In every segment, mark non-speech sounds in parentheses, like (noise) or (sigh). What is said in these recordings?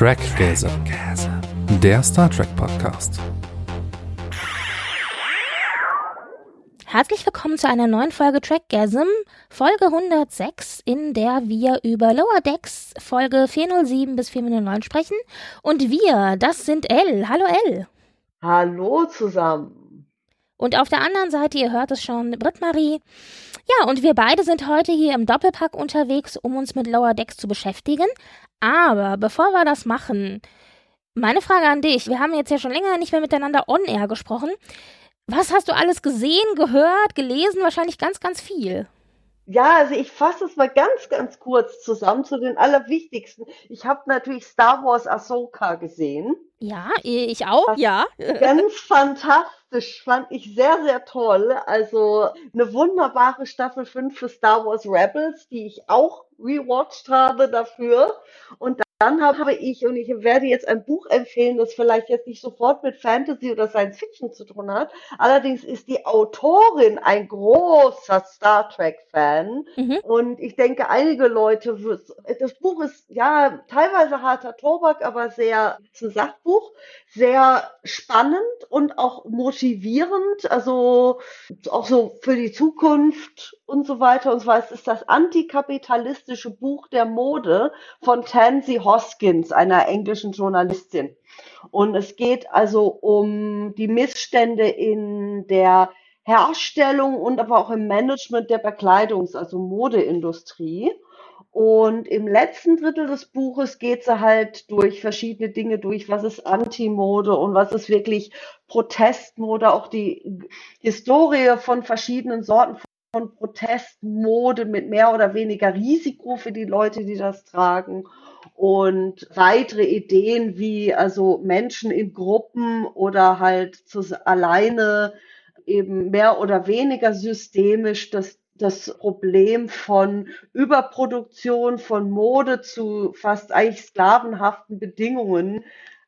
Trackgaze, der Star Trek Podcast. Herzlich willkommen zu einer neuen Folge Trackgasm, Folge 106, in der wir über Lower Decks Folge 407 bis 409 sprechen. Und wir, das sind L. Hallo L. Hallo zusammen. Und auf der anderen Seite, ihr hört es schon, Britt-Marie. Ja, und wir beide sind heute hier im Doppelpack unterwegs, um uns mit Lower Decks zu beschäftigen. Aber bevor wir das machen, meine Frage an dich. Wir haben jetzt ja schon länger nicht mehr miteinander on-air gesprochen. Was hast du alles gesehen, gehört, gelesen? Wahrscheinlich ganz, ganz viel. Ja, also ich fasse es mal ganz, ganz kurz zusammen zu den allerwichtigsten. Ich habe natürlich Star Wars Ahsoka gesehen. Ja, ich auch, das ja. (laughs) Ganz fantastisch, fand ich sehr, sehr toll. Also eine wunderbare Staffel 5 für Star Wars Rebels, die ich auch rewatcht habe dafür. Und dann habe ich, und ich werde jetzt ein Buch empfehlen, das vielleicht jetzt nicht sofort mit Fantasy oder Science Fiction zu tun hat. Allerdings ist die Autorin ein großer Star Trek-Fan. Mhm. Und ich denke, einige Leute, das Buch ist ja teilweise harter Tobak, aber sehr, ist ein Sachbuch, sehr spannend und auch motivierend. Also auch so für die Zukunft und so weiter und so weiter. Es ist das antikapitalistische Buch der Mode von Tansy Hoskins, einer englischen Journalistin. Und es geht also um die Missstände in der Herstellung und aber auch im Management der Bekleidungs-, also Modeindustrie. Und im letzten Drittel des Buches geht sie halt durch verschiedene Dinge durch, was ist Anti-Mode und was ist wirklich Protestmode, auch die Historie von verschiedenen Sorten von Protestmode mit mehr oder weniger Risiko für die Leute, die das tragen. Und weitere Ideen wie also Menschen in Gruppen oder halt zu, alleine eben mehr oder weniger systemisch das das Problem von Überproduktion von Mode zu fast eigentlich sklavenhaften Bedingungen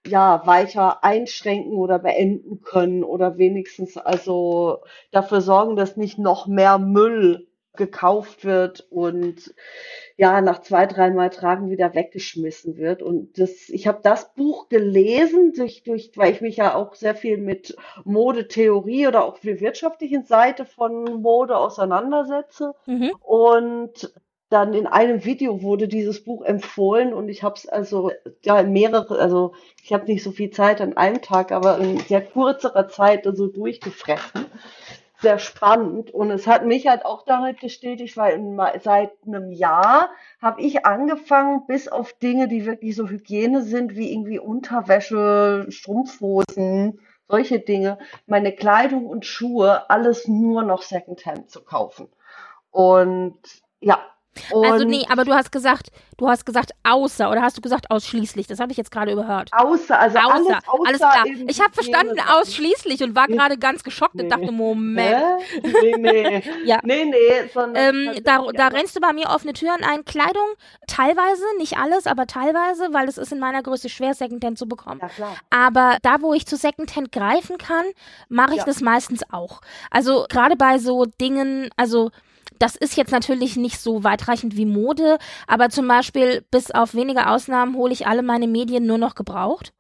ja weiter einschränken oder beenden können oder wenigstens also dafür sorgen, dass nicht noch mehr Müll gekauft wird und ja nach zwei, dreimal tragen wieder weggeschmissen wird. Und das, ich habe das Buch gelesen, durch, durch, weil ich mich ja auch sehr viel mit Modetheorie oder auch der wirtschaftlichen Seite von Mode auseinandersetze. Mhm. Und dann in einem Video wurde dieses Buch empfohlen und ich habe es also ja mehrere, also ich habe nicht so viel Zeit an einem Tag, aber in sehr kurzer Zeit so also durchgefressen. Sehr spannend und es hat mich halt auch damit bestätigt, weil in, seit einem Jahr habe ich angefangen, bis auf Dinge, die wirklich so Hygiene sind, wie irgendwie Unterwäsche, Strumpfhosen, solche Dinge, meine Kleidung und Schuhe, alles nur noch Secondhand zu kaufen. Und ja, und also nee, aber du hast gesagt, du hast gesagt außer oder hast du gesagt ausschließlich? Das habe ich jetzt gerade überhört. Außer, also außer, alles, außer alles klar. Ich habe verstanden ausschließlich und war gerade ganz geschockt nee. und dachte, Moment. Nee, nee. (laughs) ja. Nee, nee. Ähm, da, da rennst du bei mir offene Türen ein. Kleidung teilweise, nicht alles, aber teilweise, weil es ist in meiner Größe schwer, Secondhand zu bekommen. Ja, klar. Aber da, wo ich zu Secondhand greifen kann, mache ich ja. das meistens auch. Also gerade bei so Dingen, also das ist jetzt natürlich nicht so weitreichend wie Mode, aber zum Beispiel bis auf wenige Ausnahmen hole ich alle meine Medien nur noch gebraucht.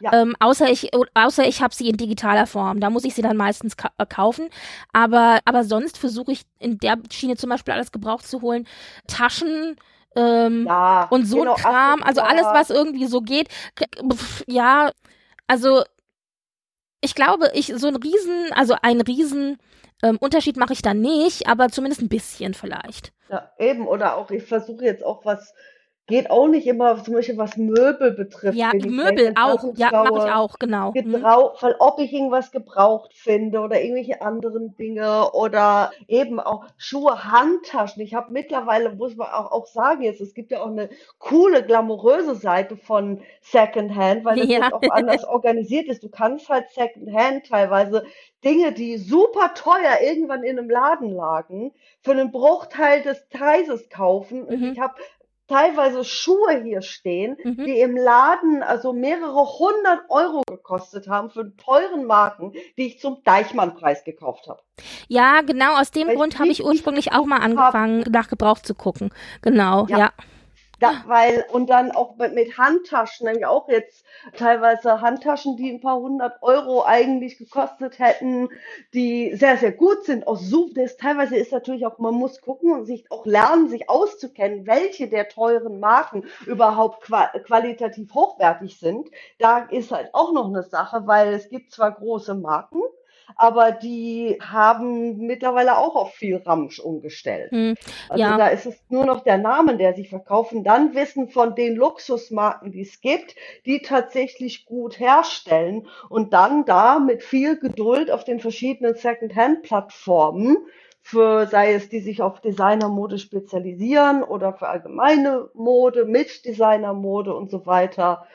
Ja. Ähm, außer ich, außer ich habe sie in digitaler Form. Da muss ich sie dann meistens ka äh, kaufen. Aber, aber sonst versuche ich in der Schiene zum Beispiel alles gebraucht zu holen. Taschen, ähm, ja, und so genau, Kram. Also alles, was irgendwie so geht. Ja, also ich glaube, ich so ein Riesen, also ein Riesen ähm, Unterschied mache ich da nicht, aber zumindest ein bisschen vielleicht. Ja, eben. Oder auch, ich versuche jetzt auch was geht auch nicht immer, zum Beispiel was Möbel betrifft. Ja, Möbel auch. Ja, mache ich auch, genau. Gebrauch, mhm. weil ob ich irgendwas gebraucht finde oder irgendwelche anderen Dinge oder eben auch Schuhe, Handtaschen. Ich habe mittlerweile, muss man auch, auch sagen jetzt, es gibt ja auch eine coole, glamouröse Seite von Secondhand, weil das ja. jetzt auch anders (laughs) organisiert ist. Du kannst halt Secondhand teilweise Dinge, die super teuer irgendwann in einem Laden lagen, für einen Bruchteil des Preises kaufen. Mhm. Ich habe teilweise Schuhe hier stehen, mhm. die im Laden also mehrere hundert Euro gekostet haben für teuren Marken, die ich zum Deichmann-Preis gekauft habe. Ja, genau aus dem Weil Grund habe ich ursprünglich auch mal angefangen, hab. nach Gebrauch zu gucken. Genau, ja. ja. Da, weil, und dann auch mit, mit Handtaschen, nämlich auch jetzt teilweise Handtaschen, die ein paar hundert Euro eigentlich gekostet hätten, die sehr, sehr gut sind. Auch so, das teilweise ist natürlich auch, man muss gucken und sich auch lernen, sich auszukennen, welche der teuren Marken überhaupt qualitativ hochwertig sind. Da ist halt auch noch eine Sache, weil es gibt zwar große Marken, aber die haben mittlerweile auch auf viel Ramsch umgestellt. Hm, also ja. da ist es nur noch der Name, der sich verkauft. Und dann wissen von den Luxusmarken, die es gibt, die tatsächlich gut herstellen und dann da mit viel Geduld auf den verschiedenen Second-Hand-Plattformen für, sei es die sich auf Designermode spezialisieren oder für allgemeine Mode mit Designermode und so weiter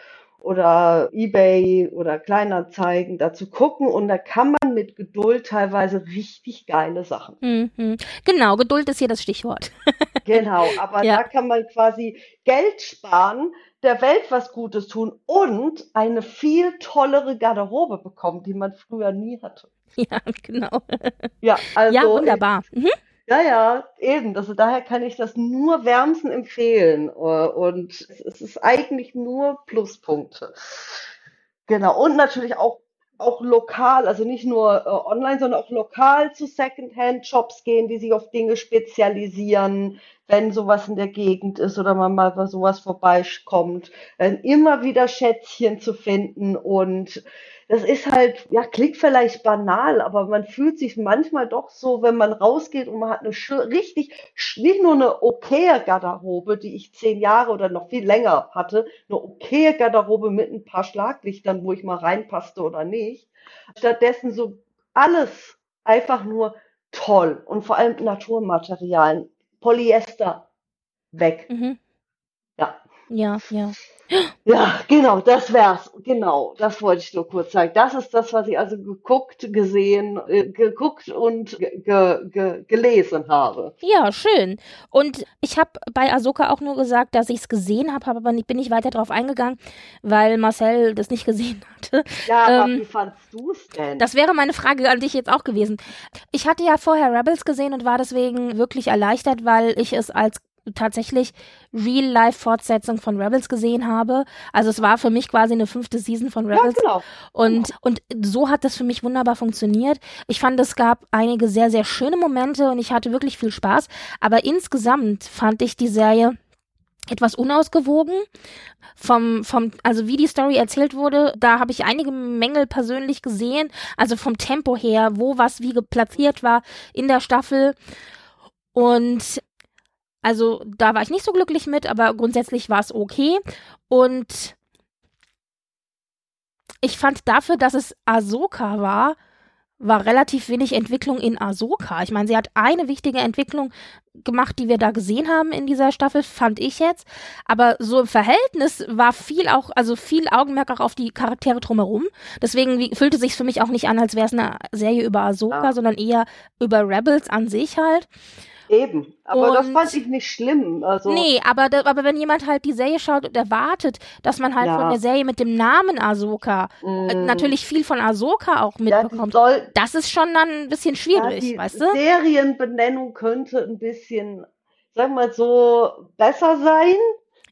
oder eBay oder Kleinanzeigen dazu gucken und da kann man mit Geduld teilweise richtig geile Sachen. Mhm. Genau, Geduld ist hier das Stichwort. (laughs) genau, aber ja. da kann man quasi Geld sparen, der Welt was Gutes tun und eine viel tollere Garderobe bekommen, die man früher nie hatte. Ja, (laughs) genau. Ja, also. Ja, wunderbar. Mhm. Ja, ja, eben. Also daher kann ich das nur wärmsten empfehlen. Äh, und es ist eigentlich nur Pluspunkte. Genau. Und natürlich auch, auch lokal, also nicht nur äh, online, sondern auch lokal zu Secondhand-Shops gehen, die sich auf Dinge spezialisieren, wenn sowas in der Gegend ist oder man mal bei sowas vorbeikommt. Dann immer wieder Schätzchen zu finden und das ist halt, ja, klingt vielleicht banal, aber man fühlt sich manchmal doch so, wenn man rausgeht und man hat eine richtig, nicht nur eine okaye Garderobe, die ich zehn Jahre oder noch viel länger hatte, eine okaye Garderobe mit ein paar Schlaglichtern, wo ich mal reinpasste oder nicht. Stattdessen so alles einfach nur toll und vor allem Naturmaterialien, Polyester weg. Mhm. Ja. Ja, ja. Genau, das wär's. Genau, das wollte ich nur kurz sagen. Das ist das, was ich also geguckt, gesehen, äh, geguckt und ge ge gelesen habe. Ja, schön. Und ich habe bei Ahsoka auch nur gesagt, dass ich es gesehen habe, aber nicht, bin nicht weiter darauf eingegangen, weil Marcel das nicht gesehen hatte. Ja, aber ähm, wie fandst du es denn? Das wäre meine Frage an dich jetzt auch gewesen. Ich hatte ja vorher Rebels gesehen und war deswegen wirklich erleichtert, weil ich es als tatsächlich Real-Life-Fortsetzung von Rebels gesehen habe. Also es war für mich quasi eine fünfte Season von Rebels. Ja, genau. Und, genau. und so hat das für mich wunderbar funktioniert. Ich fand, es gab einige sehr, sehr schöne Momente und ich hatte wirklich viel Spaß. Aber insgesamt fand ich die Serie etwas unausgewogen vom vom also wie die Story erzählt wurde da habe ich einige Mängel persönlich gesehen also vom Tempo her wo was wie geplatziert war in der Staffel und also da war ich nicht so glücklich mit, aber grundsätzlich war es okay. Und ich fand dafür, dass es Ahsoka war, war relativ wenig Entwicklung in Ahsoka. Ich meine, sie hat eine wichtige Entwicklung gemacht, die wir da gesehen haben in dieser Staffel, fand ich jetzt. Aber so im Verhältnis war viel auch, also viel Augenmerk auch auf die Charaktere drumherum. Deswegen wie, fühlte sich für mich auch nicht an, als wäre es eine Serie über Ahsoka, ja. sondern eher über Rebels an sich halt. Eben, aber und, das fand ich nicht schlimm. Also, nee, aber, aber wenn jemand halt die Serie schaut und erwartet, dass man halt ja. von der Serie mit dem Namen Ahsoka mm. äh, natürlich viel von Ahsoka auch mitbekommt, ja, soll, das ist schon dann ein bisschen schwierig, ja, weißt du? Serienbenennung könnte ein bisschen, sagen wir mal so, besser sein.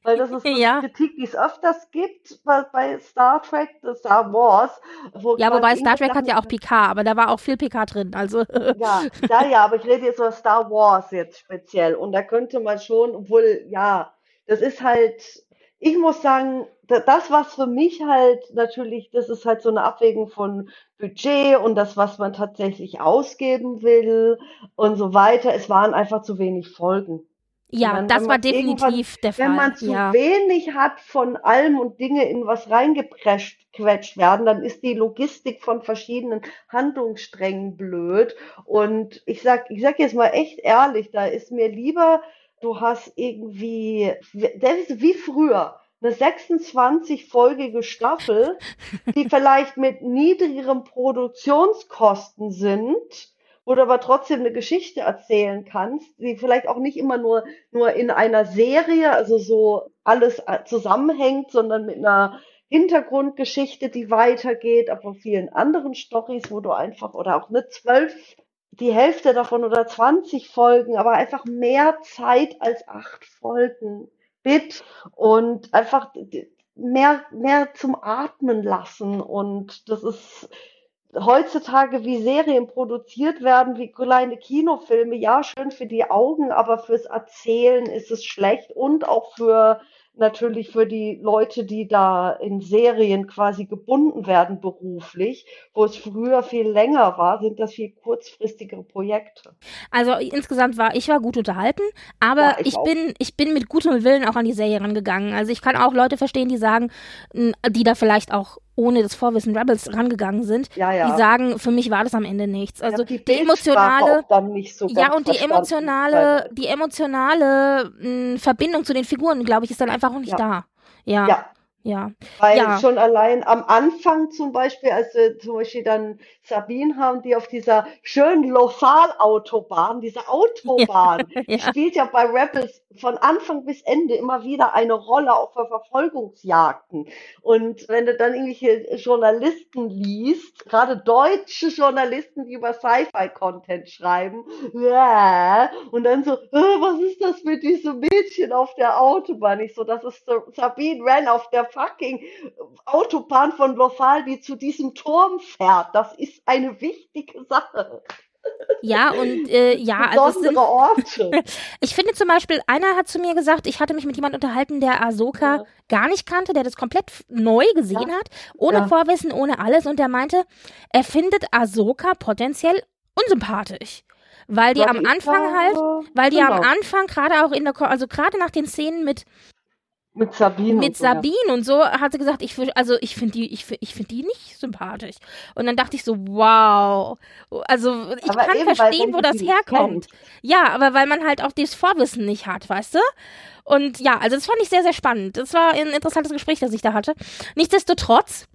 Weil das ist ja. eine Kritik, die es öfters gibt bei Star Trek, Star Wars. ja, wobei Star Trek hat ja auch Picard, aber da war auch viel Picard drin. Also. Ja, ja, ja, aber ich rede jetzt über Star Wars jetzt speziell. Und da könnte man schon, obwohl, ja, das ist halt, ich muss sagen, das, was für mich halt natürlich, das ist halt so eine Abwägung von Budget und das, was man tatsächlich ausgeben will und so weiter. Es waren einfach zu wenig Folgen. Ja, man, das war definitiv der Fall. Wenn man zu ja. wenig hat von allem und Dinge in was reingequetscht werden, dann ist die Logistik von verschiedenen Handlungssträngen blöd. Und ich sag, ich sag jetzt mal echt ehrlich, da ist mir lieber, du hast irgendwie, das ist wie früher eine 26-folgige Staffel, die (laughs) vielleicht mit niedrigeren Produktionskosten sind wo du aber trotzdem eine Geschichte erzählen kannst, die vielleicht auch nicht immer nur, nur in einer Serie, also so alles äh, zusammenhängt, sondern mit einer Hintergrundgeschichte, die weitergeht, aber vielen anderen Stories, wo du einfach, oder auch eine zwölf, die Hälfte davon oder 20 Folgen, aber einfach mehr Zeit als acht Folgen Bit und einfach mehr, mehr zum Atmen lassen. Und das ist heutzutage, wie Serien produziert werden, wie kleine Kinofilme, ja, schön für die Augen, aber fürs Erzählen ist es schlecht und auch für natürlich für die Leute, die da in Serien quasi gebunden werden beruflich, wo es früher viel länger war, sind das viel kurzfristigere Projekte. Also insgesamt war ich war gut unterhalten, aber ja, ich, ich bin ich bin mit gutem Willen auch an die Serie rangegangen. Also ich kann auch Leute verstehen, die sagen, die da vielleicht auch ohne das Vorwissen Rebels rangegangen sind, ja, ja. die sagen, für mich war das am Ende nichts. Also die, die emotionale, so ja und die emotionale, die emotionale mh, Verbindung zu den Figuren, glaube ich, ist dann einfach auch nicht ja. da. Ja. Ja. Weil ja. schon allein am Anfang zum Beispiel, als wir zum Beispiel dann Sabine haben, die auf dieser schönen Lothal-Autobahn, diese Autobahn, (laughs) ja, ja. spielt ja bei Rebels von Anfang bis Ende immer wieder eine Rolle auf der Verfolgungsjagden. Und wenn du dann irgendwelche Journalisten liest, gerade deutsche Journalisten, die über Sci-Fi-Content schreiben, und dann so, was ist das mit diesem Mädchen auf der Autobahn? Ich so, das ist Sabine Wren auf der fucking Autobahn von Lothal, die zu diesem Turm fährt. Das ist eine wichtige Sache. Ja, und äh, ja, also sind, Orte. (laughs) ich finde zum Beispiel, einer hat zu mir gesagt, ich hatte mich mit jemandem unterhalten, der Ahsoka ja. gar nicht kannte, der das komplett neu gesehen ja. hat, ohne ja. Vorwissen, ohne alles, und der meinte, er findet Ahsoka potenziell unsympathisch. Weil die am Anfang halt, weil die genau. am Anfang gerade auch in der, also gerade nach den Szenen mit mit Sabine. Mit so, Sabine ja. und so hat sie gesagt, ich also ich finde die, ich, ich finde die nicht sympathisch. Und dann dachte ich so, wow. Also ich aber kann eben, verstehen, wo das herkommt. Kennt. Ja, aber weil man halt auch dieses Vorwissen nicht hat, weißt du? Und ja, also das fand ich sehr, sehr spannend. Das war ein interessantes Gespräch, das ich da hatte. Nichtsdestotrotz,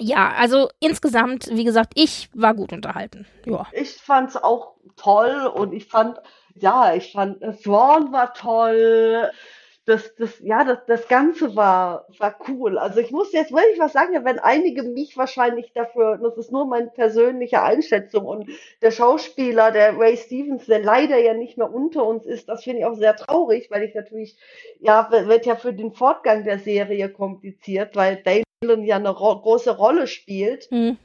ja, also insgesamt, wie gesagt, ich war gut unterhalten. Ja. Ich fand's auch toll und ich fand, ja, ich fand, Thrawn war toll das, das, ja, das, das Ganze war, war cool. Also ich muss jetzt wirklich was sagen, wenn einige mich wahrscheinlich dafür, das ist nur meine persönliche Einschätzung und der Schauspieler, der Ray Stevens, der leider ja nicht mehr unter uns ist, das finde ich auch sehr traurig, weil ich natürlich, ja, wird ja für den Fortgang der Serie kompliziert, weil Dalen ja eine ro große Rolle spielt. Mhm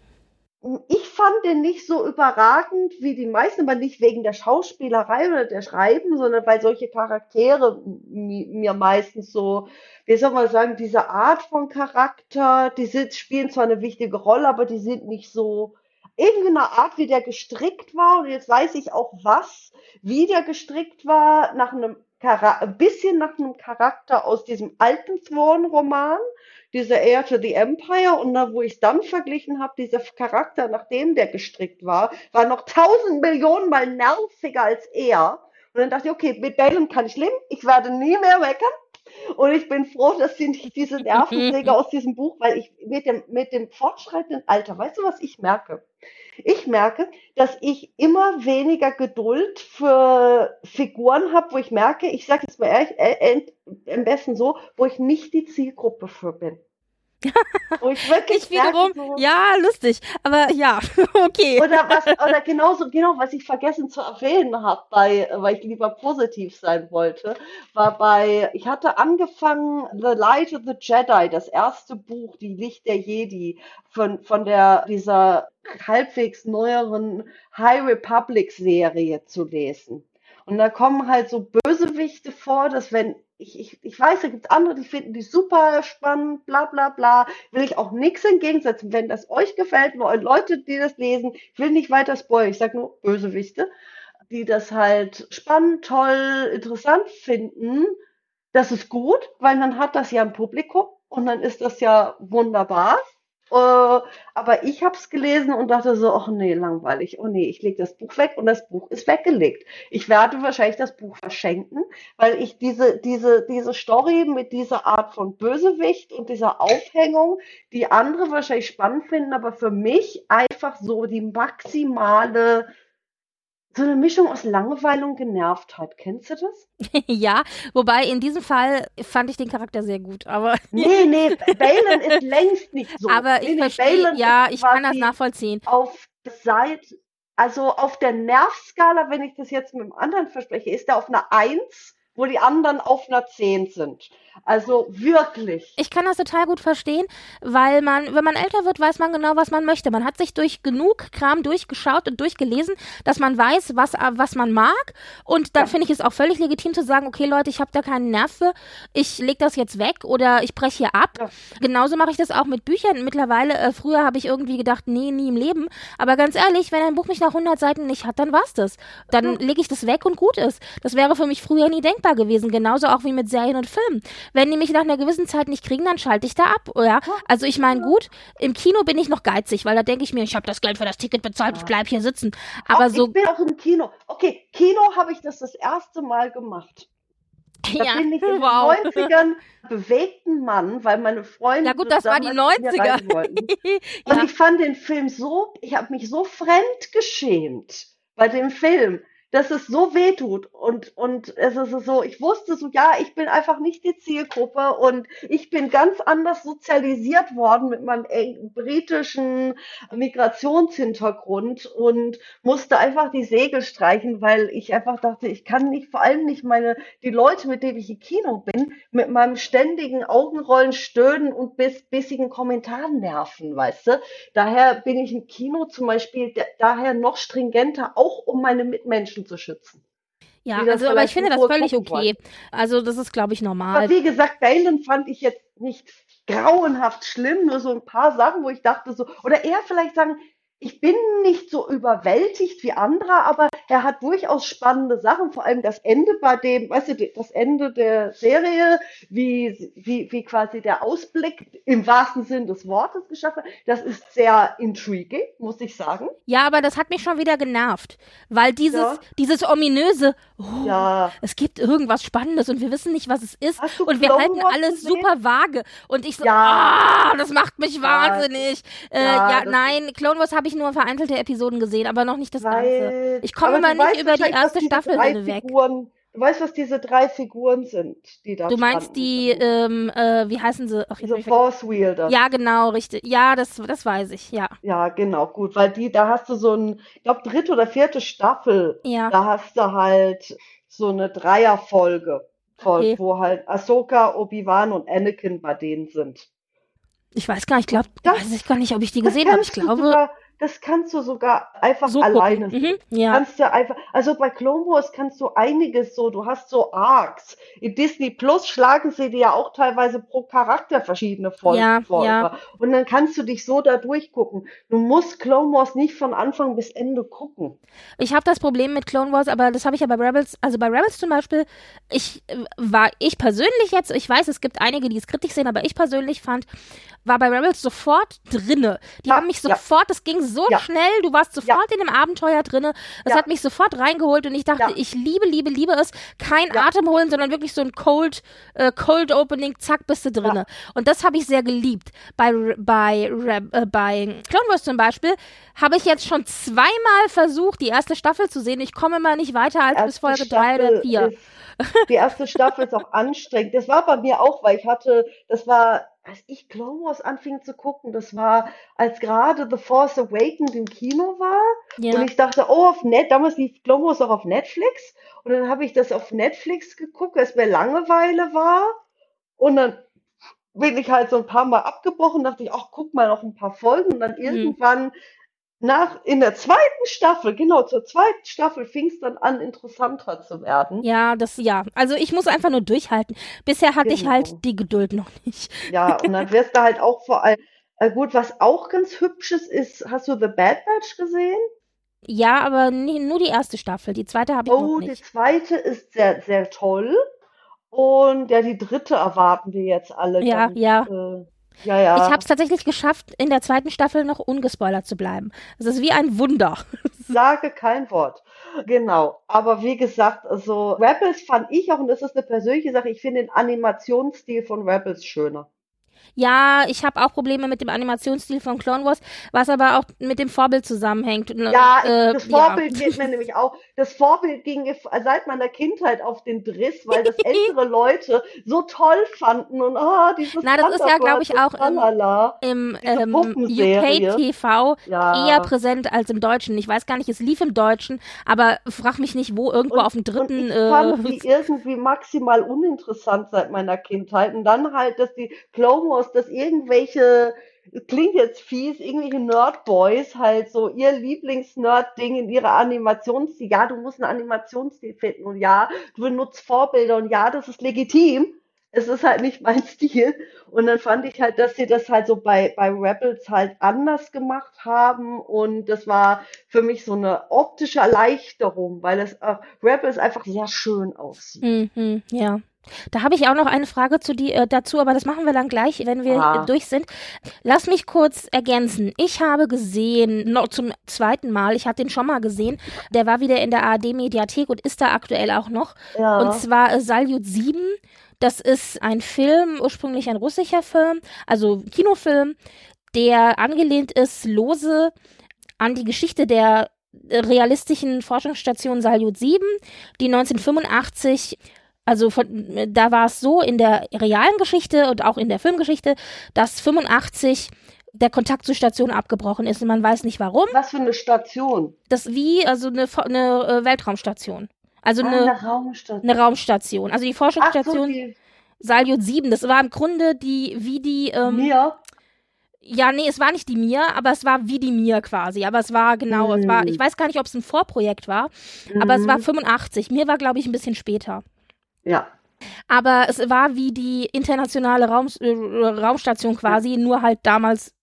ich fand den nicht so überragend wie die meisten, aber nicht wegen der Schauspielerei oder der Schreiben, sondern weil solche Charaktere mir meistens so, wie soll man sagen, diese Art von Charakter, die sind, spielen zwar eine wichtige Rolle, aber die sind nicht so, irgendwie eine Art, wie der gestrickt war. Und jetzt weiß ich auch was, wie der gestrickt war, nach einem ein bisschen nach einem Charakter aus diesem alten Thrawn-Roman diese Heir to the Empire und da, wo ich es dann verglichen habe, dieser Charakter, nachdem der gestrickt war, war noch tausend Millionen mal nerviger als er. Und dann dachte ich, okay, mit Balen kann ich leben, ich werde nie mehr meckern. Und ich bin froh, dass sie nicht diese (laughs) Nervensäge aus diesem Buch, weil ich mit dem, mit dem fortschreitenden Alter, weißt du, was ich merke? Ich merke, dass ich immer weniger Geduld für Figuren habe, wo ich merke, ich sage jetzt mal ehrlich, äh, äh, am besten so, wo ich nicht die Zielgruppe für bin. Wo ich wirklich ich wiederum, so, ja, lustig, aber ja, (laughs) okay. Oder was, oder genauso, genau, was ich vergessen zu erwähnen habe, bei, weil ich lieber positiv sein wollte, war bei, ich hatte angefangen, The Light of the Jedi, das erste Buch, die Licht der Jedi, von, von der, dieser halbwegs neueren High Republic Serie zu lesen. Und da kommen halt so Bösewichte vor, dass wenn ich, ich, ich weiß, da gibt es andere, die finden die super spannend, bla bla bla. Will ich auch nichts entgegensetzen. Wenn das euch gefällt, nur Leute, die das lesen, ich will nicht weiter spoilern, ich sag nur Bösewichte, die das halt spannend, toll, interessant finden, das ist gut, weil dann hat das ja ein Publikum und dann ist das ja wunderbar. Äh, aber ich habe es gelesen und dachte so, ach nee, langweilig. Oh nee, ich lege das Buch weg und das Buch ist weggelegt. Ich werde wahrscheinlich das Buch verschenken, weil ich diese, diese, diese Story mit dieser Art von Bösewicht und dieser Aufhängung, die andere wahrscheinlich spannend finden, aber für mich einfach so die maximale so eine Mischung aus Langeweile und Genervtheit. Kennst du das? (laughs) ja, wobei in diesem Fall fand ich den Charakter sehr gut, aber. (laughs) nee, nee, Balin ist längst nicht so. Aber ich nee, verstehe, ja, ich kann das nachvollziehen. Auf Seit, also auf der Nervskala, wenn ich das jetzt mit dem anderen verspreche, ist er auf einer Eins wo die anderen auf einer 10 sind. Also wirklich. Ich kann das total gut verstehen, weil man, wenn man älter wird, weiß man genau, was man möchte. Man hat sich durch genug Kram durchgeschaut und durchgelesen, dass man weiß, was, was man mag. Und dann ja. finde ich es auch völlig legitim zu sagen, okay Leute, ich habe da keinen Nerv für, ich lege das jetzt weg oder ich breche hier ab. Ja. Genauso mache ich das auch mit Büchern. Mittlerweile, äh, früher habe ich irgendwie gedacht, nee, nie im Leben. Aber ganz ehrlich, wenn ein Buch mich nach 100 Seiten nicht hat, dann war's das. Dann ja. lege ich das weg und gut ist. Das wäre für mich früher nie denkbar gewesen. Genauso auch wie mit Serien und Filmen. Wenn die mich nach einer gewissen Zeit nicht kriegen, dann schalte ich da ab. Ja? Also ich meine, gut, im Kino bin ich noch geizig, weil da denke ich mir, ich habe das Geld für das Ticket bezahlt, ich bleibe hier sitzen. Aber auch, so. Ich bin auch im Kino. Okay, Kino habe ich das das erste Mal gemacht. (laughs) Da ja, bin ich in (laughs) wow. den 90ern bewegten Mann, weil meine Freunde. Ja, gut, das war die 90er. (laughs) Und ja. ich fand den Film so, ich habe mich so fremd geschämt bei dem Film dass es so weh tut und, und es ist so, ich wusste so, ja, ich bin einfach nicht die Zielgruppe und ich bin ganz anders sozialisiert worden mit meinem britischen Migrationshintergrund und musste einfach die Segel streichen, weil ich einfach dachte, ich kann nicht, vor allem nicht meine, die Leute, mit denen ich im Kino bin, mit meinem ständigen Augenrollen, Stöhnen und bis, bissigen Kommentaren nerven, weißt du? Daher bin ich im Kino zum Beispiel daher noch stringenter, auch um meine Mitmenschen Menschen zu schützen. Ja, also, aber ich finde das völlig okay. Wollen. Also, das ist, glaube ich, normal. Aber wie gesagt, Balen fand ich jetzt nicht grauenhaft schlimm, nur so ein paar Sachen, wo ich dachte so, oder eher vielleicht sagen, ich bin nicht so überwältigt wie andere, aber er hat durchaus spannende Sachen, vor allem das Ende bei dem, weißt du, das Ende der Serie, wie, wie, wie quasi der Ausblick im wahrsten Sinn des Wortes geschaffen, das ist sehr intriguing, muss ich sagen. Ja, aber das hat mich schon wieder genervt, weil dieses, ja. dieses ominöse, oh, ja. es gibt irgendwas Spannendes und wir wissen nicht, was es ist und wir halten alles gesehen? super vage und ich so, ja. ah, das macht mich wahnsinnig. Äh, ja, nein, Clone Wars habe ich nur vereinzelte Episoden gesehen, aber noch nicht das weil, Ganze. Ich komme mal nicht über die erste Staffel hinweg. Figuren, du weißt, was diese drei Figuren sind, die da Du meinst die, ähm, äh, wie heißen sie? Ach, diese Force Wielder. Ja, genau, richtig. Ja, das, das weiß ich, ja. Ja, genau, gut, weil die, da hast du so ein, ich glaube, dritte oder vierte Staffel, ja. da hast du halt so eine Dreierfolge, okay. wo halt Ahsoka, Obi-Wan und Anakin bei denen sind. Ich weiß gar nicht, ich glaube, weiß ich gar nicht, ob ich die gesehen habe. Ich glaube. Sogar, das kannst du sogar einfach so alleine. Mhm, ja. Kannst du einfach, also bei Clone Wars kannst du einiges so, du hast so Arcs. In Disney Plus schlagen sie dir ja auch teilweise pro Charakter verschiedene Folgen ja, vor. Ja. Und dann kannst du dich so da durchgucken. Du musst Clone Wars nicht von Anfang bis Ende gucken. Ich habe das Problem mit Clone Wars, aber das habe ich ja bei Rebels, also bei Rebels zum Beispiel, ich äh, war, ich persönlich jetzt, ich weiß, es gibt einige, die es kritisch sehen, aber ich persönlich fand, war bei Rebels sofort drinne. Die ja, haben mich sofort, ja. das ging so ja. schnell, du warst sofort in dem Abenteuer drinne. Das hat mich sofort reingeholt und ich dachte, ich liebe, liebe, liebe es. Kein Atem holen, sondern wirklich so ein Cold, äh, Cold Opening, zack, bist du drinne. Und das habe ich sehr geliebt. Bei, bei, äh, bei Clone Wars zum Beispiel habe ich jetzt schon zweimal versucht, die erste Staffel zu sehen. Ich komme mal nicht weiter als bis Folge drei oder vier. Die erste Staffel ist auch anstrengend. Das war bei mir auch, weil ich hatte, das war als ich Clone Wars anfing zu gucken, das war, als gerade The Force Awakens im Kino war. Ja. Und ich dachte, oh, auf Net, damals lief Clone Wars auch auf Netflix. Und dann habe ich das auf Netflix geguckt, als mir Langeweile war. Und dann bin ich halt so ein paar Mal abgebrochen, dachte ich, ach, guck mal noch ein paar Folgen. Und dann mhm. irgendwann nach, in der zweiten Staffel, genau, zur zweiten Staffel fing es dann an, interessanter zu werden. Ja, das, ja. Also ich muss einfach nur durchhalten. Bisher hatte genau. ich halt die Geduld noch nicht. Ja, (laughs) und dann wirst du halt auch vor allem, äh, gut, was auch ganz hübsches ist, hast du The Bad Batch gesehen? Ja, aber nie, nur die erste Staffel. Die zweite habe ich oh, noch nicht. Oh, die zweite ist sehr, sehr toll. Und ja, die dritte erwarten wir jetzt alle. Ja, ganz, ja. Äh, ja, ja. Ich habe es tatsächlich geschafft, in der zweiten Staffel noch ungespoilert zu bleiben. Es ist wie ein Wunder. (laughs) Sage kein Wort. Genau. Aber wie gesagt, also Rebels fand ich auch, und das ist eine persönliche Sache, ich finde den Animationsstil von Rebels schöner. Ja, ich habe auch Probleme mit dem Animationsstil von Clone Wars, was aber auch mit dem Vorbild zusammenhängt. Ja, äh, das Vorbild ja. geht mir nämlich auch. Das Vorbild ging seit meiner Kindheit auf den Driss, weil das (laughs) ältere Leute so toll fanden und ah, oh, dieses Na, das ist ja, glaube ich, auch im, im ähm, UK TV ja. eher präsent als im Deutschen. Ich weiß gar nicht, es lief im Deutschen, aber frag mich nicht, wo irgendwo und, auf dem dritten. Ich fand äh, die irgendwie maximal uninteressant seit meiner Kindheit und dann halt, dass die Clone Wars, dass irgendwelche klingt jetzt fies, irgendwelche Nerdboys halt so ihr Lieblings-Nerd-Ding in ihrer Animationsstil. Ja, du musst einen Animationsstil finden und ja, du benutzt Vorbilder und ja, das ist legitim. Es ist halt nicht mein (laughs) Stil. Und dann fand ich halt, dass sie das halt so bei, bei Rebels halt anders gemacht haben. Und das war für mich so eine optische Erleichterung, weil es äh, Rebels einfach sehr schön aussieht. Mhm, ja. Da habe ich auch noch eine Frage zu die, äh, dazu, aber das machen wir dann gleich, wenn wir ah. durch sind. Lass mich kurz ergänzen. Ich habe gesehen, noch zum zweiten Mal, ich hatte den schon mal gesehen, der war wieder in der ARD-Mediathek und ist da aktuell auch noch. Ja. Und zwar äh, Salyut 7. Das ist ein Film, ursprünglich ein russischer Film, also Kinofilm, der angelehnt ist lose an die Geschichte der realistischen Forschungsstation Salyut 7, die 1985 also von, da war es so in der realen Geschichte und auch in der Filmgeschichte, dass 85 der Kontakt zur Station abgebrochen ist und man weiß nicht warum. Was für eine Station? Das wie also eine, eine äh, Weltraumstation. Also ah, eine, eine, Raumstation. eine Raumstation. Also die Forschungsstation so, die... Salyut 7, das war im Grunde die wie die ähm, Mir? Ja, nee, es war nicht die Mir, aber es war wie die Mir quasi. Aber es war genau, mm. es war, ich weiß gar nicht, ob es ein Vorprojekt war, mm. aber es war 85. Mir war, glaube ich, ein bisschen später. Ja. Aber es war wie die internationale Raum, äh, Raumstation quasi, nur halt damals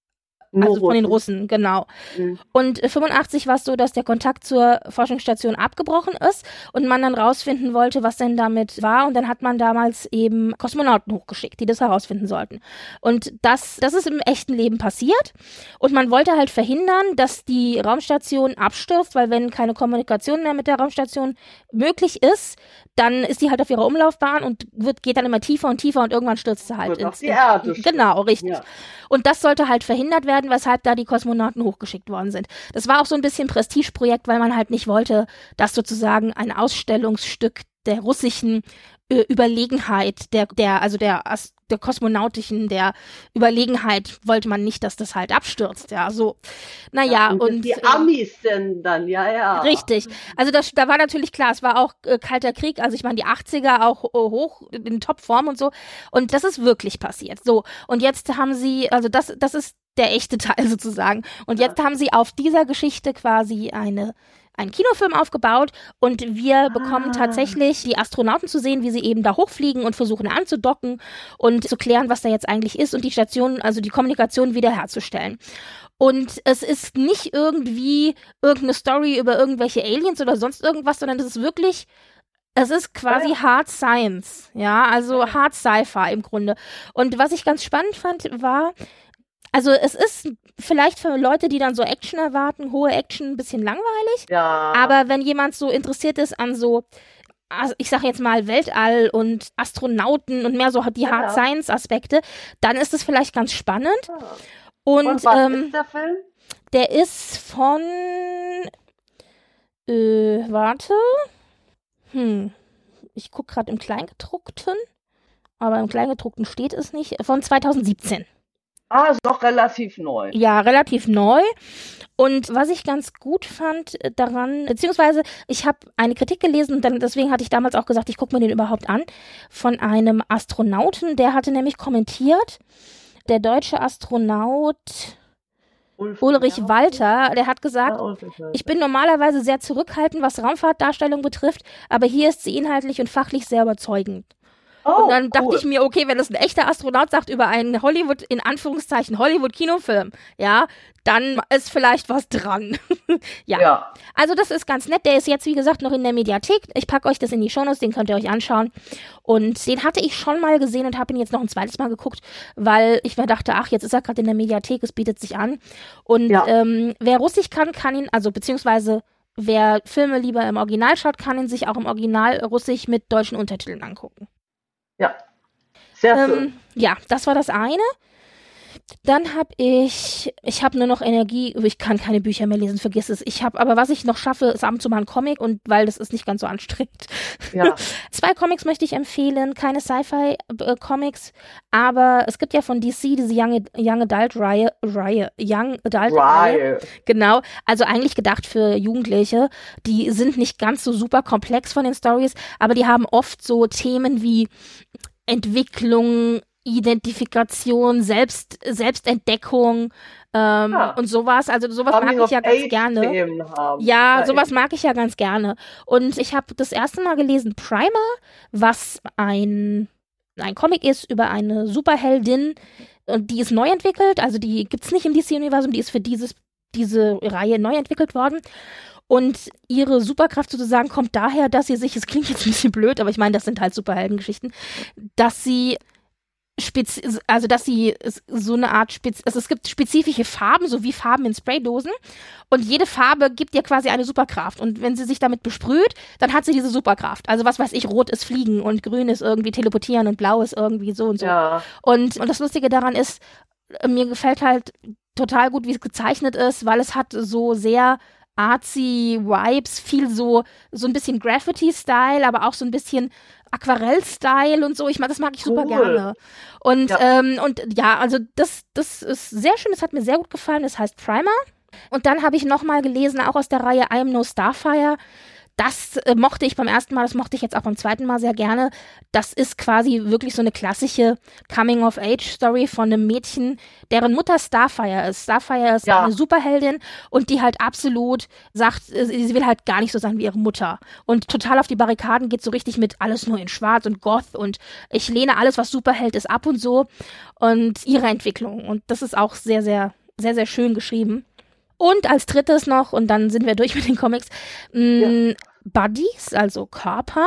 nur also von den Russen, genau. Mhm. Und 85 war es so, dass der Kontakt zur Forschungsstation abgebrochen ist und man dann rausfinden wollte, was denn damit war. Und dann hat man damals eben Kosmonauten hochgeschickt, die das herausfinden sollten. Und das, das ist im echten Leben passiert. Und man wollte halt verhindern, dass die Raumstation abstürzt, weil wenn keine Kommunikation mehr mit der Raumstation möglich ist, dann ist die halt auf ihrer Umlaufbahn und wird, geht dann immer tiefer und tiefer und irgendwann stürzt sie halt wird ins, die Erde. Genau, richtig. Ja. Und das sollte halt verhindert werden, weshalb da die Kosmonauten hochgeschickt worden sind. Das war auch so ein bisschen Prestigeprojekt, weil man halt nicht wollte, dass sozusagen ein Ausstellungsstück der russischen äh, Überlegenheit, der, der, also der, der kosmonautischen, der Überlegenheit wollte man nicht, dass das halt abstürzt, ja, so. Naja, ja, und, und. Die äh, Amis denn dann, ja, ja. Richtig. Also das, da war natürlich klar, es war auch äh, Kalter Krieg, also ich meine, die 80er auch äh, hoch in Topform und so. Und das ist wirklich passiert. So. Und jetzt haben sie, also das, das ist der echte Teil (laughs) sozusagen. Und jetzt haben sie auf dieser Geschichte quasi eine einen Kinofilm aufgebaut und wir ah. bekommen tatsächlich die Astronauten zu sehen, wie sie eben da hochfliegen und versuchen anzudocken und zu klären, was da jetzt eigentlich ist und die Station, also die Kommunikation wiederherzustellen. Und es ist nicht irgendwie irgendeine Story über irgendwelche Aliens oder sonst irgendwas, sondern es ist wirklich es ist quasi. Hard Science, ja, also Hard Sci-Fi im Grunde. Und was ich ganz spannend fand, war, also es ist vielleicht für Leute, die dann so Action erwarten, hohe Action, ein bisschen langweilig. Ja. Aber wenn jemand so interessiert ist an so ich sage jetzt mal Weltall und Astronauten und mehr so die. Hard Science Aspekte, dann ist es vielleicht ganz spannend. Und, und was ähm, ist der Film? Der ist von äh, warte. Hm. Ich gucke gerade im Kleingedruckten, aber im Kleingedruckten steht es nicht. Von 2017. Ah, ist doch relativ neu. Ja, relativ neu. Und was ich ganz gut fand äh, daran, beziehungsweise ich habe eine Kritik gelesen und dann, deswegen hatte ich damals auch gesagt, ich gucke mir den überhaupt an, von einem Astronauten, der hatte nämlich kommentiert, der deutsche Astronaut Ulf, Ulrich ja, Walter, der hat gesagt, ja, ich bin normalerweise sehr zurückhaltend, was Raumfahrtdarstellung betrifft, aber hier ist sie inhaltlich und fachlich sehr überzeugend. Oh, und dann dachte ich mir, okay, wenn das ein echter Astronaut sagt über einen Hollywood, in Anführungszeichen, Hollywood-Kinofilm, ja, dann ist vielleicht was dran. (laughs) ja. ja. Also das ist ganz nett. Der ist jetzt, wie gesagt, noch in der Mediathek. Ich packe euch das in die Shownotes, den könnt ihr euch anschauen. Und den hatte ich schon mal gesehen und habe ihn jetzt noch ein zweites Mal geguckt, weil ich mir dachte, ach, jetzt ist er gerade in der Mediathek, es bietet sich an. Und ja. ähm, wer Russisch kann, kann ihn, also beziehungsweise wer Filme lieber im Original schaut, kann ihn sich auch im Original Russisch mit deutschen Untertiteln angucken. Ja. Sehr Ähm, schön. ja, das war das eine. Dann habe ich, ich habe nur noch Energie, ich kann keine Bücher mehr lesen, vergiss es. Ich habe, aber was ich noch schaffe, ist ab und zu mal ein Comic und weil das ist nicht ganz so anstrengend. Ja. (laughs) Zwei Comics möchte ich empfehlen, keine Sci-Fi-Comics, aber es gibt ja von DC diese Young, Young Adult Reihe, Reihe, Young Adult Reihe. Genau, also eigentlich gedacht für Jugendliche. Die sind nicht ganz so super komplex von den Stories, aber die haben oft so Themen wie Entwicklung, Identifikation, Selbst, Selbstentdeckung ähm, Ja. und sowas. Also sowas mag Coming ich ja ganz gerne. Ja, Ja, sowas mag ich ja ganz gerne. Und ich habe das erste Mal gelesen Primer, was ein, ein Comic ist über eine Superheldin, und die ist neu entwickelt. Also die gibt's nicht im DC-Universum, die ist für dieses, diese Reihe neu entwickelt worden. Und ihre Superkraft sozusagen kommt daher, dass sie sich, es klingt jetzt ein bisschen blöd, aber ich meine, das sind halt Superheldengeschichten, dass sie spezi also dass sie so eine Art spez also es gibt spezifische Farben, so wie Farben in Spraydosen und jede Farbe gibt ihr quasi eine Superkraft und wenn sie sich damit besprüht, dann hat sie diese Superkraft. Also was weiß ich, rot ist fliegen und grün ist irgendwie teleportieren und blau ist irgendwie so und so. Ja. Und, und das Lustige daran ist, äh, mir gefällt halt total gut, wie es gezeichnet ist, weil es hat so sehr artsy Vibes, viel so, so ein bisschen Graffiti-Style, aber auch so ein bisschen Aquarell-Style und so. Ich mag, das mag ich super Cool. gerne. Und, Ja. ähm, und ja, also das, das ist sehr schön, das hat mir sehr gut gefallen. Das heißt Primer. Und dann habe ich nochmal gelesen, auch aus der Reihe I Am No Starfire. Das äh, mochte ich beim ersten Mal, das mochte ich jetzt auch beim zweiten Mal sehr gerne. Das ist quasi wirklich so eine klassische Coming-of-Age-Story von einem Mädchen, deren Mutter Starfire ist. Starfire ist Ja. eine Superheldin und die halt absolut sagt, äh, sie will halt gar nicht so sein wie ihre Mutter. Und total auf die Barrikaden geht so richtig mit alles nur in Schwarz und Goth und ich lehne alles, was Superheld ist, ab und so. Und ihre Entwicklung. Und das ist auch sehr, sehr, sehr, sehr schön geschrieben. Und als drittes noch, und dann sind wir durch mit den Comics, mh, Buddies, also Körper.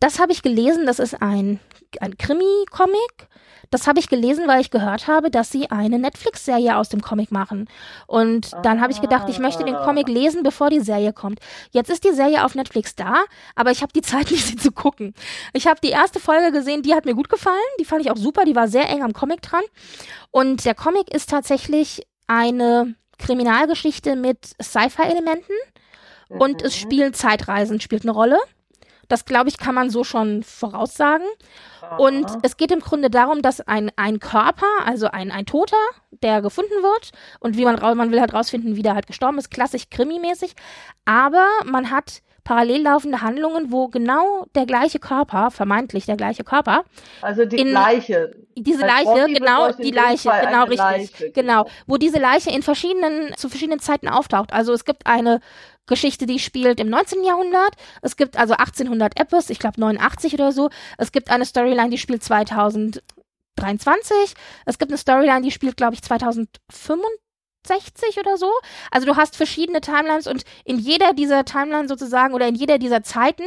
Das habe ich gelesen, das ist ein, ein Krimi-Comic. Das habe ich gelesen, weil ich gehört habe, dass sie eine Netflix-Serie aus dem Comic machen. Und dann habe ich gedacht, ich möchte den Comic lesen, bevor die Serie kommt. Jetzt ist die Serie auf Netflix da, aber ich habe die (laughs) Zeit nicht, sie zu gucken. Ich habe die erste Folge gesehen, die hat mir gut gefallen. Die fand ich auch super, die war sehr eng am Comic dran. Und der Comic ist tatsächlich eine Kriminalgeschichte mit Sci-Fi-Elementen und es spielen Zeitreisen, spielt eine Rolle. Das, glaube ich, kann man so schon voraussagen. Und es geht im Grunde darum, dass ein, ein Körper, also ein, ein Toter, der gefunden wird und wie man, man will halt rausfinden, wie der halt gestorben ist, klassisch krimimäßig. Aber man hat parallel laufende Handlungen, wo genau der gleiche Körper, vermeintlich der gleiche Körper, Also die In- gleiche. diese Leiche, Body genau, die Leiche, Fall genau richtig, Leiche, genau, wo diese Leiche in verschiedenen, zu verschiedenen Zeiten auftaucht. Also es gibt eine Geschichte, die spielt im 19. Jahrhundert, es gibt also 1800 etwas, ich glaube 89 oder so, es gibt eine Storyline, die spielt 2023, es gibt eine Storyline, die spielt, glaube ich, 2065 oder so. Also du hast verschiedene Timelines und in jeder dieser Timelines sozusagen oder in jeder dieser Zeiten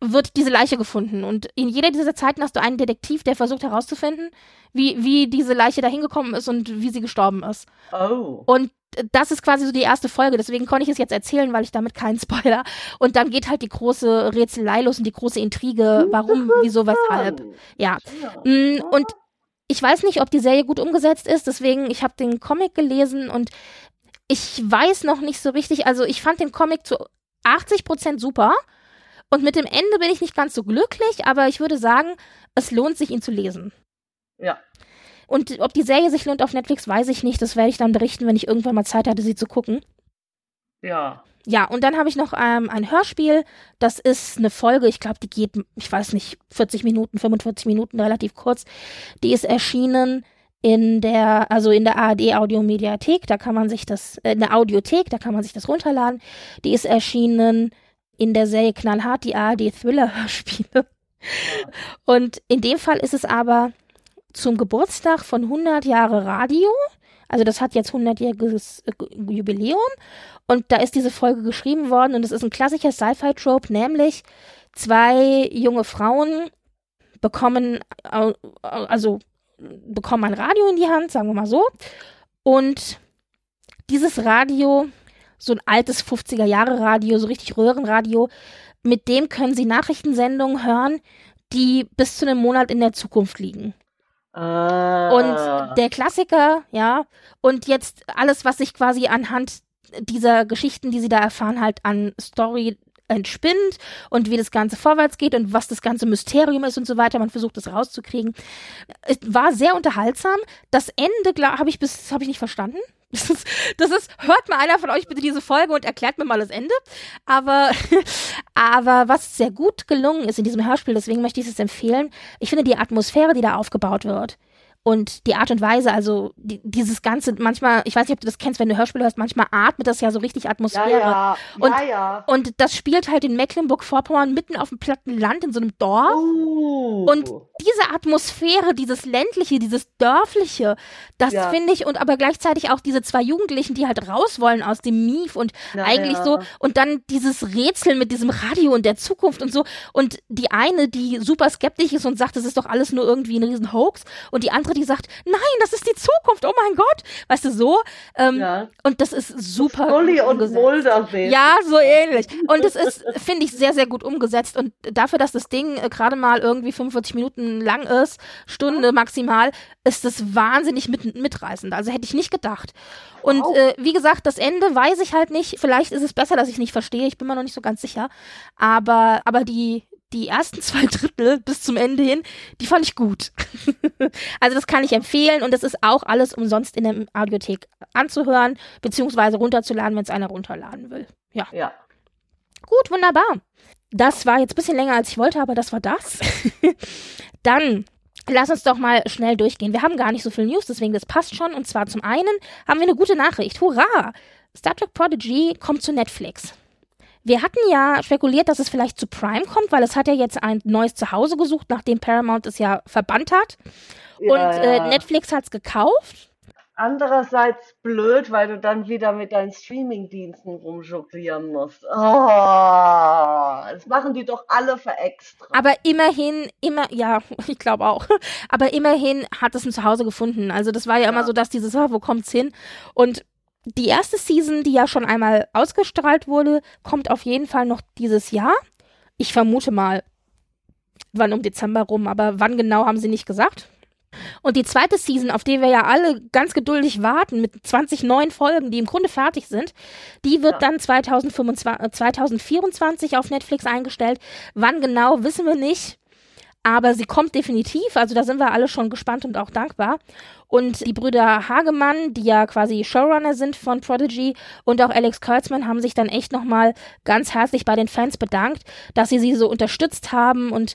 wird diese Leiche gefunden. Und in jeder dieser Zeiten hast du einen Detektiv, der versucht herauszufinden, wie, wie diese Leiche da hingekommen ist und wie sie gestorben ist. Oh. Und das ist quasi so die erste Folge, deswegen konnte ich es jetzt erzählen, weil ich damit keinen (laughs) Spoiler. Und dann geht halt die große Rätselei los und die große Intrige, warum, (laughs) wieso, weshalb. Ja. Mm, Und ich weiß nicht, ob die Serie gut umgesetzt ist, deswegen, ich habe den Comic gelesen und ich weiß noch nicht so richtig, also ich fand den Comic zu 80% super und mit dem Ende bin ich nicht ganz so glücklich, aber ich würde sagen, es lohnt sich, ihn zu lesen. Ja. Und ob die Serie sich lohnt auf Netflix, weiß ich nicht. Das werde ich dann berichten, wenn ich irgendwann mal Zeit hatte, sie zu gucken. Ja. Ja, und dann habe ich noch ähm, ein Hörspiel. Das ist eine Folge, ich glaube, die geht, ich weiß nicht, 40 Minuten, 45 Minuten, relativ kurz. Die ist erschienen in der, also in der ARD Audiomediathek, da kann man sich das, äh, in der Audiothek, da kann man sich das runterladen. Die ist erschienen in der Serie Knallhart, die ARD Thriller Hörspiele. Und in dem Fall ist es aber zum Geburtstag von 100 Jahre Radio. Also das hat jetzt 100-jähriges äh, Jubiläum. Und da ist diese Folge geschrieben worden und es ist ein klassischer Sci-Fi-Trope, nämlich zwei junge Frauen bekommen, also bekommen ein Radio in die Hand, sagen wir mal so. Und dieses Radio, so ein altes 50er-Jahre-Radio, so richtig Röhrenradio, mit dem können sie Nachrichtensendungen hören, die bis zu einem Monat in der Zukunft liegen. Ah. Und der Klassiker, ja, und jetzt alles, was sich quasi anhand dieser Geschichten, die sie da erfahren, halt an Story entspinnt und wie das Ganze vorwärts geht und was das ganze Mysterium ist und so weiter. Man versucht das rauszukriegen. Es war sehr unterhaltsam. Das Ende habe ich bis habe ich nicht verstanden. Das ist, das ist, hört mal einer von euch bitte diese Folge und erklärt mir mal das Ende. Aber, (laughs) aber was sehr gut gelungen ist in diesem Hörspiel, deswegen möchte ich es empfehlen, ich finde die Atmosphäre, die da aufgebaut wird, und die Art und Weise, also die, dieses Ganze, manchmal, ich weiß nicht, ob du das kennst, wenn du Hörspiele hörst, manchmal atmet das ja so richtig Atmosphäre. Ja, ja. Und, ja, ja. und das spielt halt in Mecklenburg-Vorpommern mitten auf dem platten Land in so einem Dorf. Uh. Und diese Atmosphäre, dieses ländliche, dieses dörfliche, das Ja. finde ich und aber gleichzeitig auch diese zwei Jugendlichen, die halt raus wollen aus dem Mief und Na eigentlich ja. so und dann dieses Rätsel mit diesem Radio und der Zukunft und so und die eine, die super skeptisch ist und sagt, das ist doch alles nur irgendwie ein riesen Hoax und die andere, die sagt, nein, das ist die Zukunft, oh mein Gott, weißt du so ähm, Ja. und das ist super gut und. Mulder sehen. Ja, so ähnlich. Und es ist, finde ich, sehr, sehr gut umgesetzt. Und dafür, dass das Ding äh, gerade mal irgendwie 45 Minuten lang ist, Stunde maximal, ist das wahnsinnig mit, mitreißend. Also hätte ich nicht gedacht. Und Wow. äh, wie gesagt, das Ende weiß ich halt nicht. Vielleicht ist es besser, dass ich es nicht verstehe. Ich bin mir noch nicht so ganz sicher. Aber, aber die, die ersten (laughs) zwei Drittel bis zum Ende hin, die fand ich gut. (laughs) also das kann ich empfehlen und das ist auch alles umsonst in der Audiothek anzuhören, beziehungsweise runterzuladen, wenn es einer runterladen will. Ja, Ja. gut, wunderbar. Das war jetzt ein bisschen länger, als ich wollte, aber das war das. (laughs) Dann lass uns doch mal schnell durchgehen. Wir haben gar nicht so viel News, deswegen das passt schon. Und zwar zum einen haben wir eine gute Nachricht. Hurra! Star Trek Prodigy kommt zu Netflix. Wir hatten ja spekuliert, dass es vielleicht zu Prime kommt, weil es hat ja jetzt ein neues Zuhause gesucht, nachdem Paramount es ja verbannt hat. ja, und Äh, ja. Netflix hat es gekauft. Andererseits blöd, weil du dann wieder mit deinen Streaming-Diensten rumjonglieren musst. Oh, das machen die doch alle für extra. Aber immerhin, immer, ja, (laughs) ich glaube auch. Aber immerhin hat es ein Zuhause gefunden. Also das war ja immer Ja. so, dass dieses, ah, wo kommt's hin? Und die erste Season, die ja schon einmal ausgestrahlt wurde, kommt auf jeden Fall noch dieses Jahr. Ich vermute mal, wann um Dezember rum, aber wann genau haben sie nicht gesagt. Und die zweite Season, auf die wir ja alle ganz geduldig warten, mit 20 neuen Folgen, die im Grunde fertig sind, die wird Ja. dann 2025, äh, 2024 auf Netflix eingestellt. Wann genau, wissen wir nicht. Aber sie kommt definitiv, also da sind wir alle schon gespannt und auch dankbar. Und die Brüder Hagemann, die ja quasi Showrunner sind von Prodigy und auch Alex Kurtzman haben sich dann echt nochmal ganz herzlich bei den Fans bedankt, dass sie sie so unterstützt haben und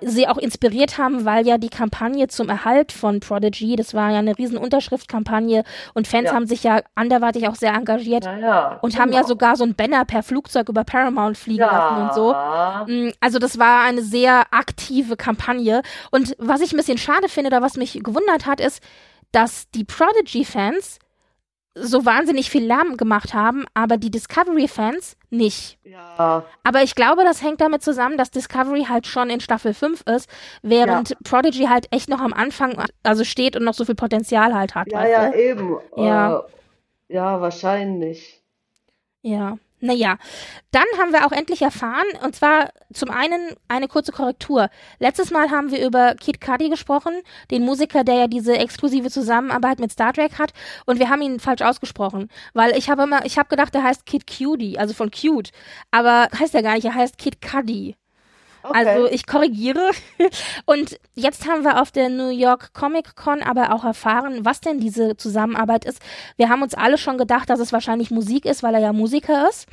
sie auch inspiriert haben, weil ja die Kampagne zum Erhalt von Prodigy, das war ja eine riesen Unterschriftkampagne und Fans Ja. haben sich ja anderweitig auch sehr engagiert Ja, ja. und haben ja genau. sogar so ein Banner per Flugzeug über Paramount fliegen lassen und so. Mm, Also das war eine sehr aktive Kampagne. Und was ich ein bisschen schade finde, oder was mich gewundert hat, ist, dass die Prodigy-Fans so wahnsinnig viel Lärm gemacht haben, aber die Discovery-Fans nicht. Ja. Aber ich glaube, das hängt damit zusammen, dass Discovery halt schon in Staffel 5 ist, während Prodigy halt echt noch am Anfang also steht und noch so viel Potenzial halt hat. Ja, ja, du? eben. Ja. Äh, ja, wahrscheinlich. Ja, naja. Dann haben wir auch endlich erfahren, und zwar zum einen eine kurze Korrektur. Letztes Mal haben wir über Kid Cudi gesprochen, den Musiker, der ja diese exklusive Zusammenarbeit mit Star Trek hat, und wir haben ihn falsch ausgesprochen, weil ich habe immer, ich habe gedacht, er heißt Kid Cudi, also von Cute, aber heißt er gar nicht, er heißt Kid Cudi. Okay. Also ich korrigiere. (laughs) Und jetzt haben wir auf der New York Comic Con aber auch erfahren, was denn diese Zusammenarbeit ist. Wir haben uns alle schon gedacht, dass es wahrscheinlich Musik ist, weil er ja Musiker ist.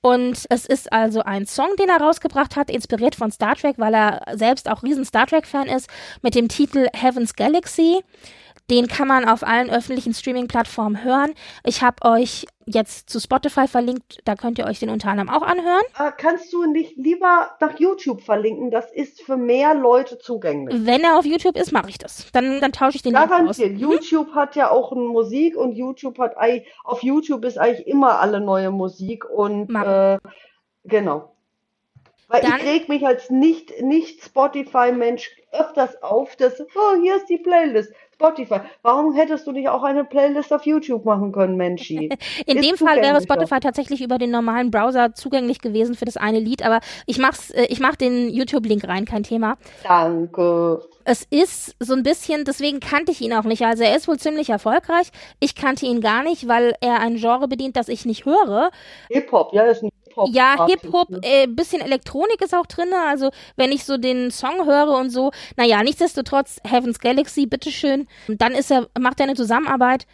Und es ist also ein Song, den er rausgebracht hat, inspiriert von Star Trek, weil er selbst auch riesen Star Trek-Fan ist, mit dem Titel Heaven's Galaxy. Den kann man auf allen öffentlichen Streaming-Plattformen hören. Ich habe euch jetzt zu Spotify verlinkt, da könnt ihr euch den unter anderem auch anhören. Äh, kannst du nicht lieber nach YouTube verlinken? Das ist für mehr Leute zugänglich. Wenn er auf YouTube ist, mache ich das. Dann, dann tausche ich den Link aus. Garantiert. YouTube hat ja auch Musik und YouTube hat auf YouTube ist eigentlich immer alle neue Musik und äh, genau. Weil dann, ich reg mich als nicht, nicht Spotify-Mensch öfters auf, dass, oh, hier ist die Playlist. Spotify. Warum hättest du nicht auch eine Playlist auf YouTube machen können, Menschi? (laughs) In dem Fall wäre Spotify tatsächlich über den normalen Browser zugänglich gewesen für das eine Lied, aber ich mach's, äh, ich mach den YouTube-Link rein, kein Thema. Danke. Es ist so ein bisschen, deswegen kannte ich ihn auch nicht. Also er ist wohl ziemlich erfolgreich. Ich kannte ihn gar nicht, weil er ein Genre bedient, das ich nicht höre. Hip-Hop, ja, ist ein Hip-Hop. Ja, Hip-Hop, ne? äh, bisschen Elektronik ist auch drin. Also, wenn ich so den Song höre und so, naja, nichtsdestotrotz, Heaven's Galaxy, bitteschön. Dann ist er, macht er eine Zusammenarbeit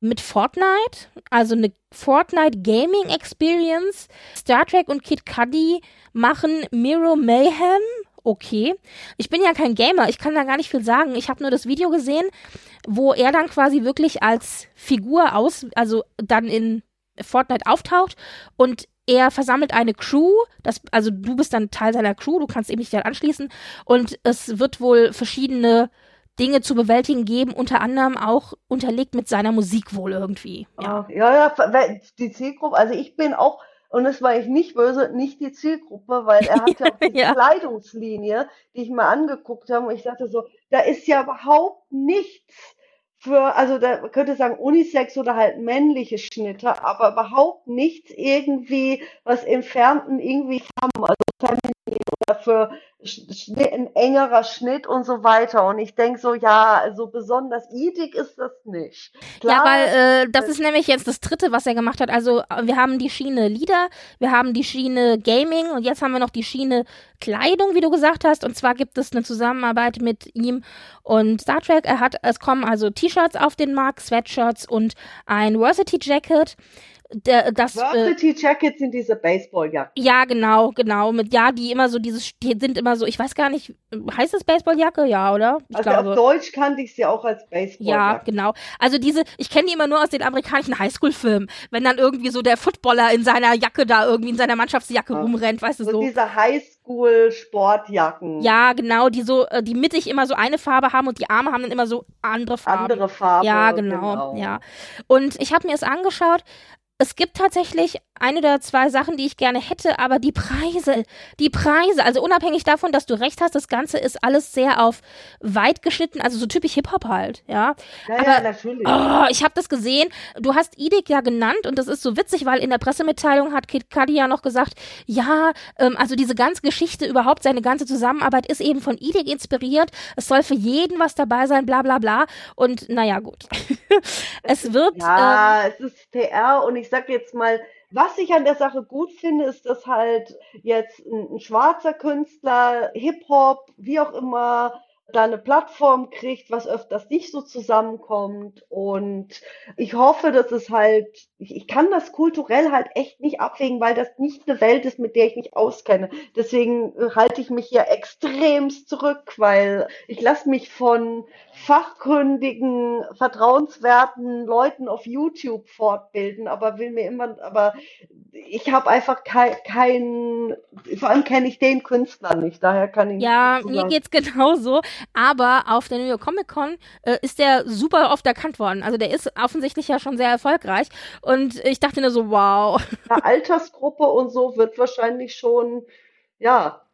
mit Fortnite, also eine Fortnite Gaming Experience. Star Trek und Kid Cudi machen Miro Mayhem. Okay. Ich bin ja kein Gamer, ich kann da gar nicht viel sagen. Ich habe nur das Video gesehen, wo er dann quasi wirklich als Figur aus, also dann in Fortnite auftaucht und er versammelt eine Crew, das, also du bist dann Teil seiner Crew, du kannst eben nicht daran anschließen und es wird wohl verschiedene Dinge zu bewältigen geben, unter anderem auch unterlegt mit seiner Musik wohl irgendwie. Ja, ah, ja, ja die Zielgruppe, also ich bin auch, und das war ich nicht böse, nicht die Zielgruppe, weil er hat (laughs) ja auch die ja. Kleidungslinie, die ich mal angeguckt habe und ich dachte so, da ist ja überhaupt nichts für, also da könnte sagen Unisex oder halt männliche Schnitte, aber überhaupt nichts irgendwie, was entfernten irgendwie haben, also feminin oder für ein engerer Schnitt und so weiter. Und ich denke so, ja, so besonders idig ist das nicht. Klar, ja, weil äh, das ist nämlich jetzt das dritte, was er gemacht hat. Also wir haben die Schiene Lieder, wir haben die Schiene Gaming und jetzt haben wir noch die Schiene Kleidung, wie du gesagt hast. Und zwar gibt es eine Zusammenarbeit mit ihm und Star Trek. Er hat, es kommen also T-Shirts auf den Markt, Sweatshirts und ein Varsity Jacket der, das. Varsity äh, Jackets sind diese Baseballjacken. Ja, genau, genau. Mit ja, die immer so dieses, die sind immer so, ich weiß gar nicht, heißt das Baseballjacke? Ja, oder? Ich also glaube. auf Deutsch kannte ich sie auch als Baseballjacke. Ja, genau. Also diese, ich kenne die immer nur aus den amerikanischen Highschool-Filmen, wenn dann irgendwie so der Footballer in seiner Jacke da irgendwie in seiner Mannschaftsjacke ja. rumrennt, weißt du so. so. diese Highschool-Sportjacken. Ja, genau, die so, äh, die mittig immer so eine Farbe haben und die Arme haben dann immer so andere Farben. Andere Farben. Ja, genau, genau. ja. Und ich habe mir es angeschaut, es gibt tatsächlich ein oder zwei Sachen, die ich gerne hätte, aber die Preise, die Preise, also unabhängig davon, dass du recht hast, das Ganze ist alles sehr auf weit geschnitten, also so typisch Hip-Hop halt, ja. Ja, aber, natürlich. Oh, ich habe das gesehen. Du hast Idik ja genannt und das ist so witzig, weil in der Pressemitteilung hat Kid Cudi ja noch gesagt, ja, ähm, also diese ganze Geschichte, überhaupt seine ganze Zusammenarbeit ist eben von Idik inspiriert. Es soll für jeden was dabei sein, bla bla bla. Und naja, gut. (laughs) es wird. Ja, ähm, es ist PR und ich sag jetzt mal, was ich an der Sache gut finde, ist, dass halt jetzt ein, ein schwarzer Künstler, Hip-Hop, wie auch immer, da eine Plattform kriegt, was öfters nicht so zusammenkommt. Und ich hoffe, dass es halt, ich, ich kann das kulturell halt echt nicht abwägen, weil das nicht eine Welt ist, mit der ich mich auskenne. Deswegen äh, halte ich mich hier extremst zurück, weil ich lasse mich von fachkundigen, vertrauenswerten Leuten auf YouTube fortbilden, aber will mir immer, aber ich habe einfach kein, kein, vor allem kenne ich den Künstler nicht, daher kann ich Ja, mir geht's genauso, aber auf der New York Comic Con äh, ist der super oft erkannt worden. Also der ist offensichtlich ja schon sehr erfolgreich und ich dachte nur so, wow. Eine Altersgruppe und so wird wahrscheinlich schon, ja,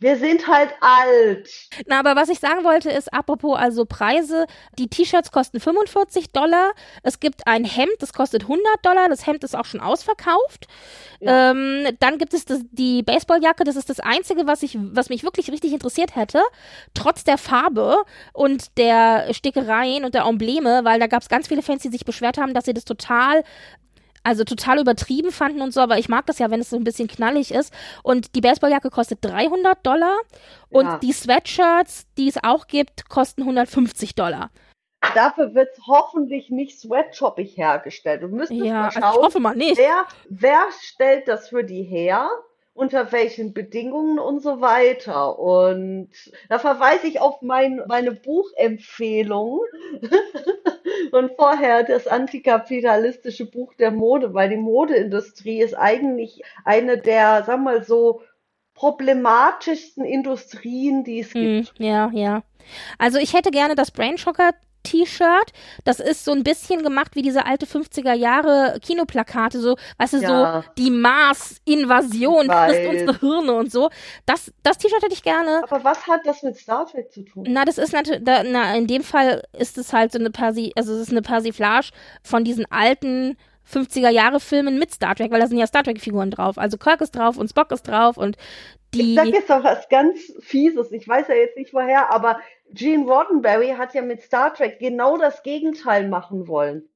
wir sind halt alt. Na, aber was ich sagen wollte ist, apropos also Preise, die T-Shirts kosten 45 Dollar. Es gibt ein Hemd, das kostet 100 Dollar. Das Hemd ist auch schon ausverkauft. Ja. Ähm, dann gibt es das, die Baseballjacke. Das ist das Einzige, was, ich, was mich wirklich richtig interessiert hätte. Trotz der Farbe und der Stickereien und der Embleme, weil da gab es ganz viele Fans, die sich beschwert haben, dass sie das total also total übertrieben fanden und so, aber ich mag das ja, wenn es so ein bisschen knallig ist. Und die Baseballjacke kostet 300 Dollar und ja. die Sweatshirts, die es auch gibt, kosten 150 Dollar. Dafür wird es hoffentlich nicht sweatshoppig hergestellt. Du müsstest ja, mal schauen, also ich hoffe mal nicht. Wer, wer stellt das für die her? Unter welchen Bedingungen und so weiter. Und da verweise ich auf mein, meine Buchempfehlung (laughs) und vorher das antikapitalistische Buch der Mode, weil die Modeindustrie ist eigentlich eine der, sagen wir mal so, problematischsten Industrien, die es hm, gibt. ja, ja. Also ich hätte gerne das Brainshocker T-Shirt. Das ist so ein bisschen gemacht wie diese alte 50er Jahre Kinoplakate, so, weißt du, ja. so die Mars-Invasion frisst unsere Hirne und so. Das, das T-Shirt hätte ich gerne. Aber was hat das mit Star Trek zu tun? Na, das ist natürlich, na, in dem Fall ist es halt so eine Persi, also es ist eine Persiflage von diesen alten 50er Jahre Filmen mit Star Trek, weil da sind ja Star Trek Figuren drauf. Also Kirk ist drauf und Spock ist drauf und die. Ich sag jetzt auch was ganz Fieses. Ich weiß ja jetzt nicht woher, aber Gene Roddenberry hat ja mit Star Trek genau das Gegenteil machen wollen.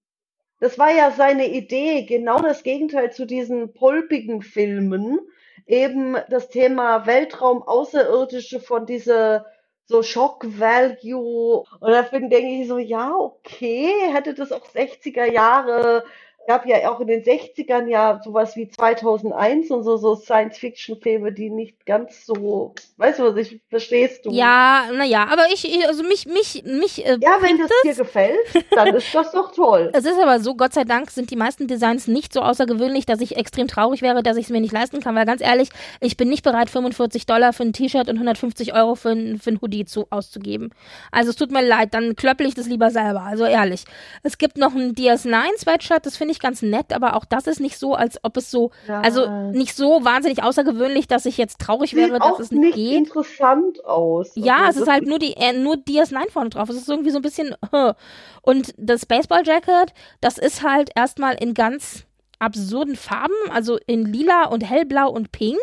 Das war ja seine Idee, genau das Gegenteil zu diesen pulpigen Filmen. Eben das Thema Weltraum, Außerirdische von dieser so Shock Value. Und dafür denke ich so, ja, okay, hätte das auch 60er Jahre gab ja auch in den 60ern ja sowas wie 2001 und so, so Science-Fiction-Filme, die nicht ganz so, weißt du, was ich, verstehst du? Ja, naja, aber ich, also mich, mich, mich. Äh, ja, wenn das, das dir gefällt, (laughs) dann ist das doch toll. Es ist aber so, Gott sei Dank sind die meisten Designs nicht so außergewöhnlich, dass ich extrem traurig wäre, dass ich es mir nicht leisten kann, weil ganz ehrlich, ich bin nicht bereit, 45 Dollar für ein T-Shirt und 150 Euro für ein, für ein Hoodie zu, auszugeben. Also es tut mir leid, dann klöppel ich das lieber selber, also ehrlich. Es gibt noch ein DS9-Sweatshirt, das finde ich ganz nett, aber auch das ist nicht so, als ob es so, ja. also nicht so wahnsinnig außergewöhnlich, dass ich jetzt traurig Sieht wäre, dass es nicht, nicht geht. interessant aus. Ja, also es ist halt nur die, äh, nur DS9 vorne drauf. Es ist irgendwie so ein bisschen, huh. (laughs) und das Baseball Jacket, das ist halt erstmal in ganz absurden Farben, also in lila und hellblau und pink.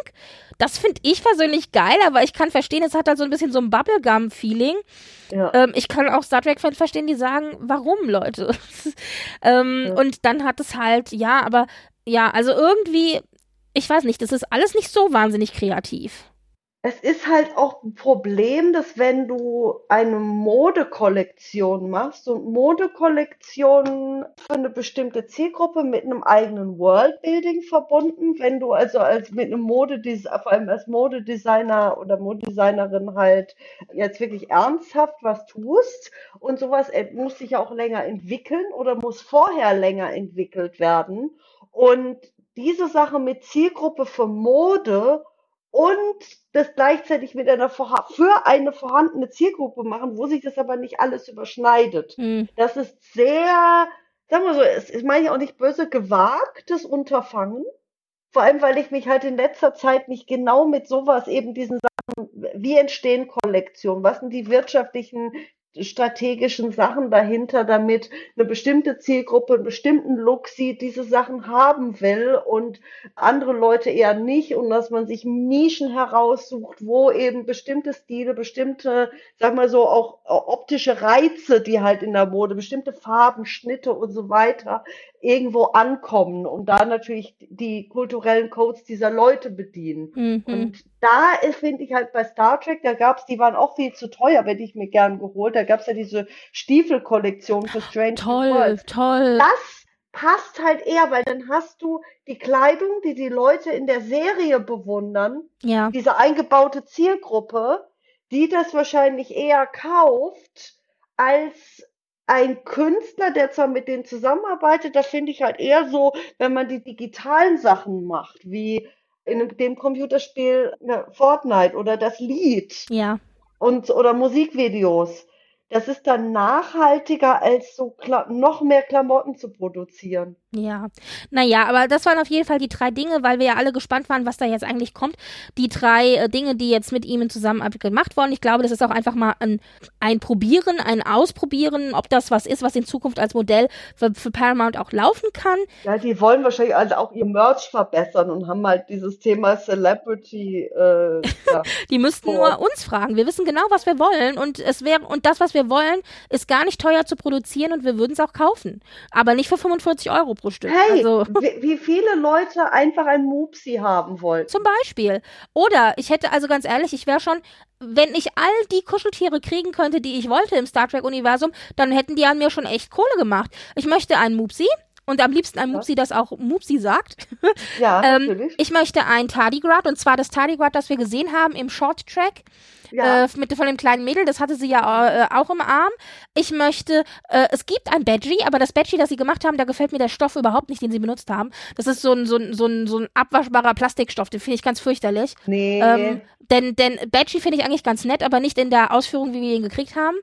Das finde ich persönlich geil, aber ich kann verstehen, es hat halt so ein bisschen so ein Bubblegum-Feeling. Ja. Ähm, ich kann auch Star Trek-Fans verstehen, die sagen, warum, Leute? (laughs) ähm, ja. Und dann hat es halt, ja, aber ja, also irgendwie, ich weiß nicht, das ist alles nicht so wahnsinnig kreativ es ist halt auch ein Problem, dass wenn du eine Modekollektion machst und Modekollektionen für eine bestimmte Zielgruppe mit einem eigenen Worldbuilding verbunden, wenn du also als mit einem Modedesigner, vor allem als Modedesigner oder Modedesignerin halt jetzt wirklich ernsthaft was tust und sowas äh, muss sich auch länger entwickeln oder muss vorher länger entwickelt werden. Und diese Sache mit Zielgruppe für Mode und das gleichzeitig mit einer für eine vorhandene Zielgruppe machen, wo sich das aber nicht alles überschneidet. Mhm. Das ist sehr, sagen wir so, es ist meine auch nicht böse gewagtes Unterfangen. Vor allem, weil ich mich halt in letzter Zeit nicht genau mit sowas eben diesen Sachen, wie entstehen Kollektionen, was sind die wirtschaftlichen strategischen Sachen dahinter, damit eine bestimmte Zielgruppe einen bestimmten Look sieht, diese Sachen haben will und andere Leute eher nicht und dass man sich Nischen heraussucht, wo eben bestimmte Stile, bestimmte, sag mal so, auch optische Reize, die halt in der Mode, bestimmte Farben, Schnitte und so weiter irgendwo ankommen und da natürlich die kulturellen Codes dieser Leute bedienen. Mhm. Und da finde ich halt bei Star Trek, da gab's, die waren auch viel zu teuer, hätte ich mir gern geholt. Da gab's ja diese Stiefelkollektion für Strange Toll, Worlds. toll. Das passt halt eher, weil dann hast du die Kleidung, die die Leute in der Serie bewundern, ja. diese eingebaute Zielgruppe, die das wahrscheinlich eher kauft als ein Künstler, der zwar mit denen zusammenarbeitet, da finde ich halt eher so, wenn man die digitalen Sachen macht, wie in dem Computerspiel ja, Fortnite oder das Lied. Ja. Und, oder Musikvideos das ist dann nachhaltiger, als so noch mehr Klamotten zu produzieren. Ja, naja, aber das waren auf jeden Fall die drei Dinge, weil wir ja alle gespannt waren, was da jetzt eigentlich kommt. Die drei äh, Dinge, die jetzt mit ihm in Zusammenarbeit gemacht wurden. Ich glaube, das ist auch einfach mal ein, ein Probieren, ein Ausprobieren, ob das was ist, was in Zukunft als Modell für, für Paramount auch laufen kann. Ja, die wollen wahrscheinlich also auch ihr Merch verbessern und haben halt dieses Thema Celebrity. Äh, ja, (laughs) die müssten vor. nur uns fragen. Wir wissen genau, was wir wollen und es wäre und das, was wir wollen, ist gar nicht teuer zu produzieren und wir würden es auch kaufen, aber nicht für 45 Euro pro Stück. Hey, also, (laughs) wie, viele Leute einfach ein Mupsi haben wollen. Zum Beispiel. Oder ich hätte also ganz ehrlich, ich wäre schon, wenn ich all die Kuscheltiere kriegen könnte, die ich wollte im Star Trek-Universum, dann hätten die an mir schon echt Kohle gemacht. Ich möchte einen Mupsi. Und am liebsten ein Mupsi, das auch Mupsi sagt. Ja, (laughs) ähm, natürlich. Ich möchte ein Tardigrad, und zwar das Tardigrad, das wir gesehen haben im Short Track ja. äh, mit von dem kleinen Mädel, das hatte sie ja äh, auch im Arm. Ich möchte, äh, es gibt ein Badgie, aber das Badgie, das sie gemacht haben, da gefällt mir der Stoff überhaupt nicht, den sie benutzt haben. Das ist so ein, so ein, so ein, so ein abwaschbarer Plastikstoff, den finde ich ganz fürchterlich. Nee. Ähm, denn, denn Badgie finde ich eigentlich ganz nett, aber nicht in der Ausführung, wie wir ihn gekriegt haben.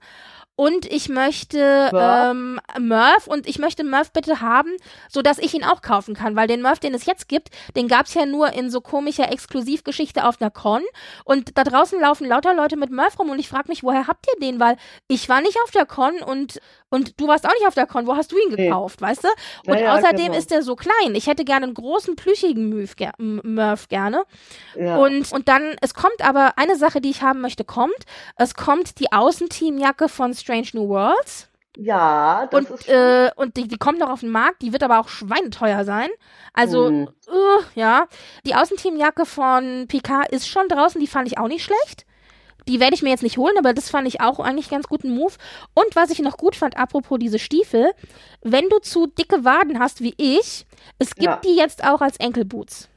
Und ich möchte Murph? ähm, Murph und ich möchte Murph bitte haben, so dass ich ihn auch kaufen kann, weil den Murph, den es jetzt gibt, den gab's ja nur in so komischer Exklusivgeschichte auf einer Con und da draußen laufen lauter Leute mit Murph rum und ich frage mich, woher habt ihr den, weil ich war nicht auf der Con und und du warst auch nicht auf der Con, wo hast du ihn Nee. gekauft, weißt du? Und Ja, ja, außerdem genau. ist der so klein. Ich hätte gerne einen großen plüschigen Murph, ger Murph gerne. Ja. Und, und dann, es kommt aber eine Sache, die ich haben möchte, kommt. Es kommt die Außenteamjacke von Strange New Worlds. ja, das Und, ist äh, und die, die kommt noch auf den Markt, die wird aber auch schweineteuer sein. Also, Hm. äh, ja. Die Außenteamjacke von Picard ist schon draußen, die fand ich auch nicht schlecht. Die werde ich mir jetzt nicht holen, aber das fand ich auch eigentlich ganz guten Move. Und was ich noch gut fand, apropos diese Stiefel, wenn du zu dicke Waden hast wie ich, es gibt Ja. die jetzt auch als Enkelboots.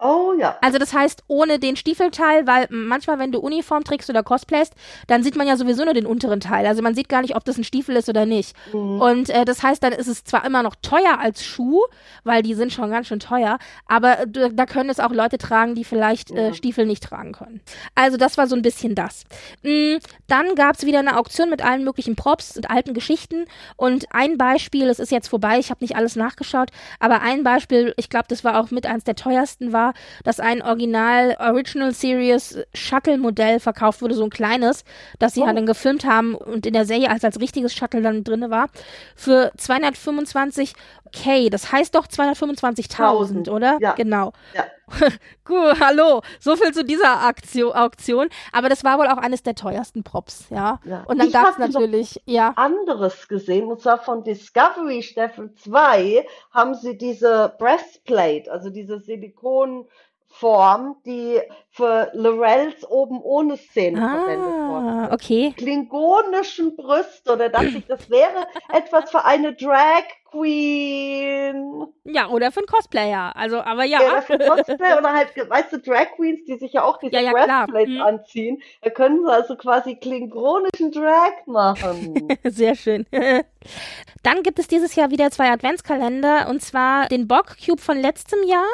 Oh ja. Also das heißt ohne den Stiefelteil, weil manchmal, wenn du Uniform trägst oder cosplayst, dann sieht man ja sowieso nur den unteren Teil. Also man sieht gar nicht, ob das ein Stiefel ist oder nicht. Mhm. Und äh, das heißt, dann ist es zwar immer noch teuer als Schuh, weil die sind schon ganz schön teuer, aber äh, da können es auch Leute tragen, die vielleicht äh. Stiefel nicht tragen können. Also das war so ein bisschen das. Mm, dann gab es wieder eine Auktion mit allen möglichen Props und alten Geschichten. Und ein Beispiel, es ist jetzt vorbei, ich habe nicht alles nachgeschaut, aber ein Beispiel, ich glaube, das war auch mit eins der teuersten war, dass ein Original Original Series Shuttle-Modell verkauft wurde, so ein kleines, das sie Oh. halt dann gefilmt haben und in der Serie als, als richtiges Shuttle dann drinne war, für 225k. Das heißt doch 225.000, Tausend. oder? Ja. Genau. Ja. (laughs) Gut, hallo. So viel zu dieser Aktio Auktion. Aber das war wohl auch eines der teuersten Props, ja. Ja. Und dann Ich gab es natürlich, ja. anderes gesehen, und zwar von Discovery Staffel 2 haben sie diese Breastplate, also diese Silikonform, die für Lorels oben ohne Szene verwendet Ah, ist. okay. Klingonischen Brüste, oder dachte ich, das wäre (laughs) etwas für eine Drag Queen. Ja, oder für einen Cosplayer. Also, aber ja. Ja, für Cosplay oder halt, weißt du, Drag Queens, die sich ja auch diese Ja, ja. Breastplates Mhm. anziehen. Da können sie also quasi klingonischen Drag machen. (laughs) Sehr schön. (laughs) Dann gibt es dieses Jahr wieder zwei Adventskalender und zwar den Bock Cube von letztem Jahr.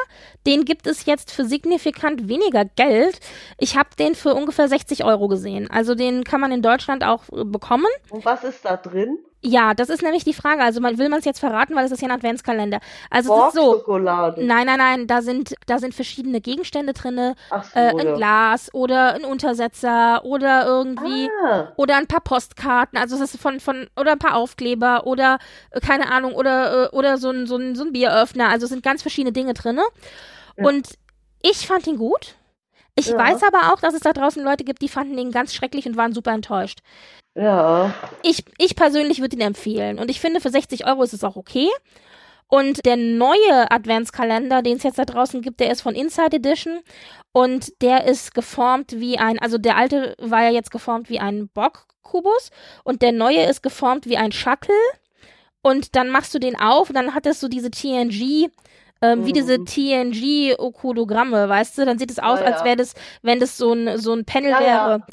Den gibt es jetzt für signifikant weniger Geld. Ich habe den für ungefähr 60 Euro gesehen. Also den kann man in Deutschland auch äh, bekommen. Und was ist da drin? Ja, das ist nämlich die Frage. Also man will man es jetzt verraten, weil es ist ja ein Adventskalender. Also es ist so. Nein, nein, nein, da sind, da sind verschiedene Gegenstände drinne. So, Äh, ein ja. Glas oder ein Untersetzer oder irgendwie Ah, oder ein paar Postkarten, also das ist von, von, oder ein paar Aufkleber oder, äh, keine Ahnung, oder, äh, oder so ein, so ein, so ein Bieröffner. Also es sind ganz verschiedene Dinge drinne. Ja. Und ich fand ihn gut. Ich Ja. weiß aber auch, dass es da draußen Leute gibt, die fanden ihn ganz schrecklich und waren super enttäuscht. Ja. Ich, ich persönlich würde ihn empfehlen. Und ich finde, für 60 Euro ist es auch okay. Und der neue Adventskalender, den es jetzt da draußen gibt, der ist von Inside Edition. Und der ist geformt wie ein, also der alte war ja jetzt geformt wie ein Bock-Kubus. Und der neue ist geformt wie ein Shuttle. Und dann machst du den auf und dann hat es so diese TNG, ähm, wie diese Mhm. TNG-Okodogramme, weißt du? Dann sieht es aus, Ja, als wäre das, wenn das so ein, so ein Panel ja. wäre.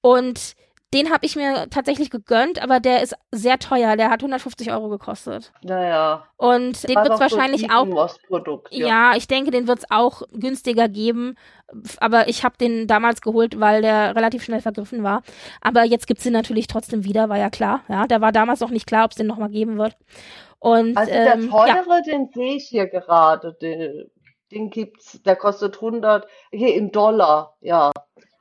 Und den habe ich mir tatsächlich gegönnt, aber der ist sehr teuer. Der hat 150 Euro gekostet. Naja. Und den wird es wahrscheinlich auch. Produkt. Ja. ich denke, den wird es auch günstiger geben. Aber ich habe den damals geholt, weil der relativ schnell vergriffen war. Aber jetzt gibt's den natürlich trotzdem wieder, war ja klar. Ja, der war damals auch nicht klar, ob es den nochmal geben wird. Und Also der ähm, ja, teure, den sehe ich hier gerade. Den, den gibt's, der kostet 100, hier in Dollar. Ja.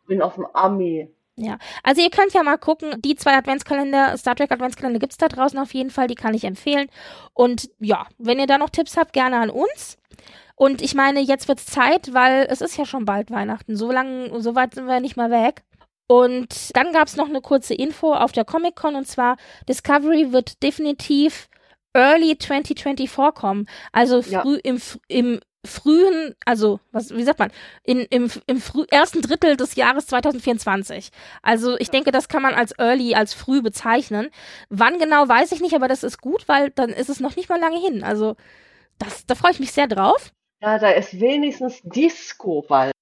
Bin auf dem Ami. Ja, also ihr könnt ja mal gucken, die zwei Adventskalender, Star Trek Adventskalender gibt's da draußen auf jeden Fall, die kann ich empfehlen. Und ja, wenn ihr da noch Tipps habt, gerne an uns. Und ich meine, jetzt wird's Zeit, weil es ist ja schon bald Weihnachten. So lang, so weit sind wir nicht mal weg. Und dann gab's noch eine kurze Info auf der Comic Con und zwar Discovery wird definitiv early 2024 kommen. Also Ja. früh im, im frühen, also was, wie sagt man, in, im, im früh, ersten Drittel des Jahres 2024. Also ich denke, das kann man als early, als früh bezeichnen. Wann genau, weiß ich nicht, aber das ist gut, weil dann ist es noch nicht mal lange hin. Also das, da freue ich mich sehr drauf. Ja, da ist wenigstens Disco bald.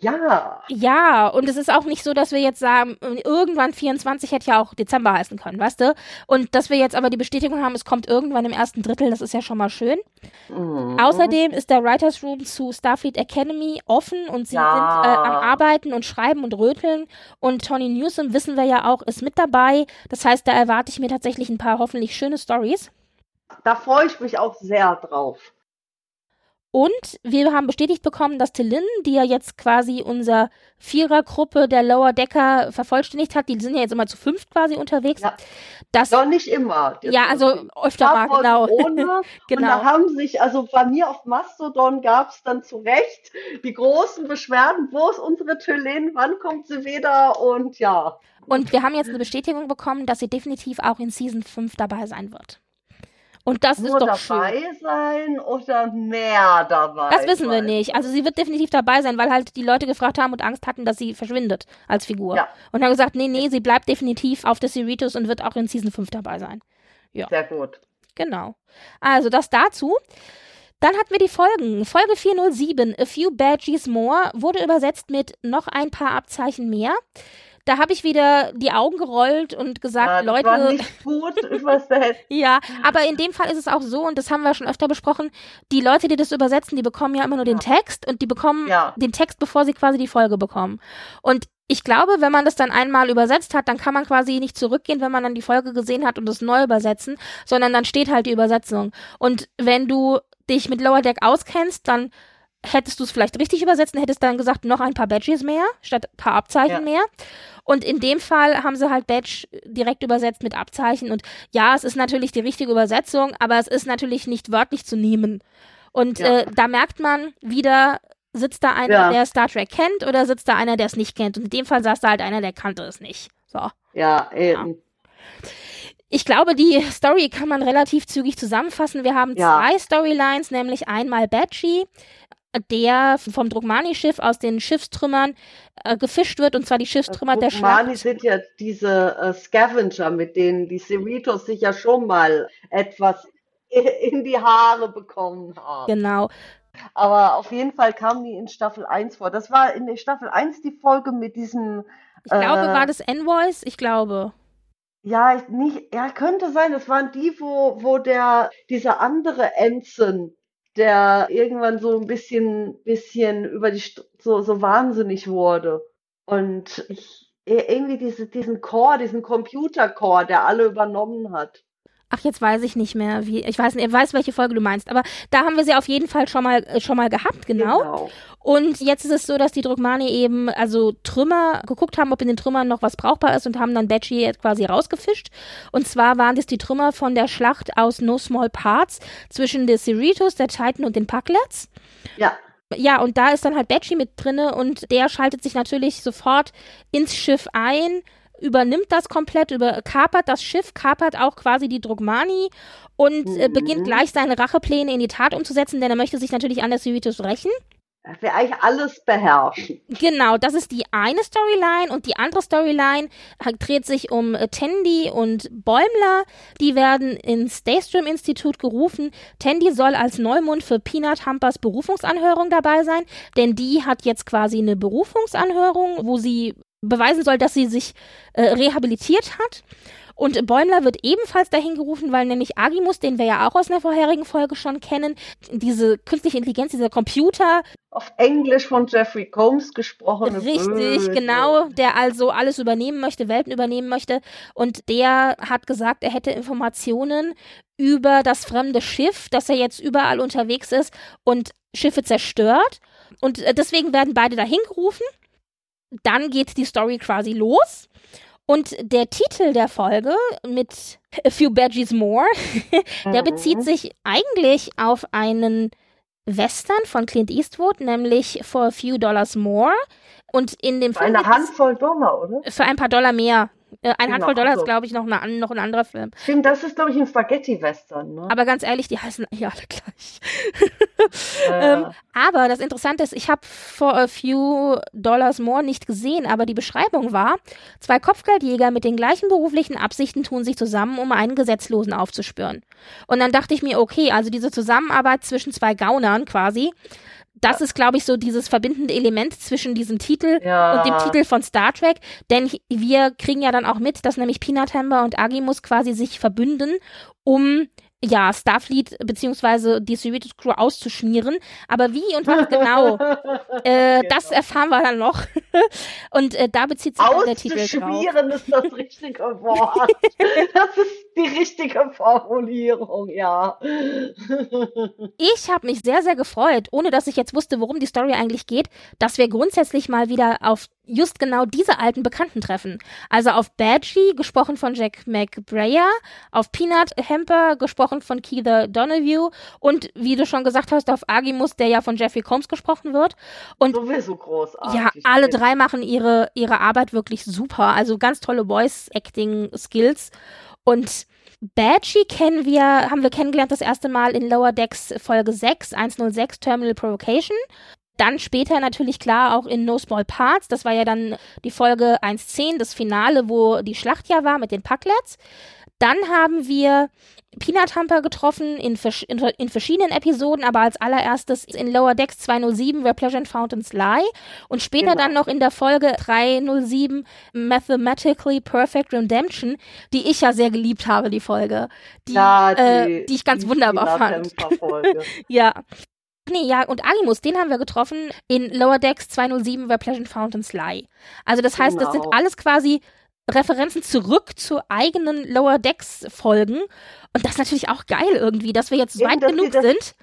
Ja. Ja, und es ist auch nicht so, dass wir jetzt sagen, irgendwann 24 hätte ja auch Dezember heißen können, weißt du? Und dass wir jetzt aber die Bestätigung haben, es kommt irgendwann im ersten Drittel, das ist ja schon mal schön. Mhm. Außerdem ist der Writers Room zu Starfleet Academy offen und sie ja. sind äh, am Arbeiten und Schreiben und Röteln. Und Tony Newsom, wissen wir ja auch, ist mit dabei. Das heißt, da erwarte ich mir tatsächlich ein paar hoffentlich schöne Stories. Da freue ich mich auch sehr drauf. Und wir haben bestätigt bekommen, dass Tillin, die ja jetzt quasi unser Vierergruppe der Lower Decker vervollständigt hat, die sind ja jetzt immer zu fünf quasi unterwegs. Ja. Das, Doch nicht immer. ja, also öfter mal, genau. (laughs) Genau. Und da haben sich, also bei mir auf Mastodon gab es dann zu Recht die großen Beschwerden, wo ist unsere Tillin, wann kommt sie wieder und ja. Und wir haben jetzt eine Bestätigung bekommen, dass sie definitiv auch in Season 5 dabei sein wird. Und das Nur ist doch dabei schön. sein oder mehr dabei? Das wissen wir nicht. Also sie wird definitiv dabei sein, weil halt die Leute gefragt haben und Angst hatten, dass sie verschwindet als Figur. Ja. Und haben gesagt, nee, nee, sie bleibt definitiv auf der Cerritos und wird auch in Season 5 dabei sein. Ja. Sehr gut. Genau. Also das dazu. Dann hatten wir die Folgen. Folge 407, A Few Badges More, wurde übersetzt mit noch ein paar Abzeichen mehr da habe ich wieder die Augen gerollt und gesagt, ja, Leute. War nicht gut, (laughs) da (laughs) ja, aber in dem Fall ist es auch so, und das haben wir schon öfter besprochen, die Leute, die das übersetzen, die bekommen ja immer nur den Text und die bekommen ja. den Text, bevor sie quasi die Folge bekommen. Und ich glaube, wenn man das dann einmal übersetzt hat, dann kann man quasi nicht zurückgehen, wenn man dann die Folge gesehen hat und das neu übersetzen, sondern dann steht halt die Übersetzung. Und wenn du dich mit Lower Deck auskennst, dann hättest du es vielleicht richtig übersetzt und hättest dann gesagt, noch ein paar Badges mehr, statt ein paar Abzeichen ja. mehr. Und in dem Fall haben sie halt Badge direkt übersetzt mit Abzeichen. Und ja, es ist natürlich die richtige Übersetzung, aber es ist natürlich nicht wörtlich zu nehmen. Und ja. äh, da merkt man wieder, sitzt da einer, ja. der Star Trek kennt oder sitzt da einer, der es nicht kennt. Und in dem Fall saß da halt einer, der kannte es nicht. So. Ja, eben. Ich glaube, die Story kann man relativ zügig zusammenfassen. Wir haben zwei Storylines, nämlich einmal Badgie, der vom Drukmani-Schiff aus den Schiffstrümmern äh, gefischt wird, und zwar die Schiffstrümmer der Schlacht. Drukmani sind ja diese äh, Scavenger, mit denen die Cerritos sich ja schon mal etwas in die Haare bekommen haben. Genau. Aber auf jeden Fall kamen die in Staffel 1 vor. Das war in der Staffel 1 die Folge mit diesem. Ich glaube, äh, war das Envoys? Ich glaube. Ja, nicht, ja, könnte sein. Das waren die, wo, wo der, dieser andere Ensign der irgendwann so ein bisschen, bisschen über die, so, so wahnsinnig wurde. Und ich, irgendwie diese, diesen Core, diesen Computer-Core, der alle übernommen hat. Ach, jetzt weiß ich nicht mehr, wie. Ich weiß nicht, ich weiß, welche Folge du meinst, aber da haben wir sie auf jeden Fall schon mal, äh, schon mal gehabt, genau. genau. Und jetzt ist es so, dass die Druckmani eben, also Trümmer, geguckt haben, ob in den Trümmern noch was brauchbar ist und haben dann Batchy jetzt quasi rausgefischt. Und zwar waren das die Trümmer von der Schlacht aus No Small Parts zwischen den Cerritos, der Titan und den Packlets. Ja. Ja, und da ist dann halt Batchy mit drinne und der schaltet sich natürlich sofort ins Schiff ein, übernimmt das komplett, über, kapert das Schiff, kapert auch quasi die Drogmani und äh, beginnt mhm. gleich seine Rachepläne in die Tat umzusetzen, denn er möchte sich natürlich an der Civitus rächen. Er will eigentlich alles beherrschen. Genau, das ist die eine Storyline und die andere Storyline dreht sich um äh, Tandy und Bäumler. Die werden ins Daystream-Institut gerufen. Tandy soll als Neumund für Peanut Humpers Berufungsanhörung dabei sein, denn die hat jetzt quasi eine Berufungsanhörung, wo sie beweisen soll, dass sie sich äh, rehabilitiert hat. Und Bäumler wird ebenfalls dahin gerufen, weil nämlich Agimus, den wir ja auch aus einer vorherigen Folge schon kennen, diese künstliche Intelligenz, dieser Computer. Auf Englisch von Jeffrey Combs gesprochen. Richtig, Böse. genau, der also alles übernehmen möchte, Welten übernehmen möchte. Und der hat gesagt, er hätte Informationen über das fremde Schiff, dass er jetzt überall unterwegs ist und Schiffe zerstört. Und äh, deswegen werden beide dahin gerufen dann geht die Story quasi los. Und der Titel der Folge mit A Few Badges More, (laughs) der bezieht mhm. sich eigentlich auf einen Western von Clint Eastwood, nämlich For a Few Dollars More. Und in dem Für Film. Eine Handvoll Dollar, oder? Für ein paar Dollar mehr. Äh, ein genau, Handvoll Dollar also. ist, glaube ich, noch, eine, noch ein anderer Film. Stimmt, das ist, glaube ich, ein Spaghetti-Western. Ne? Aber ganz ehrlich, die heißen (laughs) ja alle gleich. Äh. ähm, aber das Interessante ist, ich habe For a Few Dollars More nicht gesehen, aber die Beschreibung war, zwei Kopfgeldjäger mit den gleichen beruflichen Absichten tun sich zusammen, um einen Gesetzlosen aufzuspüren. Und dann dachte ich mir, okay, also diese Zusammenarbeit zwischen zwei Gaunern quasi, das ist, glaube ich, so dieses verbindende Element zwischen diesem Titel Ja. und dem Titel von Star Trek. Denn wir kriegen ja dann auch mit, dass nämlich Peanut Hammer und Agimus quasi sich verbünden, um ja, Starfleet beziehungsweise die Cerritos Crew auszuschmieren. Aber wie und was (laughs) genau, äh, Genau. das erfahren wir dann noch. (laughs) und äh, da bezieht sich dann der Titel drauf. Auszuschmieren ist das (laughs) richtige Wort. das ist die richtige Formulierung, ja. Ich habe mich sehr, sehr gefreut, ohne dass ich jetzt wusste, worum die Story eigentlich geht, dass wir grundsätzlich mal wieder auf just genau diese alten Bekannten treffen. Also auf Badgie, gesprochen von Jack McBrayer, auf Peanut Hamper, gesprochen von Keitha Donahue und wie du schon gesagt hast, auf Agimus, der ja von Jeffrey Combs gesprochen wird. Und Sowieso großartig. ja, alle drei machen ihre, ihre Arbeit wirklich super. Also ganz tolle Voice-Acting-Skills. Und Badgie kennen wir, haben wir kennengelernt das erste Mal in Lower Decks Folge 6, 106 Terminal Provocation. Dann später natürlich klar auch in No Small Parts. Das war ja dann die Folge 1.10, das Finale, wo die Schlacht ja war mit den Packlets. Dann haben wir Peanut Hamper getroffen in, in, in verschiedenen Episoden, aber als allererstes in Lower Decks 207, Where Pleasure and Fountains Lie. Und später Genau. dann noch in der Folge 307, Mathematically Perfect Redemption, die ich ja sehr geliebt habe, die Folge. Die, ja, äh, die ich ganz wunderbar fand. (laughs) Ja. Nee, ja, und Agimus, den haben wir getroffen in Lower Decks 207, Where Pleasant Fountains Lie. Also das heißt, das sind Genau. alles quasi Referenzen zurück zu eigenen Lower Decks Folgen. Und das ist natürlich auch geil irgendwie, dass wir jetzt Eben, weit genug das- sind.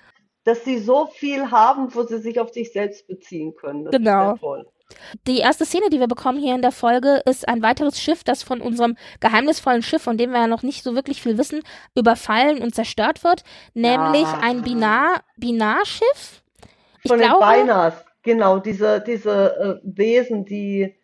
Dass sie so viel haben, wo sie sich auf sich selbst beziehen können. Das Genau. Die erste Szene, die wir bekommen hier in der Folge, ist ein weiteres Schiff, das von unserem geheimnisvollen Schiff, von dem wir ja noch nicht so wirklich viel wissen, überfallen und zerstört wird. Nämlich Ja. ein Binar, Binarschiff. Ich Von den glaube, Beiners, genau, diese, diese äh, Wesen, die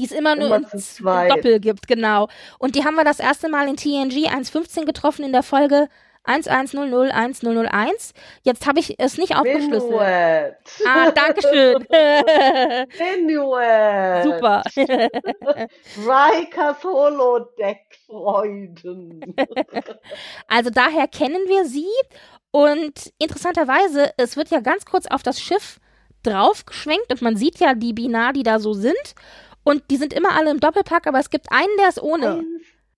die es immer nur Immer im. Doppel gibt, genau. Und die haben wir das erste Mal in TNG 1.15 getroffen in der Folge 11001001. Jetzt habe ich es nicht aufgeschlüsselt. Minuet. Ah, Dankeschön. (laughs) (laughs) Minuet. Super. (laughs) Rikers Holodeck-Freuden. Also daher kennen wir sie. Und interessanterweise, es wird ja ganz kurz auf das Schiff draufgeschwenkt und man sieht ja die Binar, die da so sind. Und die sind immer alle im Doppelpack, aber es gibt einen, der ist ohne.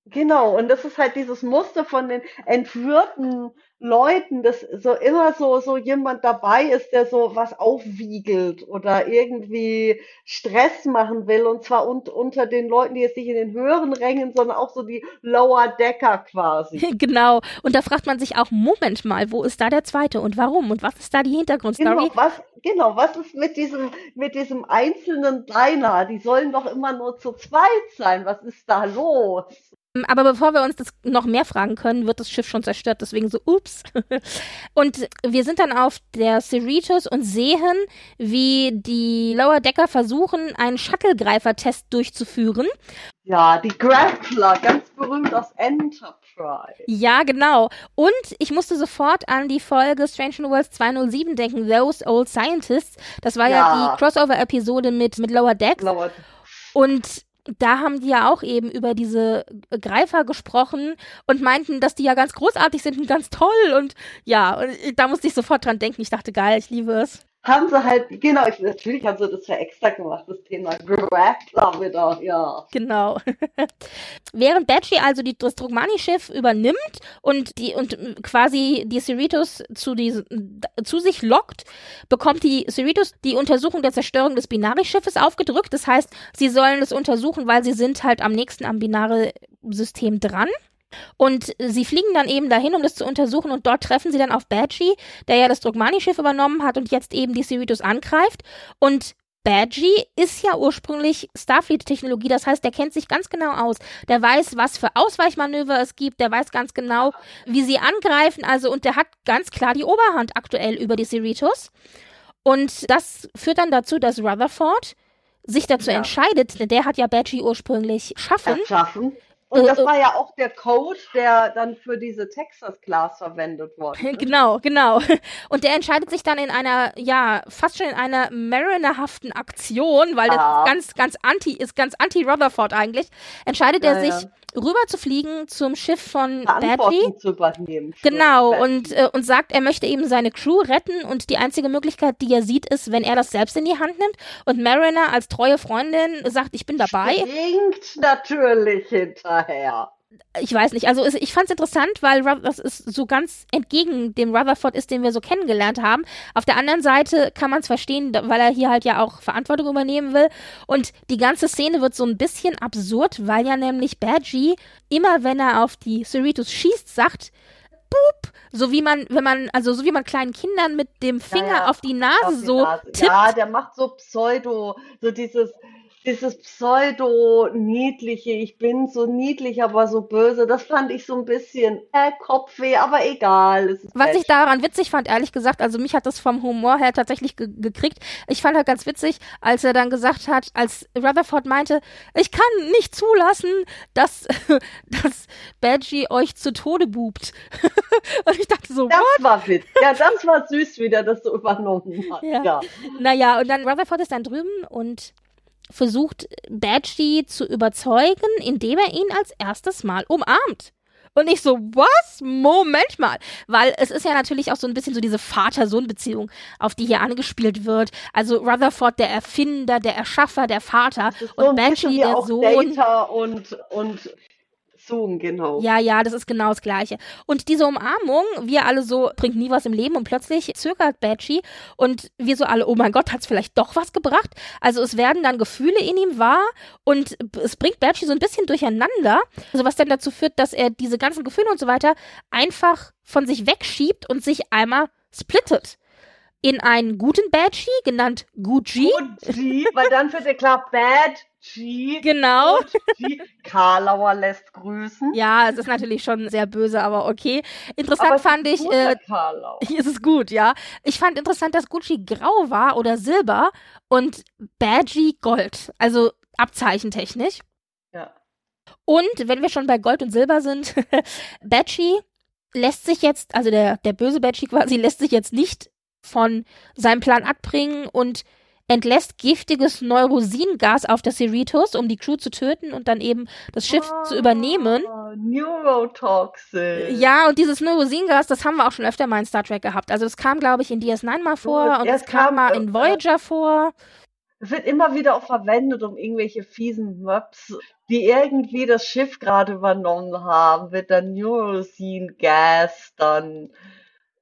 Genau, und das ist halt dieses Muster von den entführten Leuten, dass so immer so, so jemand dabei ist, der so was aufwiegelt oder irgendwie Stress machen will, und zwar un unter den Leuten, die jetzt nicht in den höheren Rängen, sondern auch so die Lower Decker quasi. (laughs) Genau. Und da fragt man sich auch, Moment mal, wo ist da der zweite und warum? Und was ist da die Hintergrundstory? Genau, was, genau, was ist mit diesem, mit diesem einzelnen Diner? Die sollen doch immer nur zu zweit sein. Was ist da los? Aber bevor wir uns das noch mehr fragen können, wird das Schiff schon zerstört. Deswegen so, ups. (laughs) Und wir sind dann auf der Cerritos und sehen, wie die Lower Decker versuchen, einen Shuttlegreifer-Test durchzuführen. Ja, die Grappler, ganz berühmt aus Enterprise. Ja, genau. Und ich musste sofort an die Folge Strange New Worlds 207 denken, Those Old Scientists. Das war ja, Ja. die Crossover-Episode mit, mit Lower Decks. Lower Und da haben die ja auch eben über diese Greifer gesprochen und meinten, dass die ja ganz großartig sind und ganz toll. Und ja, und da musste ich sofort dran denken. Ich dachte, geil, ich liebe es. Haben sie halt, genau, ich, natürlich haben sie das ja extra gemacht, das Thema Grappler wieder, ja. Genau. (laughs) Während Badgie also die, das Drogmani-Schiff übernimmt und die und quasi die Cerritos zu, zu sich lockt, bekommt die Cerritos die Untersuchung der Zerstörung des Binari-Schiffes aufgedrückt. Das heißt, sie sollen es untersuchen, weil sie sind halt am nächsten am Binare-System dran. Und sie fliegen dann eben dahin, um das zu untersuchen und dort treffen sie dann auf Badgie, der ja das Drogmani-Schiff übernommen hat und jetzt eben die Cerritos angreift. Und Badgie ist ja ursprünglich Starfleet-Technologie, das heißt, der kennt sich ganz genau aus. Der weiß, was für Ausweichmanöver es gibt, der weiß ganz genau, wie sie angreifen, also und der hat ganz klar die Oberhand aktuell über die Cerritos. Und das führt dann dazu, dass Rutherford sich dazu Ja. entscheidet, denn der hat ja Badgie ursprünglich schaffen. Erschaffen. Und das Äh, äh. war ja auch der Code, der dann für diese Texas-Class verwendet wurde. (laughs) Genau, genau. (laughs) Und der entscheidet sich dann in einer, ja, fast schon in einer Mariner-haften Aktion, weil das ganz, ganz anti, ist ganz anti-Rutherford eigentlich, entscheidet Ja, er ja. Rüber zu fliegen zum Schiff von. Verantwortung zu übernehmen. Genau, und, äh, und sagt, er möchte eben seine Crew retten und die einzige Möglichkeit, die er sieht, ist, wenn er das selbst in die Hand nimmt. Und Mariner als treue Freundin sagt, ich bin dabei. Springt natürlich hinterher. Ich weiß nicht, also ich fand es interessant, weil das ist so ganz entgegen dem Rutherford ist, den wir so kennengelernt haben. Auf der anderen Seite kann man es verstehen, weil er hier halt ja auch Verantwortung übernehmen will. Und die ganze Szene wird so ein bisschen absurd, weil ja nämlich Badgie immer, wenn er auf die Cerritos schießt, sagt, Boop, so wie man, wenn man, also so wie man kleinen Kindern mit dem Finger ja, auf die Nase Auf die so Nase. tippt. Ja, der macht so Pseudo, so dieses, dieses Pseudo-niedliche, ich bin so niedlich, aber so böse, das fand ich so ein bisschen äh, Kopfweh, aber egal. Was ich Badgie. daran witzig fand, ehrlich gesagt, also mich hat das vom Humor her tatsächlich ge gekriegt. Ich fand halt ganz witzig, als er dann gesagt hat, als Rutherford meinte, ich kann nicht zulassen, dass, (laughs) dass Badgie euch zu Tode bubt. (laughs) Und ich dachte so, Das war Witz. Ja, das war süß, wie der das so übernommen hat. Ja. Ja. Naja, und dann Rutherford ist dann drüben und versucht Badgie zu überzeugen, indem er ihn als erstes Mal umarmt. Und ich so, was? Moment mal. Weil es ist ja natürlich auch so ein bisschen so diese Vater-Sohn-Beziehung, auf die hier angespielt wird. Also Rutherford, der Erfinder, der Erschaffer, der Vater und so bisschen Badgie, der Sohn. Data und, und Zoom, genau. Ja, ja, das ist genau das Gleiche. Und diese Umarmung, wir alle so, bringt nie was im Leben und plötzlich zögert Badgie und wir so alle, oh mein Gott, hat's vielleicht doch was gebracht? Also es werden dann Gefühle in ihm wahr und es bringt Badgie so ein bisschen durcheinander, also was dann dazu führt, dass er diese ganzen Gefühle und so weiter einfach von sich wegschiebt und sich einmal splittet. In einen guten Badgie, genannt Gucci. Und G, weil dann wird ja klar, Bad G. Genau. G. Karlauer lässt grüßen. Ja, es ist natürlich schon sehr böse, aber okay. Interessant Aber fand ich, äh, Karlauer. (laughs) Hier ist es gut, ja. Ich fand interessant, dass Gucci grau war oder silber und Badgie gold. Also abzeichentechnisch. Ja. Und wenn wir schon bei Gold und Silber sind, (laughs) Badgie lässt sich jetzt, also der, der böse Badgie quasi, (laughs) lässt sich jetzt nicht von seinem Plan abbringen und entlässt giftiges Neurosingas auf der Cerritos, um die Crew zu töten und dann eben das Schiff zu übernehmen. Ah, Neurotoxic. Ja, und dieses Neurosingas, das haben wir auch schon öfter mal in Star Trek gehabt. Also es kam, glaube ich, in DS9 mal vor Gut, und es kam kam, mal in Voyager vor. Es wird immer wieder auch verwendet, um irgendwelche fiesen Mobs, die irgendwie das Schiff gerade übernommen haben, wird dann Neurosin Gas dann.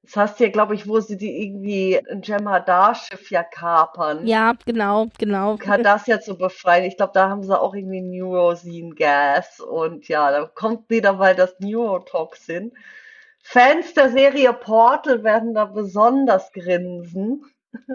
Das heißt ja, glaube ich, wo sie die irgendwie ein Jemadar-Schiff ja kapern. Ja, genau, genau. Kann das ja zu befreien. Ich glaube, da haben sie auch irgendwie Neurosin Gas und ja, da kommt wieder mal das Neurotoxin. Fans der Serie Portal werden da besonders grinsen. (laughs)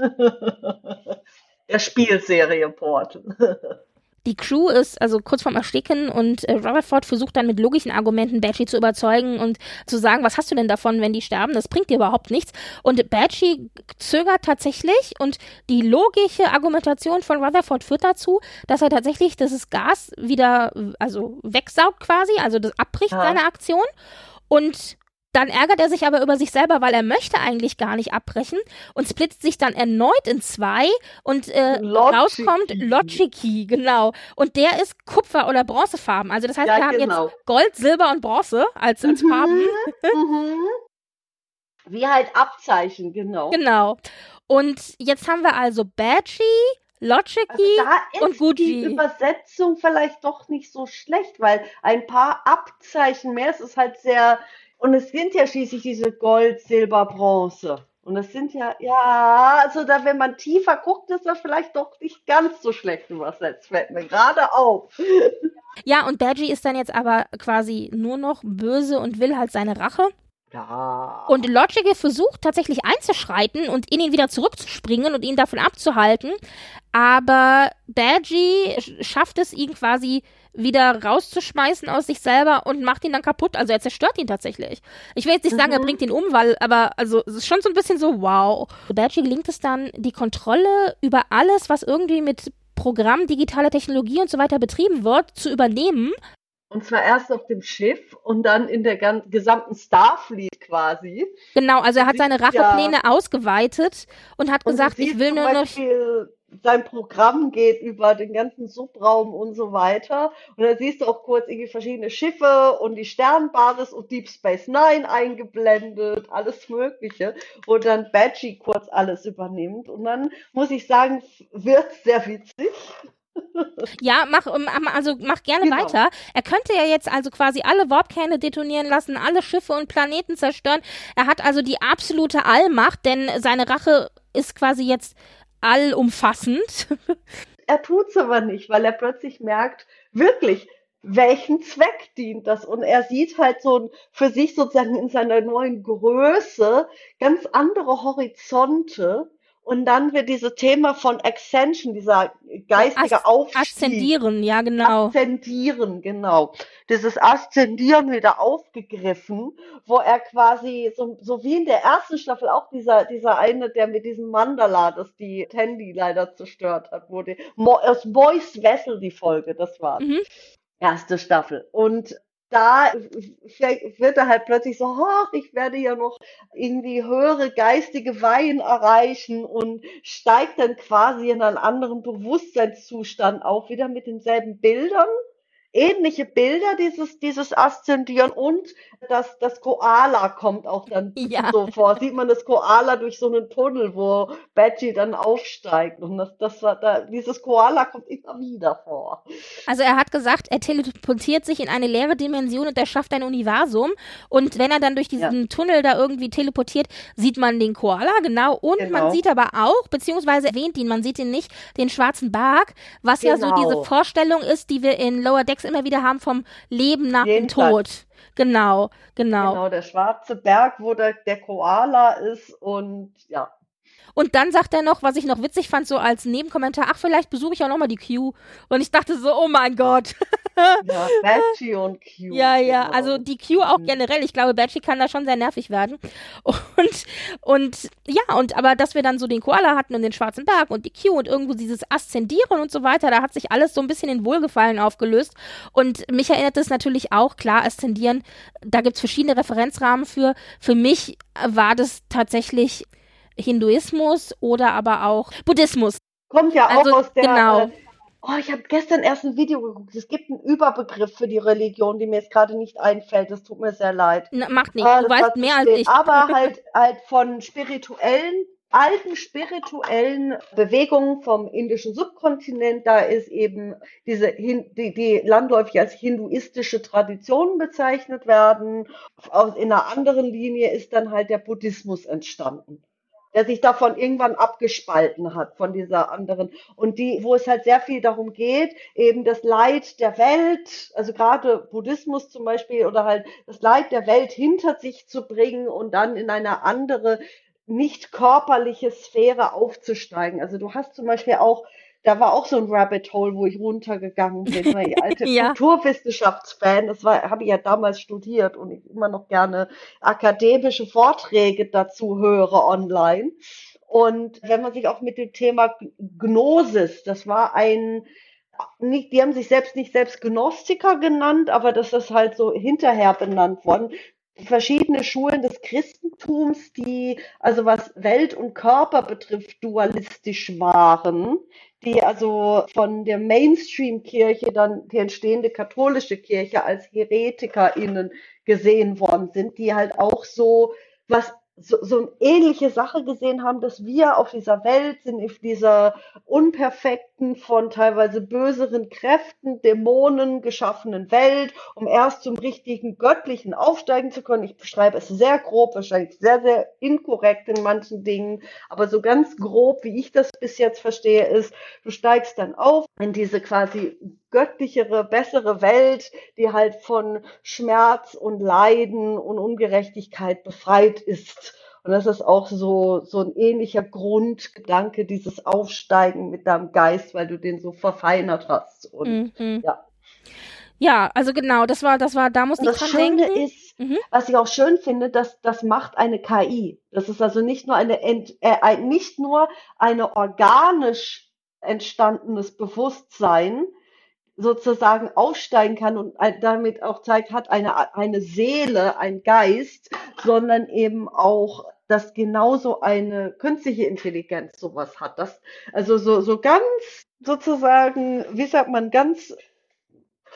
der Spielserie Portal. (laughs) Die Crew ist also kurz vorm Ersticken und äh, Rutherford versucht dann mit logischen Argumenten Badgie zu überzeugen und zu sagen, was hast du denn davon, wenn die sterben? Das bringt dir überhaupt nichts. Und Badgie zögert tatsächlich und die logische Argumentation von Rutherford führt dazu, dass er tatsächlich dieses Gas wieder, also wegsaugt quasi, also das abbricht Ja. seine Aktion und dann ärgert er sich aber über sich selber, weil er möchte eigentlich gar nicht abbrechen und splittet sich dann erneut in zwei und äh, Logic rauskommt Key, genau. Und der ist Kupfer- oder Bronzefarben. Also das heißt, wir Ja, haben genau. jetzt Gold, Silber und Bronze als, als Mhm. Farben. Mhm. Wie halt Abzeichen, genau. Genau. Und jetzt haben wir also Badgie, Logic Also und ist Gucci. die Übersetzung vielleicht doch nicht so schlecht, weil ein paar Abzeichen mehr, es ist halt sehr, und es sind ja schließlich diese Gold, Silber, Bronze. Und es sind ja, ja, also da, wenn man tiefer guckt, ist das vielleicht doch nicht ganz so schlecht übersetzt, fällt mir gerade auf. Ja, und Badgie ist dann jetzt aber quasi nur noch böse und will halt seine Rache. Ja. Und Logic versucht tatsächlich einzuschreiten und in ihn wieder zurückzuspringen und ihn davon abzuhalten. Aber Badgie sch- schafft es, ihn quasi wieder rauszuschmeißen aus sich selber und macht ihn dann kaputt. Also er zerstört ihn tatsächlich. Ich will jetzt nicht sagen, er Mhm. bringt ihn um, weil, aber also es ist schon so ein bisschen so, wow. Badgie gelingt es dann, die Kontrolle über alles, was irgendwie mit Programm, digitale Technologie und so weiter betrieben wird, zu übernehmen. Und zwar erst auf dem Schiff und dann in der gesamten Starfleet quasi. Genau, also er hat seine ja. Rachepläne ausgeweitet und hat Und gesagt, ich will nur noch sein Programm geht über den ganzen Subraum und so weiter. Und dann siehst du auch kurz irgendwie verschiedene Schiffe und die Sternbasis und Deep Space Nine eingeblendet, alles Mögliche. Und dann Badgie kurz alles übernimmt. Und dann muss ich sagen, wird sehr witzig. Ja, mach, ähm, also mach gerne genau. weiter. Er könnte ja jetzt also quasi alle Warpkerne detonieren lassen, alle Schiffe und Planeten zerstören. Er hat also die absolute Allmacht, denn seine Rache ist quasi jetzt allumfassend. (laughs) Er tut's aber nicht, weil er plötzlich merkt, wirklich, welchen Zweck dient das? Und er sieht halt so für sich sozusagen in seiner neuen Größe ganz andere Horizonte und dann wird dieses Thema von Ascension, dieser geistige As Aufstieg. Aszendieren, ja, genau. Aszendieren, genau. Dieses Aszendieren wieder aufgegriffen, wo er quasi, so, so wie in der ersten Staffel auch dieser, dieser eine, der mit diesem Mandala, das die Tandy leider zerstört hat, wurde. Aus Moist Vessel die Folge, das war. Mhm. Erste Staffel. Und da wird er halt plötzlich so, ach, ich werde ja noch irgendwie höhere geistige Weihen erreichen und steigt dann quasi in einen anderen Bewusstseinszustand auf, wieder mit denselben Bildern ähnliche Bilder, dieses, dieses Aszendieren und das, das Koala kommt auch dann (laughs) ja. so vor. Sieht man das Koala durch so einen Tunnel, wo Badgie dann aufsteigt. Und das, das war da, dieses Koala kommt immer wieder vor. Also er hat gesagt, er teleportiert sich in eine leere Dimension und er schafft ein Universum. Und wenn er dann durch diesen ja. Tunnel da irgendwie teleportiert, sieht man den Koala, genau. Und genau. man sieht aber auch, beziehungsweise erwähnt ihn, man sieht ihn nicht, den schwarzen Berg, was genau. ja so diese genau. Vorstellung ist, die wir in Lower Deck Sex immer wieder haben vom Leben nach Jeden dem Tod. Genau, genau. Genau, der schwarze Berg, wo der, der Koala ist und ja. Und dann sagt er noch, was ich noch witzig fand, so als Nebenkommentar, ach, vielleicht besuche ich auch nochmal die Q. Und ich dachte so, oh mein Gott. ja, Batchy und Q. Ja, ja, genau. also die Q auch mhm. generell. Ich glaube, Batchy kann da schon sehr nervig werden. Und, und ja, und aber dass wir dann so den Koala hatten und den schwarzen Berg und die Q und irgendwo dieses Aszendieren und so weiter, da hat sich alles so ein bisschen in Wohlgefallen aufgelöst. Und mich erinnert es natürlich auch, klar, Aszendieren, da gibt es verschiedene Referenzrahmen für. Für mich war das tatsächlich Hinduismus oder aber auch Buddhismus. Kommt ja also, auch aus der. Genau. Äh, oh, ich habe gestern erst ein Video geguckt. Es gibt einen Überbegriff für die Religion, die mir jetzt gerade nicht einfällt. Das tut mir sehr leid. Na, macht nichts. Ah, du weißt mehr als ich. Aber halt, (laughs) halt von spirituellen alten spirituellen Bewegungen vom indischen Subkontinent, da ist eben diese, die, die landläufig als hinduistische Traditionen bezeichnet werden. Aus, in einer anderen Linie ist dann halt der Buddhismus entstanden der sich davon irgendwann abgespalten hat von dieser anderen und die, wo es halt sehr viel darum geht, eben das Leid der Welt, also gerade Buddhismus zum Beispiel oder halt das Leid der Welt hinter sich zu bringen und dann in eine andere nicht körperliche Sphäre aufzusteigen. Also du hast zum Beispiel auch da war auch so ein Rabbit Hole, wo ich runtergegangen bin, weil ich alte (laughs) ja. Kulturwissenschaftsfan, das habe ich ja damals studiert und ich immer noch gerne akademische Vorträge dazu höre online. Und wenn man sich auch mit dem Thema Gnosis, das war ein, nicht, die haben sich selbst nicht selbst Gnostiker genannt, aber das ist halt so hinterher benannt worden. Verschiedene Schulen des Christentums, die, also was Welt und Körper betrifft, dualistisch waren, die also von der Mainstream-Kirche dann die entstehende katholische Kirche als HeretikerInnen gesehen worden sind, die halt auch so was so, so eine ähnliche Sache gesehen haben, dass wir auf dieser Welt sind, auf dieser unperfekten, von teilweise böseren Kräften, Dämonen geschaffenen Welt, um erst zum richtigen Göttlichen aufsteigen zu können. Ich beschreibe es sehr grob, wahrscheinlich sehr, sehr inkorrekt in manchen Dingen, aber so ganz grob, wie ich das bis jetzt verstehe, ist, du steigst dann auf in diese quasi göttlichere, bessere Welt, die halt von Schmerz und Leiden und Ungerechtigkeit befreit ist. Und das ist auch so, so ein ähnlicher Grundgedanke, dieses Aufsteigen mit deinem Geist, weil du den so verfeinert hast. Und mhm. ja. Ja, also genau, das war, das war, da muss ich das dran Schöne denken. ist, mhm. was ich auch schön finde, dass das macht eine KI. Das ist also nicht nur eine, äh, nicht nur eine organisch entstandenes Bewusstsein, sozusagen aufsteigen kann und damit auch zeigt, hat eine, eine Seele, ein Geist, sondern eben auch dass genauso eine künstliche Intelligenz sowas hat. Das, also so, so ganz sozusagen, wie sagt man, ganz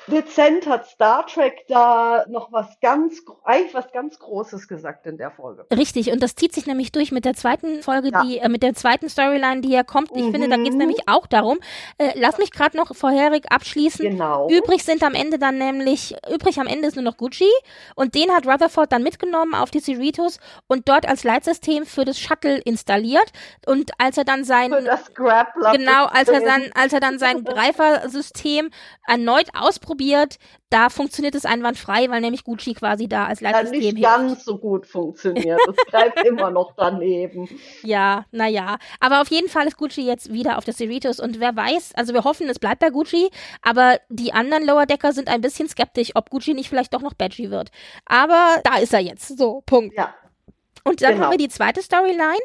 dezent hat Star Trek da noch was ganz, eigentlich was ganz Großes gesagt in der Folge. Richtig, und das zieht sich nämlich durch mit der zweiten Folge, ja. die, äh, mit der zweiten Storyline, die ja kommt. Ich mhm. finde, da geht es nämlich auch darum. Äh, lass mich gerade noch vorherig abschließen. Genau. Übrig sind am Ende dann nämlich, übrig am Ende ist nur noch Gucci und den hat Rutherford dann mitgenommen auf die Cerritos und dort als Leitsystem für das Shuttle installiert. Und als er dann sein, für das Grappler genau, als er dann, als er dann sein (laughs) Greifersystem erneut ausprobiert ausprobiert. Da funktioniert es einwandfrei, weil nämlich Gucci quasi da als Leitsystem ja, nicht ganz so gut funktioniert. Es greift (laughs) immer noch daneben. Ja, naja. Aber auf jeden Fall ist Gucci jetzt wieder auf der Cerritos und wer weiß, also wir hoffen, es bleibt bei Gucci, aber die anderen Lower Decker sind ein bisschen skeptisch, ob Gucci nicht vielleicht doch noch Badgie wird. Aber da ist er jetzt. So, Punkt. Ja. Und dann genau. haben wir die zweite Storyline.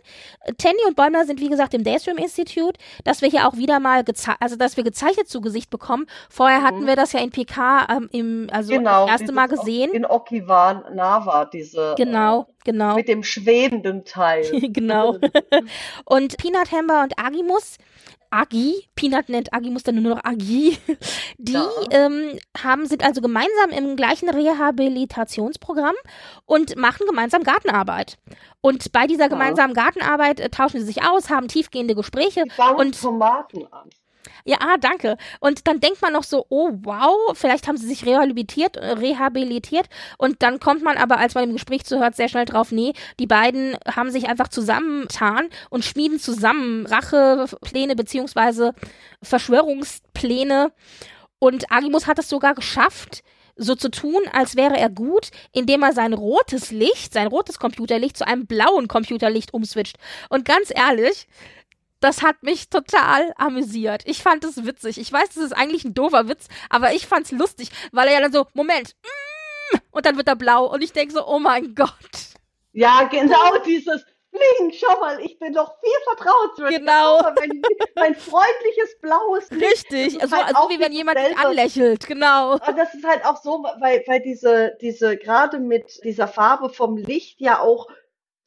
Tandy und Bäumler sind, wie gesagt, im Daystream Institute, dass wir hier auch wieder mal, also dass wir gezeichnet zu Gesicht bekommen. Vorher hatten mhm. wir das ja in PK ähm, im, also genau, das erste Mal gesehen. In Okinawa, diese. Genau, äh, genau. Mit dem schwebenden Teil. (laughs) genau. und Peanut Hammer und Agimus Agi, Peanut nennt Agimus dann nur noch Agi, (laughs) die ja. ähm, haben, sind also gemeinsam im gleichen Rehabilitationsprogramm und machen gemeinsam Gartenarbeit. Und bei dieser gemeinsamen Gartenarbeit äh, tauschen sie sich aus, haben tiefgehende Gespräche. Die bauen und Tomaten an. Ja, ah, danke. Und dann denkt man noch so, oh wow, vielleicht haben sie sich rehabilitiert, äh, rehabilitiert. Und dann kommt man aber, als man im Gespräch zuhört, sehr schnell drauf, nee, die beiden haben sich einfach zusammengetan und schmieden zusammen Rachepläne beziehungsweise Verschwörungspläne. Und Agimus hat es sogar geschafft, so zu tun, als wäre er gut, indem er sein rotes Licht, sein rotes Computerlicht zu einem blauen Computerlicht umswitcht. Und ganz ehrlich, das hat mich total amüsiert. Ich fand es witzig. Ich weiß, das ist eigentlich ein doofer Witz, aber ich fand's lustig, weil er ja dann so, Moment, mm, und dann wird er blau und ich denke so, oh mein Gott. Ja, genau dieses, Link, schau mal, ich bin doch viel vertrauenswürdiger. Genau. Mein, mein, freundliches blaues Licht. Richtig, also, halt also wie wenn jemand dich anlächelt, genau. Und das ist halt auch so, weil, weil diese, diese, gerade mit dieser Farbe vom Licht ja auch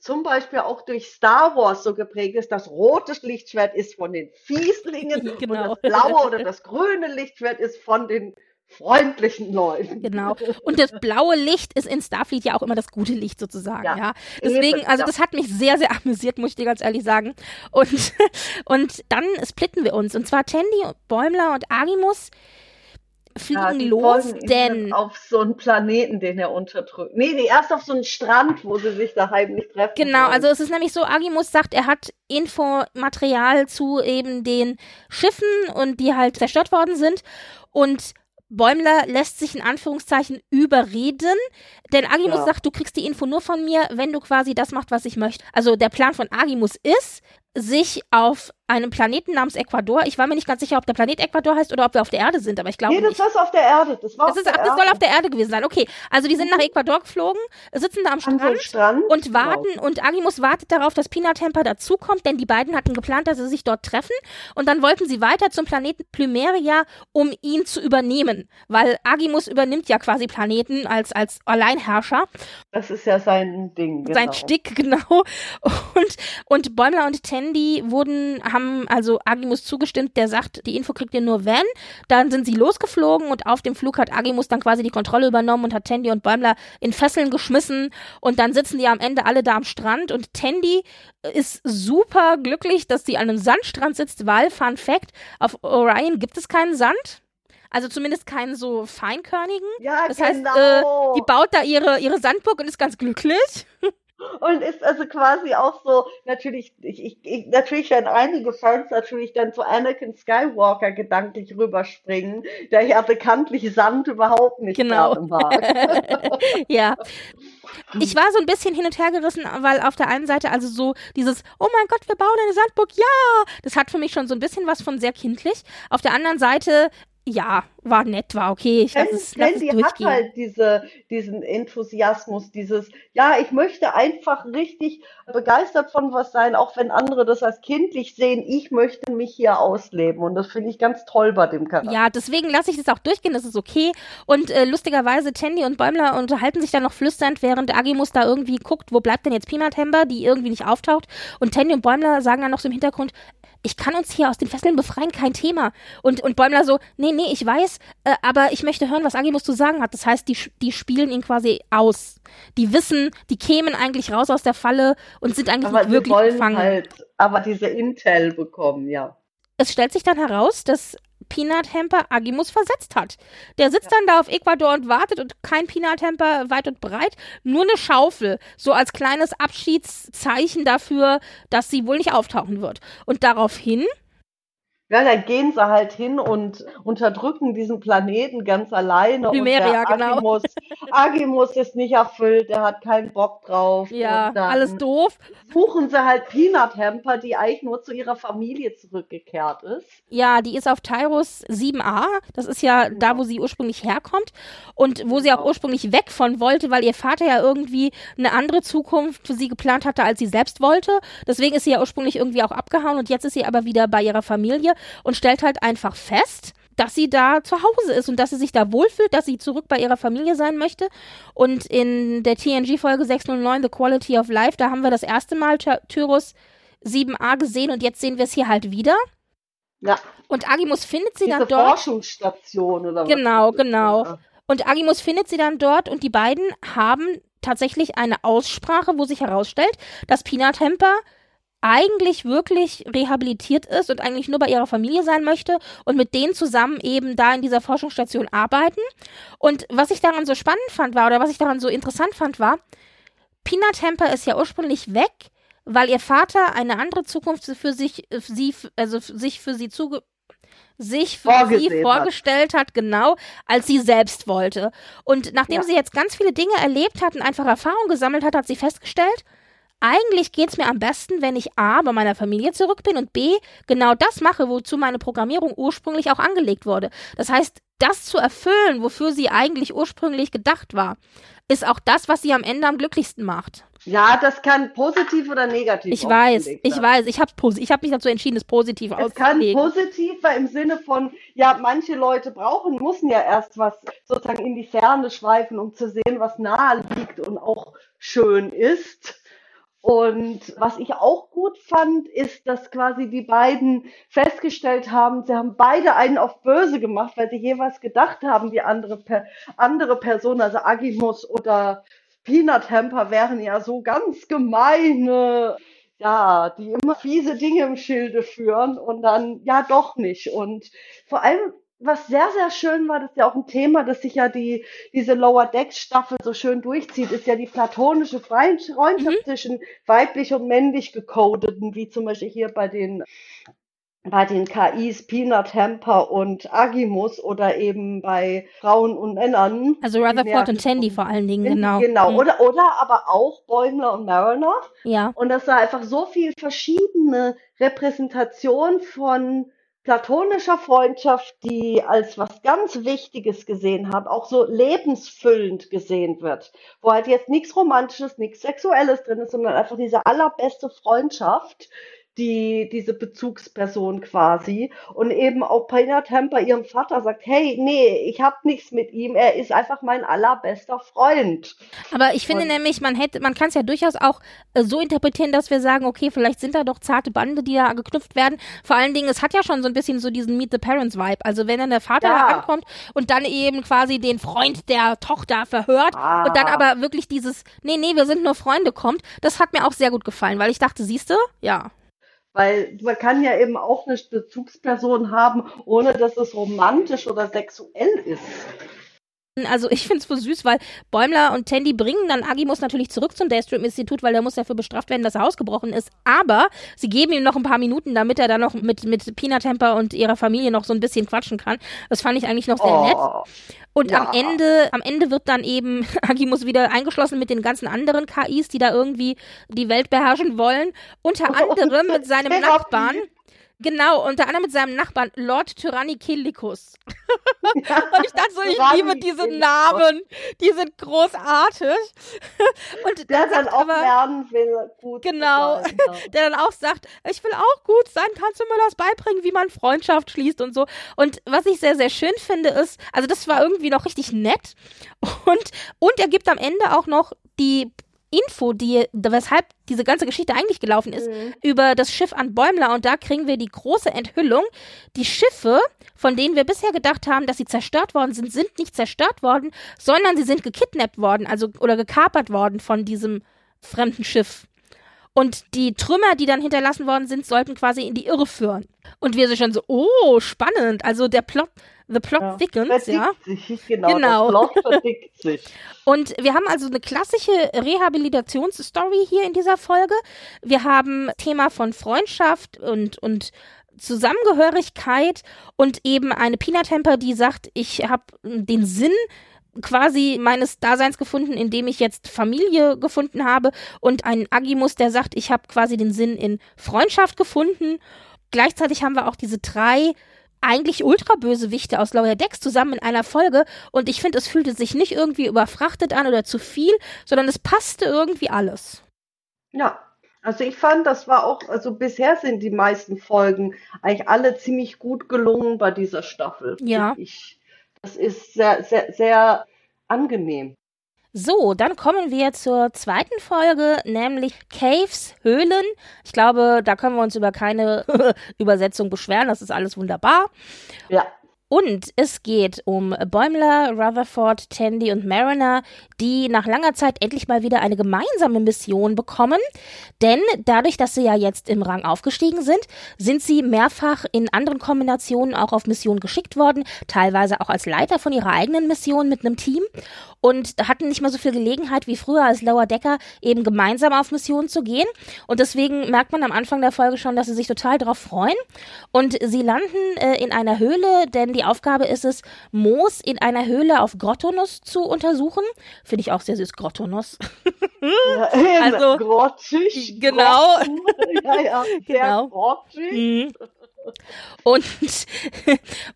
zum Beispiel auch durch Star Wars so geprägt ist, das rote Lichtschwert ist von den Fieslingen (laughs) genau. und das blaue oder das grüne Lichtschwert ist von den freundlichen Leuten. Genau. Und das blaue Licht ist in Starfleet ja auch immer das gute Licht sozusagen, ja. ja. Deswegen, also das hat mich sehr, sehr amüsiert, muss ich dir ganz ehrlich sagen. Und, (laughs) und dann splitten wir uns. Und zwar Tandy, Bäumler und Agimus fliegen ja, los, denn auf so einen Planeten, den er unterdrückt. Nee, nee, erst auf so einen Strand, wo sie sich daheim nicht treffen. Genau, wollen. also es ist nämlich so, Agimus sagt, er hat Infomaterial zu eben den Schiffen und die halt zerstört worden sind und Bäumler lässt sich in Anführungszeichen überreden, denn Agimus ja. sagt, du kriegst die Info nur von mir, wenn du quasi das machst, was ich möchte. Also der Plan von Agimus ist, sich auf einem Planeten namens Ecuador. Ich war mir nicht ganz sicher, ob der Planet Ecuador heißt oder ob wir auf der Erde sind, aber ich glaube. Nee, das ist auf der Erde. Das, war das, ist, ach, das soll auf der Erde gewesen sein. Okay. Also die sind mhm. nach Ecuador geflogen, sitzen da am Strand, so Strand und genau. warten genau. und Agimus wartet darauf, dass Peanut Temper dazukommt, denn die beiden hatten geplant, dass sie sich dort treffen und dann wollten sie weiter zum Planeten Plumeria, um ihn zu übernehmen, weil Agimus übernimmt ja quasi Planeten als, als Alleinherrscher. Das ist ja sein Ding. Genau. Sein Stick, (laughs) genau. Und, und Bäumler und Tandy wurden, haben also Agimus Agimus zugestimmt, der sagt, die Info kriegt ihr nur wenn. Dann sind sie losgeflogen und auf dem Flug hat Agimus dann quasi die Kontrolle übernommen und hat Tandy und Bäumler in Fesseln geschmissen und dann sitzen die am Ende alle da am Strand und Tandy ist super glücklich, dass sie an einem Sandstrand sitzt, weil, Fun Fact, auf Orion gibt es keinen Sand. Also zumindest keinen so feinkörnigen. Ja, das genau. heißt, äh, die baut da ihre, ihre Sandburg und ist ganz glücklich. (laughs) und ist also quasi auch so, natürlich, ich, ich, ich, natürlich werden einige Fans natürlich dann zu Anakin Skywalker gedanklich rüberspringen, der ja bekanntlich Sand überhaupt nicht genau. mag. (laughs) ja. Ich war so ein bisschen hin und her gerissen, weil auf der einen Seite also so dieses, oh mein Gott, wir bauen eine Sandburg, ja! Das hat für mich schon so ein bisschen was von sehr kindlich. Auf der anderen Seite ja, war nett, war okay. Ich lass es, lass es Candy hat halt diese, diesen Enthusiasmus, dieses, ja, ich möchte einfach richtig begeistert von was sein, auch wenn andere das als kindlich sehen. Ich möchte mich hier ausleben und das finde ich ganz toll bei dem Charakter. Ja, deswegen lasse ich das auch durchgehen, das ist okay. Und äh, lustigerweise, Tandy und Bäumler unterhalten sich dann noch flüsternd, während Agimus da irgendwie guckt, wo bleibt denn jetzt Peanut Hamber, die irgendwie nicht auftaucht. Und Tandy und Bäumler sagen dann noch so im Hintergrund, ich kann uns hier aus den Fesseln befreien, kein Thema. Und, und Bäumler so, nee, nee, ich weiß, äh, aber ich möchte hören, was Agimus zu sagen hat. Das heißt, die, die spielen ihn quasi aus. Die wissen, die kämen eigentlich raus aus der Falle und sind eigentlich aber nicht wirklich wollen gefangen. halt aber diese Intel bekommen, ja. Es stellt sich dann heraus, dass Peanut Hamper Agimus versetzt hat. Der sitzt dann da auf Ecuador und wartet und kein Peanut Hamper weit und breit, nur eine Schaufel, so als kleines Abschiedszeichen dafür, dass sie wohl nicht auftauchen wird. Und daraufhin Ja, dann gehen sie halt hin und unterdrücken diesen Planeten ganz alleine. Numeria, und der genau. Agimus, Agimus ist nicht erfüllt, der hat keinen Bock drauf. Ja, alles doof. suchen sie halt Peanut Hamper, die eigentlich nur zu ihrer Familie zurückgekehrt ist. Ja, die ist auf Tyrus 7a. Das ist ja da, wo sie ursprünglich herkommt. Und wo sie auch ursprünglich weg von wollte, weil ihr Vater ja irgendwie eine andere Zukunft für sie geplant hatte, als sie selbst wollte. Deswegen ist sie ja ursprünglich irgendwie auch abgehauen und jetzt ist sie aber wieder bei ihrer Familie und stellt halt einfach fest, dass sie da zu Hause ist und dass sie sich da wohlfühlt, dass sie zurück bei ihrer Familie sein möchte. Und in der TNG-Folge 609, The Quality of Life, da haben wir das erste Mal Ty- Tyrus 7a gesehen und jetzt sehen wir es hier halt wieder. Ja, Und Agimus findet sie diese dann dort. Forschungsstation oder was. Genau, genau. ja. Und Agimus findet sie dann dort und die beiden haben tatsächlich eine Aussprache, wo sich herausstellt, dass Peanut Hamper eigentlich wirklich rehabilitiert ist und eigentlich nur bei ihrer Familie sein möchte und mit denen zusammen eben da in dieser Forschungsstation arbeiten. Und was ich daran so spannend fand war, oder was ich daran so interessant fand, war, Peanut Hamper ist ja ursprünglich weg, weil ihr Vater eine andere Zukunft für sich, äh, sie, also sich für sie zuge sich für Vorgesehen sie hat. vorgestellt hat, genau, als sie selbst wollte. Und nachdem Ja. sie jetzt ganz viele Dinge erlebt hat und einfach Erfahrung gesammelt hat, hat sie festgestellt, eigentlich geht's mir am besten, wenn ich A, bei meiner Familie zurück bin und B, genau das mache, wozu meine Programmierung ursprünglich auch angelegt wurde. Das heißt, das zu erfüllen, wofür sie eigentlich ursprünglich gedacht war, ist auch das, was sie am Ende am glücklichsten macht. Ja, das kann positiv oder negativ Ich weiß, ich sein. weiß, ich habe ich hab mich dazu entschieden, es positiv Es kann auszulegen. positiv, weil im Sinne von, ja, manche Leute brauchen, müssen ja erst was sozusagen in die Ferne schweifen, um zu sehen, was nahe liegt und auch schön ist. Und was ich auch gut fand, ist, dass quasi die beiden festgestellt haben, sie haben beide einen auf böse gemacht, weil sie jeweils gedacht haben, die andere, andere Person, also Agimus oder Peanut Hamper wären ja so ganz gemeine, ja, die immer fiese Dinge im Schilde führen und dann ja doch nicht. Und vor allem, was sehr, sehr schön war, das ist ja auch ein Thema, das sich ja die, diese Lower Decks Staffel so schön durchzieht, ist ja die platonische Freund- Freundschaft zwischen weiblich und männlich gecodeten, wie zum Beispiel hier bei den bei den KIs Peanut Hamper und Agimus oder eben bei Frauen und Männern. Also Rutherford und Tandy vor allen Dingen, genau. Genau, Mhm. oder, oder aber auch Bäumler und Mariner. Ja. Und das war einfach so viel verschiedene Repräsentation von platonischer Freundschaft, die als was ganz Wichtiges gesehen haben, auch so lebensfüllend gesehen wird. Wo halt jetzt nichts Romantisches, nichts Sexuelles drin ist, sondern einfach diese allerbeste Freundschaft, die, diese Bezugsperson quasi. Und eben auch Peanut Temper ihrem Vater sagt, hey, nee, ich hab nichts mit ihm, er ist einfach mein allerbester Freund. Aber ich finde Und- nämlich, man hätte, man kann es ja durchaus auch äh, so interpretieren, dass wir sagen, okay, vielleicht sind da doch zarte Bande, die da geknüpft werden. Vor allen Dingen, es hat ja schon so ein bisschen so diesen Meet the Parents Vibe. Also wenn dann der Vater Ja. da ankommt und dann eben quasi den Freund der Tochter verhört Ah. und dann aber wirklich dieses, nee, nee, wir sind nur Freunde kommt, das hat mir auch sehr gut gefallen, weil ich dachte, siehst du, ja. Weil man kann ja eben auch eine Bezugsperson haben, ohne dass es romantisch oder sexuell ist. Also ich finde es voll süß, weil Bäumler und Tandy bringen dann Agimus natürlich zurück zum Daystream-Institut, weil der muss dafür bestraft werden, dass er ausgebrochen ist. Aber sie geben ihm noch ein paar Minuten, damit er dann noch mit, mit Peanut Temper und ihrer Familie noch so ein bisschen quatschen kann. Das fand ich eigentlich noch sehr nett. Oh, Und am ja. Ende, am Ende wird dann eben (laughs) Agimus wieder eingeschlossen mit den ganzen anderen KIs, die da irgendwie die Welt beherrschen wollen. Unter anderem mit (laughs) seinem. Nachbarn, Genau, unter anderem mit seinem Nachbarn Lord Tyrannikillikus. (laughs) und ich dachte so, ich liebe diese Namen. Die sind großartig. (laughs) und der dann auch aber, lernen will, gut Genau, sein, ja. der dann auch sagt, ich will auch gut sein, kannst du mir das beibringen, wie man Freundschaft schließt und so. Und was ich sehr, sehr schön finde, ist, also das war irgendwie noch richtig nett. Und, und er gibt am Ende auch noch die Info, die, weshalb diese ganze Geschichte eigentlich gelaufen ist, mhm. über das Schiff an Bäumler. Und da kriegen wir die große Enthüllung. Die Schiffe, von denen wir bisher gedacht haben, dass sie zerstört worden sind, sind nicht zerstört worden, sondern sie sind gekidnappt worden, also oder gekapert worden von diesem fremden Schiff. Und die Trümmer, die dann hinterlassen worden sind, sollten quasi in die Irre führen. Und wir sind schon so, oh, spannend. Also der Plot The Plot ja, Thickens, ja. Sich, genau, genau. Plot (laughs) sich. Und wir haben also eine klassische Rehabilitationsstory hier in dieser Folge. Wir haben Thema von Freundschaft und, und Zusammengehörigkeit und eben eine Peanut Temper, die sagt, ich habe den Sinn quasi meines Daseins gefunden, indem ich jetzt Familie gefunden habe und einen Agimus, der sagt, ich habe quasi den Sinn in Freundschaft gefunden. Gleichzeitig haben wir auch diese drei eigentlich Ultrabösewichte aus Lower Decks zusammen in einer Folge und ich finde, es fühlte sich nicht irgendwie überfrachtet an oder zu viel, sondern es passte irgendwie alles. Ja, also ich fand, das war auch, also bisher sind die meisten Folgen eigentlich alle ziemlich gut gelungen bei dieser Staffel. Ja. Ich. Das ist sehr, sehr, sehr angenehm. So, dann kommen wir zur zweiten Folge, nämlich Caves, Höhlen. Ich glaube, da können wir uns über keine (laughs) Übersetzung beschweren. Das ist alles wunderbar. Ja. Und es geht um Bäumler, Rutherford, Tandy und Mariner, die nach langer Zeit endlich mal wieder eine gemeinsame Mission bekommen. Denn dadurch, dass sie ja jetzt im Rang aufgestiegen sind, sind sie mehrfach in anderen Kombinationen auch auf Missionen geschickt worden, teilweise auch als Leiter von ihrer eigenen Mission mit einem Team und hatten nicht mehr so viel Gelegenheit wie früher als Lower Decker eben gemeinsam auf Missionen zu gehen. Und deswegen merkt man am Anfang der Folge schon, dass sie sich total darauf freuen. Und sie landen äh, in einer Höhle, denn die Aufgabe ist es, Moos in einer Höhle auf Grottonus zu untersuchen. Finde ich auch sehr süß, Grottonus. Ja, (laughs) (laughs) also grottig. Genau. ja, ja, (laughs) sehr genau. grottig. Mhm. Und,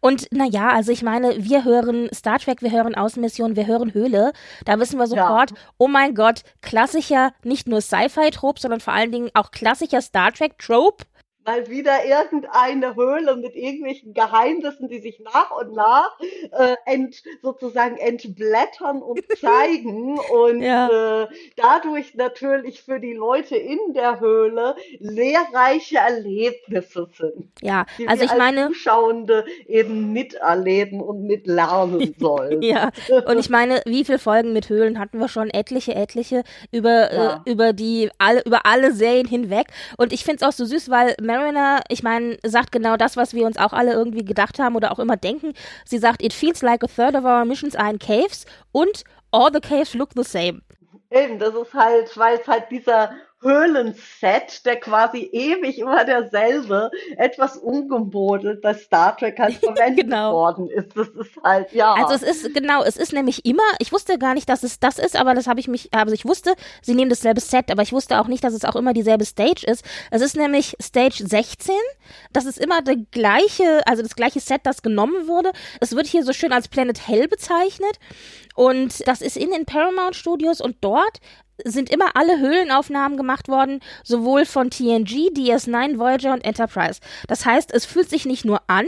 und naja, also ich meine, wir hören Star Trek, wir hören Außenmission, wir hören Höhle. Da wissen wir sofort, ja. oh mein Gott, klassischer, nicht nur Sci-Fi-Trope, sondern vor allen Dingen auch klassischer Star Trek-Trope mal wieder irgendeine Höhle mit irgendwelchen Geheimnissen, die sich nach und nach äh, ent, sozusagen entblättern und (laughs) zeigen und ja. äh, dadurch natürlich für die Leute in der Höhle lehrreiche Erlebnisse sind. Ja, also ich als meine Zuschauende eben miterleben und mitlernen (laughs) sollen. ja, und ich meine, wie viele Folgen mit Höhlen hatten wir schon? Etliche, etliche über ja. äh, über die alle über alle Serien hinweg und ich finde es auch so süß, weil Mariner, ich meine, sagt genau das, was wir uns auch alle irgendwie gedacht haben oder auch immer denken. Sie sagt, it feels like a third of our missions are in caves und all the caves look the same. Eben, das ist halt, weil es halt dieser Höhlenset, der quasi ewig immer derselbe, etwas umgemodelt bei Star Trek halt (laughs) verwendet genau. worden ist. Das ist halt, ja. Also es ist, genau, es ist nämlich immer, ich wusste gar nicht, dass es das ist, aber das habe ich mich, also ich wusste, sie nehmen dasselbe Set, aber ich wusste auch nicht, dass es auch immer dieselbe Stage ist. Es ist nämlich Stage 16, das ist immer der gleiche, also das gleiche Set, das genommen wurde. Es wird hier so schön als Planet Hell bezeichnet. Und das ist in den Paramount Studios und dort sind immer alle Höhlenaufnahmen gemacht worden, sowohl von TNG, DS9, Voyager und Enterprise. Das heißt, es fühlt sich nicht nur an,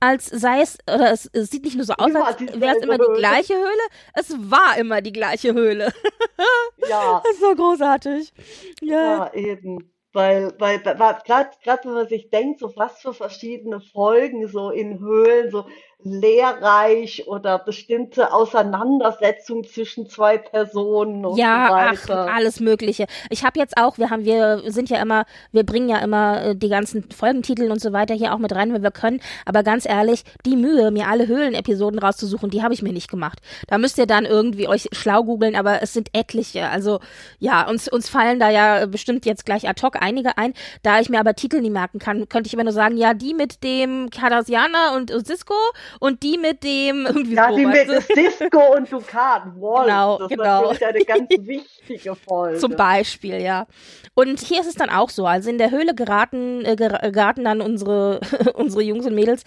als sei es, oder es, es sieht nicht nur so aus, als wäre es immer Höhle. die gleiche Höhle. Es war immer die gleiche Höhle. (laughs) ja. Das ist so großartig. Ja, ja eben. Weil, weil, gerade wenn man sich denkt, so was für verschiedene Folgen so in Höhlen, so lehrreich oder bestimmte Auseinandersetzungen zwischen zwei Personen und ja, so weiter. Ach, alles Mögliche. Ich habe jetzt auch, wir haben, wir sind ja immer, wir bringen ja immer äh, die ganzen Folgentitel und so weiter hier auch mit rein, wenn wir können. Aber ganz ehrlich, die Mühe, mir alle Höhlen-Episoden rauszusuchen, die habe ich mir nicht gemacht. Da müsst ihr dann irgendwie euch schlau googeln, aber es sind etliche. Also ja, uns, uns fallen da ja bestimmt jetzt gleich ad hoc einige ein. Da ich mir aber Titel nie merken kann, könnte ich immer nur sagen, ja, die mit dem Cardassianer und Cisco und die mit dem irgendwie Ja, so, die mit? Disco und Ducat. Wolf. Genau, das genau. ist natürlich eine ganz (laughs) wichtige Folge. Zum Beispiel, ja. Und hier ist es dann auch so. Also in der Höhle geraten, äh, ger- geraten dann unsere, (laughs) unsere Jungs und Mädels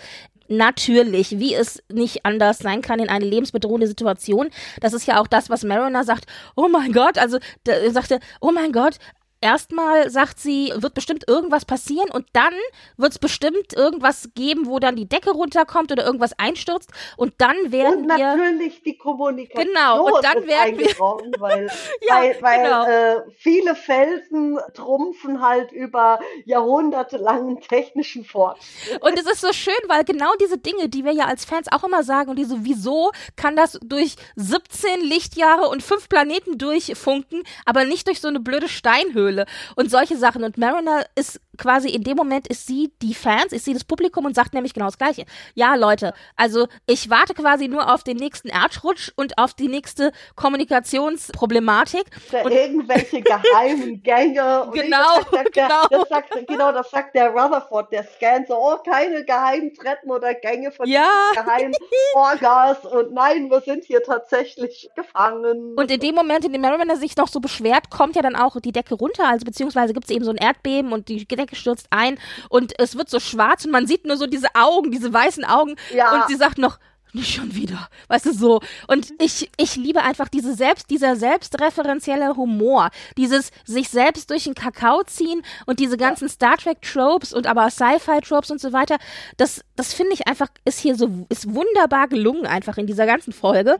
natürlich, wie es nicht anders sein kann, in eine lebensbedrohende Situation. Das ist ja auch das, was Mariner sagt. Oh mein Gott, also da, er sagte, oh mein Gott. Erstmal sagt sie, wird bestimmt irgendwas passieren und dann wird es bestimmt irgendwas geben, wo dann die Decke runterkommt oder irgendwas einstürzt und dann werden Und wir natürlich die Kommunikation Genau, und dann werden wir- (laughs) weil, Ja, weil, weil genau. äh, viele Felsen trumpfen halt über jahrhundertelangen technischen Fortschritt. Und es ist so schön, weil genau diese Dinge, die wir ja als Fans auch immer sagen und die so, wieso kann das durch 17 Lichtjahre und fünf Planeten durchfunken, aber nicht durch so eine blöde Steinhöhle und solche Sachen. Und Mariner ist quasi in dem Moment ist sie die Fans, ist sie das Publikum und sagt nämlich genau das Gleiche. Ja, Leute, also ich warte quasi nur auf den nächsten Erdrutsch und auf die nächste Kommunikationsproblematik. Und- irgendwelche (laughs) geheimen Gänge. Und Genau, das sagt der, genau. Das sagt, genau, das sagt der Rutherford, der scannt so, oh, keine geheimen Treppen oder Gänge von Ja. geheimen (laughs) Orgas und nein, wir sind hier tatsächlich gefangen. Und in dem Moment, in dem Mariner sich noch so beschwert, kommt ja dann auch die Decke runter, also beziehungsweise gibt es eben so ein Erdbeben und die Decke stürzt ein und es wird so schwarz und man sieht nur so diese Augen, diese weißen Augen Ja. und sie sagt noch, nicht schon wieder, weißt du so. Und ich, ich liebe einfach diese selbst, dieser selbstreferenzielle Humor, dieses sich selbst durch den Kakao ziehen und diese ganzen Star Trek Tropes und aber Sci-Fi Tropes und so weiter. Das, das finde ich einfach, ist hier so, ist wunderbar gelungen einfach in dieser ganzen Folge.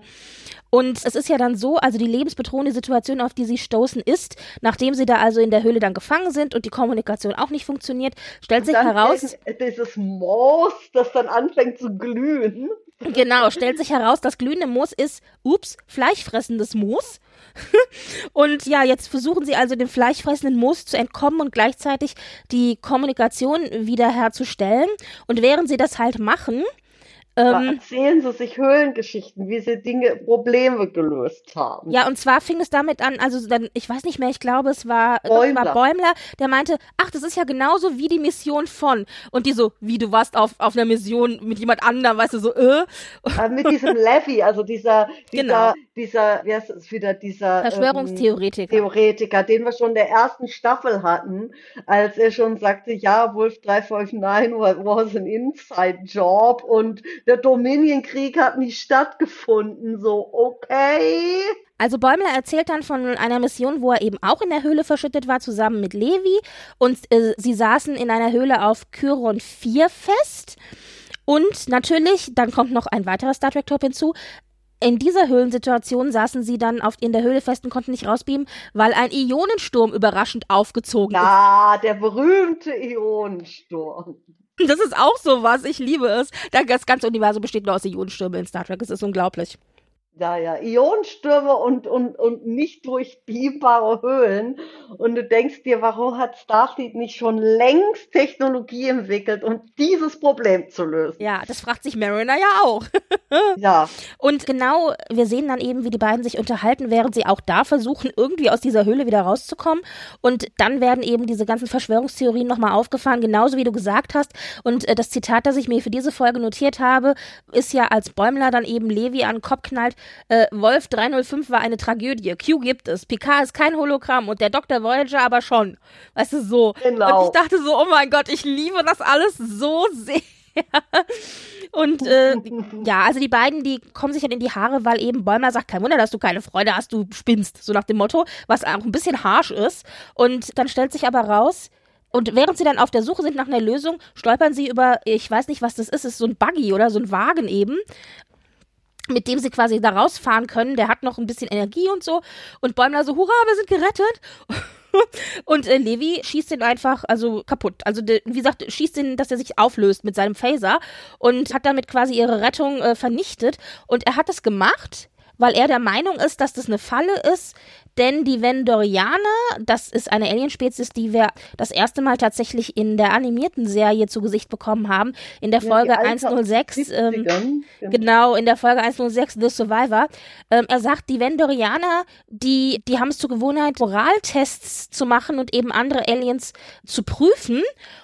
Und es ist ja dann so, also die lebensbedrohende Situation, auf die sie stoßen, ist, nachdem sie da also in der Höhle dann gefangen sind und die Kommunikation auch nicht funktioniert, stellt sich heraus, dieses Moos, das dann anfängt zu glühen. Genau, stellt sich heraus, das glühende Moos ist, ups, fleischfressendes Moos. (laughs) und ja, jetzt versuchen sie also dem fleischfressenden Moos zu entkommen und gleichzeitig die Kommunikation wiederherzustellen. Und während sie das halt machen, ähm, erzählen sie sich Höhlengeschichten, wie sie Dinge, Probleme gelöst haben. ja, und zwar fing es damit an, also dann, ich weiß nicht mehr, ich glaube, es war, Bäumler. war Bäumler, der meinte, ach, das ist ja genauso wie die Mission von. Und die so, wie du warst auf, auf einer Mission mit jemand anderem, weißt du, so, äh. Mit diesem Levy, also dieser, dieser, Genau. dieser, wie heißt es wieder, dieser ähm, Verschwörungstheoretiker. Theoretiker, den wir schon in der ersten Staffel hatten, als er schon sagte, ja, Wolf 359 wa- was an inside job und der Dominion-Krieg hat nicht stattgefunden. So, okay. Also Bäumler erzählt dann von einer Mission, wo er eben auch in der Höhle verschüttet war, zusammen mit Levi. Und äh, sie saßen in einer Höhle auf Chiron 4 fest. Und natürlich, dann kommt noch ein weiterer Star Trek-Top hinzu. In dieser Höhlensituation saßen sie dann auf, in der Höhle fest und konnten nicht rausbeamen, weil ein Ionensturm überraschend aufgezogen Ja, der berühmte Ionensturm. Das ist auch sowas, ich liebe es. Das ganze Universum besteht nur aus Ionenstürmen in Star Trek, es ist unglaublich. Ja, ja, Ionenstürme und, und, und nicht durchbeambare Höhlen. Und du denkst dir, warum hat Starfleet nicht schon längst Technologie entwickelt, um dieses Problem zu lösen? Ja, das fragt sich Mariner ja auch. (laughs) Ja, Und genau, wir sehen dann eben, wie die beiden sich unterhalten, während sie auch da versuchen, irgendwie aus dieser Höhle wieder rauszukommen. Und dann werden eben diese ganzen Verschwörungstheorien nochmal aufgefahren, genauso wie du gesagt hast. Und äh, das Zitat, das ich mir für diese Folge notiert habe, ist ja, als Bäumler dann eben Levi an den Kopf knallt, äh, Wolf 305 war eine Tragödie. Q gibt es. Picard ist kein Hologramm und der Dr. Voyager aber schon. Weißt du, so. Genau. Und ich dachte so, oh mein Gott, ich liebe das alles so sehr. (laughs) Und äh, (laughs) ja, also die beiden, die kommen sich halt in die Haare, weil eben Bäumer sagt, kein Wunder, dass du keine Freude hast, du spinnst, so nach dem Motto, was auch ein bisschen harsh ist. Und dann stellt sich aber raus, und während sie dann auf der Suche sind nach einer Lösung, stolpern sie über, ich weiß nicht, was das ist, ist so ein Buggy oder so ein Wagen eben, mit dem sie quasi da rausfahren können. Der hat noch ein bisschen Energie und so. Und Bäumler so, hurra, wir sind gerettet. (laughs) Und äh, Levi schießt ihn einfach, also kaputt. Also, de, wie gesagt, schießt ihn, dass er sich auflöst mit seinem Phaser und hat damit quasi ihre Rettung äh, vernichtet. Und er hat das gemacht, weil er der Meinung ist, dass das eine Falle ist, denn die Vendorianer, das ist eine Alienspezies, die wir das erste Mal tatsächlich in der animierten Serie zu Gesicht bekommen haben, in der Ja, Folge die alte 106. Ähm, 70ern, Genau, in der Folge 106 The Survivor. Ähm, er sagt, die Vendorianer, die, die haben es zur Gewohnheit, Moraltests zu machen und eben andere Aliens zu prüfen.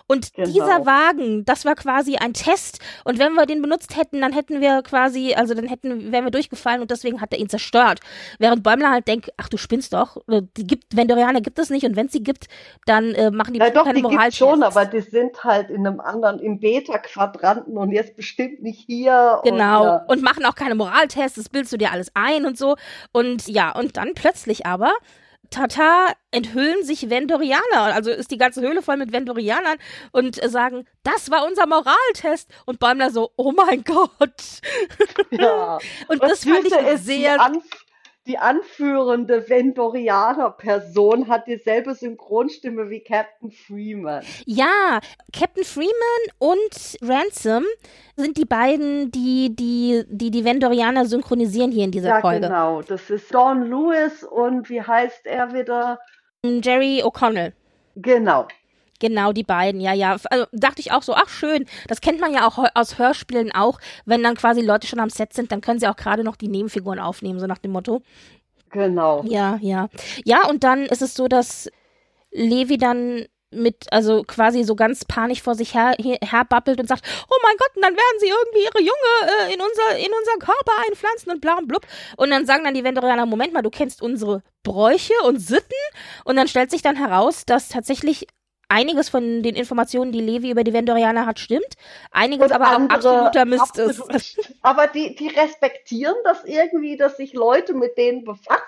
Und Genau. dieser Wagen, das war quasi ein Test. Und wenn wir den benutzt hätten, dann hätten wir quasi, also dann hätten, wären wir durchgefallen und deswegen hat er ihn zerstört. Während Bäumler halt denkt, ach du spinnst doch, äh, die gibt, Vendorianer gibt es nicht und wenn es sie gibt, dann äh, machen die bestimmt doch, keine die Moraltests. schon, aber die sind halt in einem anderen, im Beta-Quadranten und jetzt bestimmt nicht hier. Genau. Und, ja. Und machen auch keine Moraltests, das bildest du dir alles ein und so. Und ja, und dann plötzlich aber, tata, enthüllen sich Vendorianer. Also ist die ganze Höhle voll mit Vendorianern und äh, sagen, das war unser Moraltest. Und Bäumler so, oh mein (laughs) Gott. ja. Und Was das fand ich sehr. Anf die anführende Vendorianer-Person hat dieselbe Synchronstimme wie Captain Freeman. Ja, Captain Freeman und Ransom sind die beiden, die die, die, die Vendorianer synchronisieren hier in dieser Ja, Folge. genau. Das ist Don Lewis und wie heißt er wieder? Jerry O'Connell. Genau. Genau, die beiden, ja, ja. Also, dachte ich auch so, ach schön, das kennt man ja auch aus Hörspielen auch, wenn dann quasi Leute schon am Set sind, dann können sie auch gerade noch die Nebenfiguren aufnehmen, so nach dem Motto. Genau. Ja, ja. Ja, und dann ist es so, dass Levi dann mit, also quasi so ganz panisch vor sich her, her, herbabbelt und sagt, oh mein Gott, und dann werden sie irgendwie ihre Junge äh, in, unser, in unseren Körper einpflanzen und bla und blub. Und dann sagen dann die Vendorianer, Moment mal, du kennst unsere Bräuche und Sitten. Und dann stellt sich dann heraus, dass tatsächlich einiges von den Informationen, die Levi über die Vendorianer hat, stimmt. Einiges Und aber auch absoluter Mist ist. absolut- Aber die, die respektieren das irgendwie, dass sich Leute mit denen befassen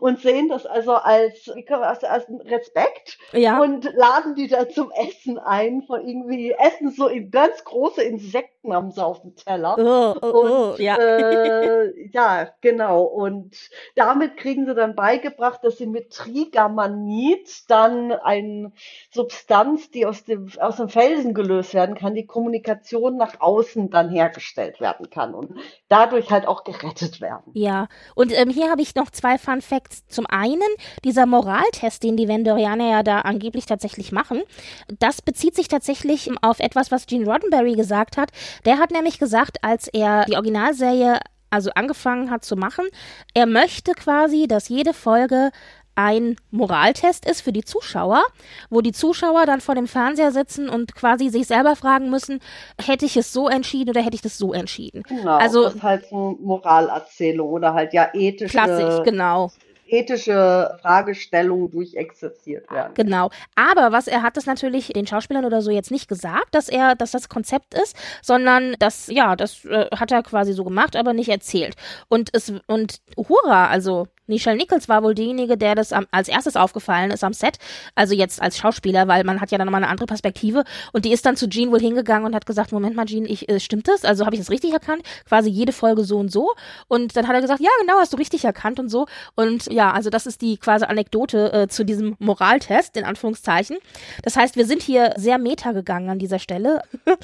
und sehen das also als, als, als Respekt Ja. und laden die dann zum Essen ein von irgendwie, essen so ganz große Insekten haben sie auf dem Teller. Oh, oh, oh, Und ja. äh, ja, genau. Und damit kriegen sie dann beigebracht, dass sie mit Trigamanit dann eine Substanz, die aus dem, aus dem Felsen gelöst werden kann, die Kommunikation nach außen dann hergestellt werden kann und dadurch halt auch gerettet werden. Ja, und ähm, hier habe ich noch zwei Fun Facts. Zum einen, dieser Moraltest, den die Vendorianer ja da angeblich tatsächlich machen, das bezieht sich tatsächlich auf etwas, was Gene Roddenberry gesagt hat. Der hat nämlich gesagt, als er die Originalserie also angefangen hat zu machen, er möchte quasi, dass jede Folge ein Moraltest ist für die Zuschauer, wo die Zuschauer dann vor dem Fernseher sitzen und quasi sich selber fragen müssen, hätte ich es so entschieden oder hätte ich das so entschieden? Genau. Also- das ist halt so Moralerzählung oder halt ja ethische, Klassisch, genau. Ethische Fragestellungen durchexerziert werden. Genau. Aber was er hat es natürlich den Schauspielern oder so jetzt nicht gesagt, dass er, dass das Konzept ist, sondern das, ja, das äh, hat er quasi so gemacht, aber nicht erzählt. Und es, und Hurra, also Nichelle Nichols war wohl diejenige, der das am, als erstes aufgefallen ist am Set. Also jetzt als Schauspieler, weil man hat ja dann nochmal eine andere Perspektive. Und die ist dann zu Jean wohl hingegangen und hat gesagt, Moment mal, Jean, ich, äh, stimmt das? Also habe ich das richtig erkannt? Quasi jede Folge so und so. Und dann hat er gesagt, ja, genau, hast du richtig erkannt und so. Und ja, also das ist die quasi Anekdote äh, zu diesem Moraltest, in Anführungszeichen. Das heißt, wir sind hier sehr meta gegangen an dieser Stelle. (laughs)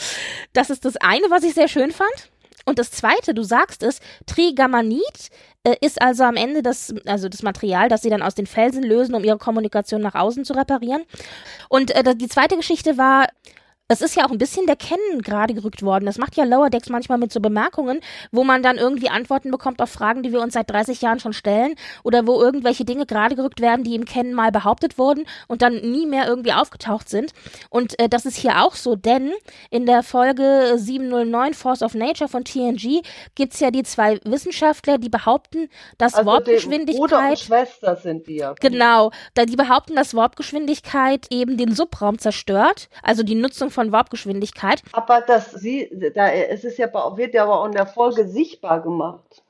das ist das eine, was ich sehr schön fand. Und das zweite, du sagst es, Trigamanit äh, ist also am Ende das, also das Material, das sie dann aus den Felsen lösen, um ihre Kommunikation nach außen zu reparieren. Und äh, die zweite Geschichte war, es ist ja auch ein bisschen der Kennen gerade gerückt worden. Das macht ja Lower Decks manchmal mit so Bemerkungen, wo man dann irgendwie Antworten bekommt auf Fragen, die wir uns seit 30 Jahren schon stellen oder wo irgendwelche Dinge gerade gerückt werden, die im Kennen mal behauptet wurden und dann nie mehr irgendwie aufgetaucht sind. Und äh, das ist hier auch so, denn in der Folge 709 Force of Nature von TNG gibt's ja die zwei Wissenschaftler, die behaupten, dass Also die Bruder und Warpgeschwindigkeit Schwester sind die ja. Genau, da die behaupten, dass Warpgeschwindigkeit eben den Subraum zerstört, also die Nutzung von Warpgeschwindigkeit. Aber das sie, da, es ist ja, wird ja aber in der Folge sichtbar gemacht,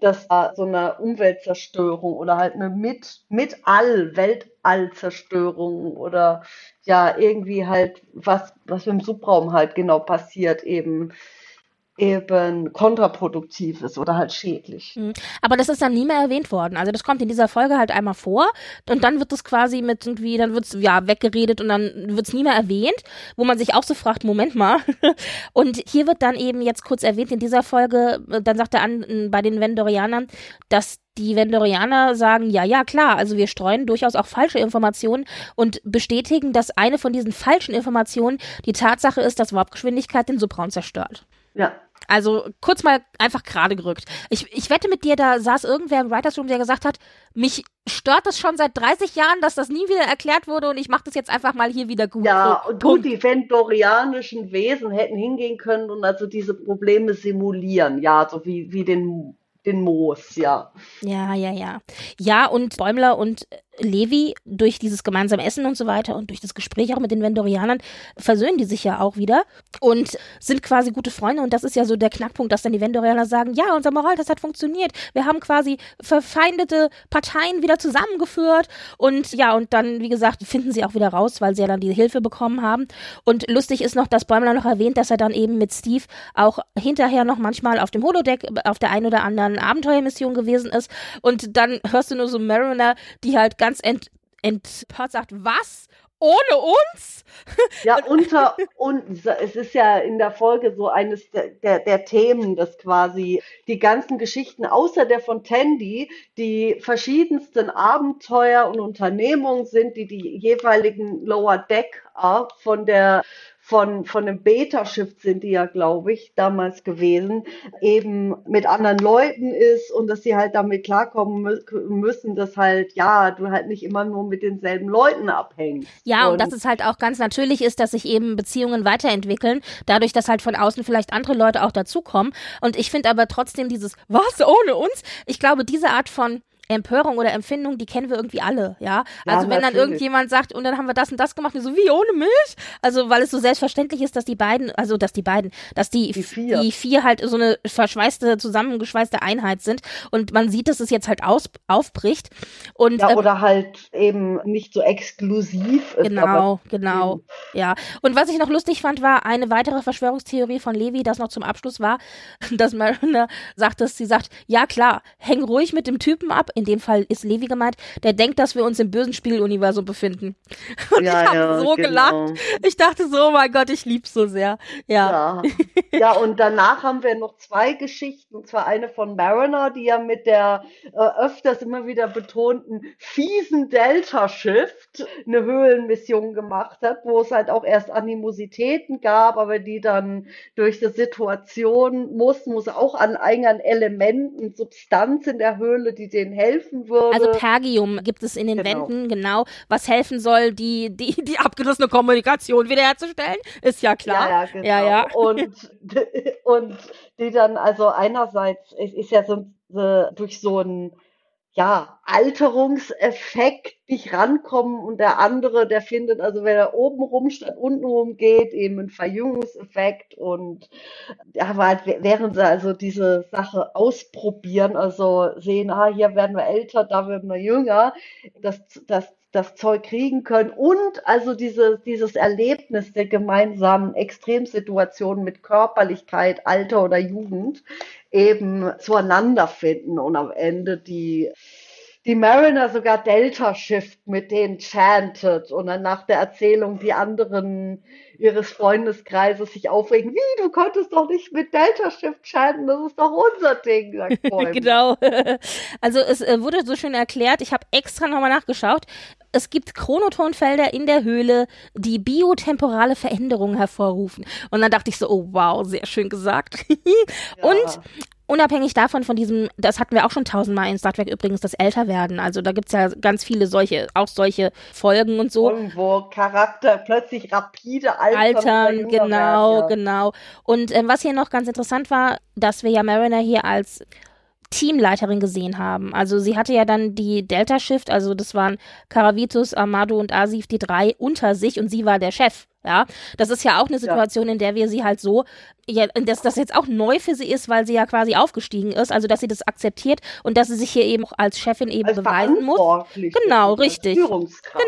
dass da so eine Umweltzerstörung oder halt eine mit, mit All, Weltallzerstörung oder ja, irgendwie halt was, was im Subraum halt genau passiert, eben, eben kontraproduktiv ist oder halt schädlich. Mhm. Aber das ist dann nie mehr erwähnt worden. Also das kommt in dieser Folge halt einmal vor und dann wird es quasi mit irgendwie, dann wird's ja weggeredet und dann wird's nie mehr erwähnt, wo man sich auch so fragt, Moment mal. (laughs) Und hier wird dann eben jetzt kurz erwähnt in dieser Folge, dann sagt er an bei den Vendorianern, dass die Vendorianer sagen, ja, ja, klar, also wir streuen durchaus auch falsche Informationen und bestätigen, dass eine von diesen falschen Informationen die Tatsache ist, dass Warpgeschwindigkeit den Subraum zerstört. Ja, Also kurz mal einfach gerade gerückt. Ich, ich wette mit dir, da saß irgendwer im Writers Room, der gesagt hat, mich stört das schon seit 30 Jahren, dass das nie wieder erklärt wurde und ich mache das jetzt einfach mal hier wieder gut. Ja, und gut, die vendorianischen Wesen hätten hingehen können und also diese Probleme simulieren, ja, so wie, wie den den Moos, ja. Ja, ja, ja. Ja, und Bäumler und Levi durch dieses gemeinsame Essen und so weiter und durch das Gespräch auch mit den Vendorianern versöhnen die sich ja auch wieder und sind quasi gute Freunde und das ist ja so der Knackpunkt, dass dann die Vendorianer sagen, ja, unser Moral, das hat funktioniert. Wir haben quasi verfeindete Parteien wieder zusammengeführt und ja, und dann, wie gesagt, finden sie auch wieder raus, weil sie ja dann die Hilfe bekommen haben. Und lustig ist noch, dass Bäumler noch erwähnt, dass er dann eben mit Steve auch hinterher noch manchmal auf dem Holodeck auf der einen oder anderen Abenteuermission gewesen ist und dann hörst du nur so Mariner, die halt ganz ent, empört sagt, was? Ohne uns? (laughs) Ja, (laughs) unter uns. Es ist ja in der Folge so eines der, der, der, Themen, dass quasi die ganzen Geschichten außer der von Tandy die verschiedensten Abenteuer und Unternehmungen sind, die die jeweiligen Lower Decker von der von, von einem Beta-Schiff sind die ja, glaube ich, damals gewesen, eben mit anderen Leuten ist und dass sie halt damit klarkommen mü müssen, dass halt, ja, du halt nicht immer nur mit denselben Leuten abhängst. Ja, und, und dass es halt auch ganz natürlich ist, dass sich eben Beziehungen weiterentwickeln, dadurch, dass halt von außen vielleicht andere Leute auch dazukommen. Und ich finde aber trotzdem dieses, was, ohne uns? Ich glaube, diese Art von Empörung oder Empfindung, die kennen wir irgendwie alle, ja. Also ja, wenn dann irgendjemand sagt, und dann haben wir das und das gemacht, so wie ohne Milch, also weil es so selbstverständlich ist, dass die beiden, also dass die beiden, dass die, die, vier. die vier halt so eine verschweißte, zusammengeschweißte Einheit sind und man sieht, dass es jetzt halt aus, aufbricht und ja, äh, oder halt eben nicht so exklusiv ist. Genau, genau, ja. Und was ich noch lustig fand, war eine weitere Verschwörungstheorie von Levi, das noch zum Abschluss war, (laughs) dass Marina sagt, dass sie sagt, ja klar, häng ruhig mit dem Typen ab, in dem Fall ist Levi gemeint, der denkt, dass wir uns im bösen Spieluniversum befinden. (laughs) Und ja, ich habe ja, so genau. gelacht. Ich dachte so, oh mein Gott, ich lieb's so sehr. Ja. ja. (laughs) Ja, und danach haben wir noch zwei Geschichten. Und zwar eine von Mariner, die ja mit der äh, öfters immer wieder betonten fiesen Delta-Shift eine Höhlenmission gemacht hat, wo es halt auch erst Animositäten gab, aber die dann durch die Situation mussten, muss auch an eigenen Elementen, Substanz in der Höhle, die denen helfen helfen würde. Also Pergium gibt es in den genau. Wänden, genau, was helfen soll, die, die, die abgerissene Kommunikation wiederherzustellen, ist ja klar. Ja, ja, genau. Ja, ja. Und, (laughs) (laughs) und die dann, also einerseits, ist ja so durch so ein ja, Alterungseffekt nicht rankommen und der andere, der findet, also wenn er oben rum statt unten rum geht, eben ein Verjüngungseffekt und ja, halt, während sie also diese Sache ausprobieren, also sehen, ah, hier werden wir älter, da werden wir jünger, das, das, das Zeug kriegen können und also diese, dieses Erlebnis der gemeinsamen Extremsituationen mit Körperlichkeit, Alter oder Jugend eben zueinander finden. Und am Ende die die Mariner sogar Delta Shift mit denen chantet. Und dann nach der Erzählung die anderen ihres Freundeskreises sich aufregen, wie, du konntest doch nicht mit Delta Shift chanten, das ist doch unser Ding, sagt (laughs) genau. (laughs) Also es äh, wurde so schön erklärt, ich habe extra nochmal nachgeschaut, es gibt Chronotonfelder in der Höhle, die biotemporale Veränderungen hervorrufen. Und dann dachte ich so, oh wow, sehr schön gesagt. (laughs) ja. Und unabhängig davon, von diesem, das hatten wir auch schon tausendmal in Star Trek übrigens, das Älterwerden. Also da gibt es ja ganz viele solche, auch solche Folgen und so. Irgendwo Charakter plötzlich rapide altern. Genau, werden, ja. genau. Und ähm, was hier noch ganz interessant war, dass wir ja Mariner hier als Teamleiterin gesehen haben. Also sie hatte ja dann die Delta Shift, also das waren Karavitus, Amado und Asif, die drei unter sich und sie war der Chef. Ja, das ist ja auch eine Situation, ja. in der wir sie halt so, ja, dass das jetzt auch neu für sie ist, weil sie ja quasi aufgestiegen ist, also dass sie das akzeptiert und dass sie sich hier eben auch als Chefin eben als beweisen muss. Genau, richtig.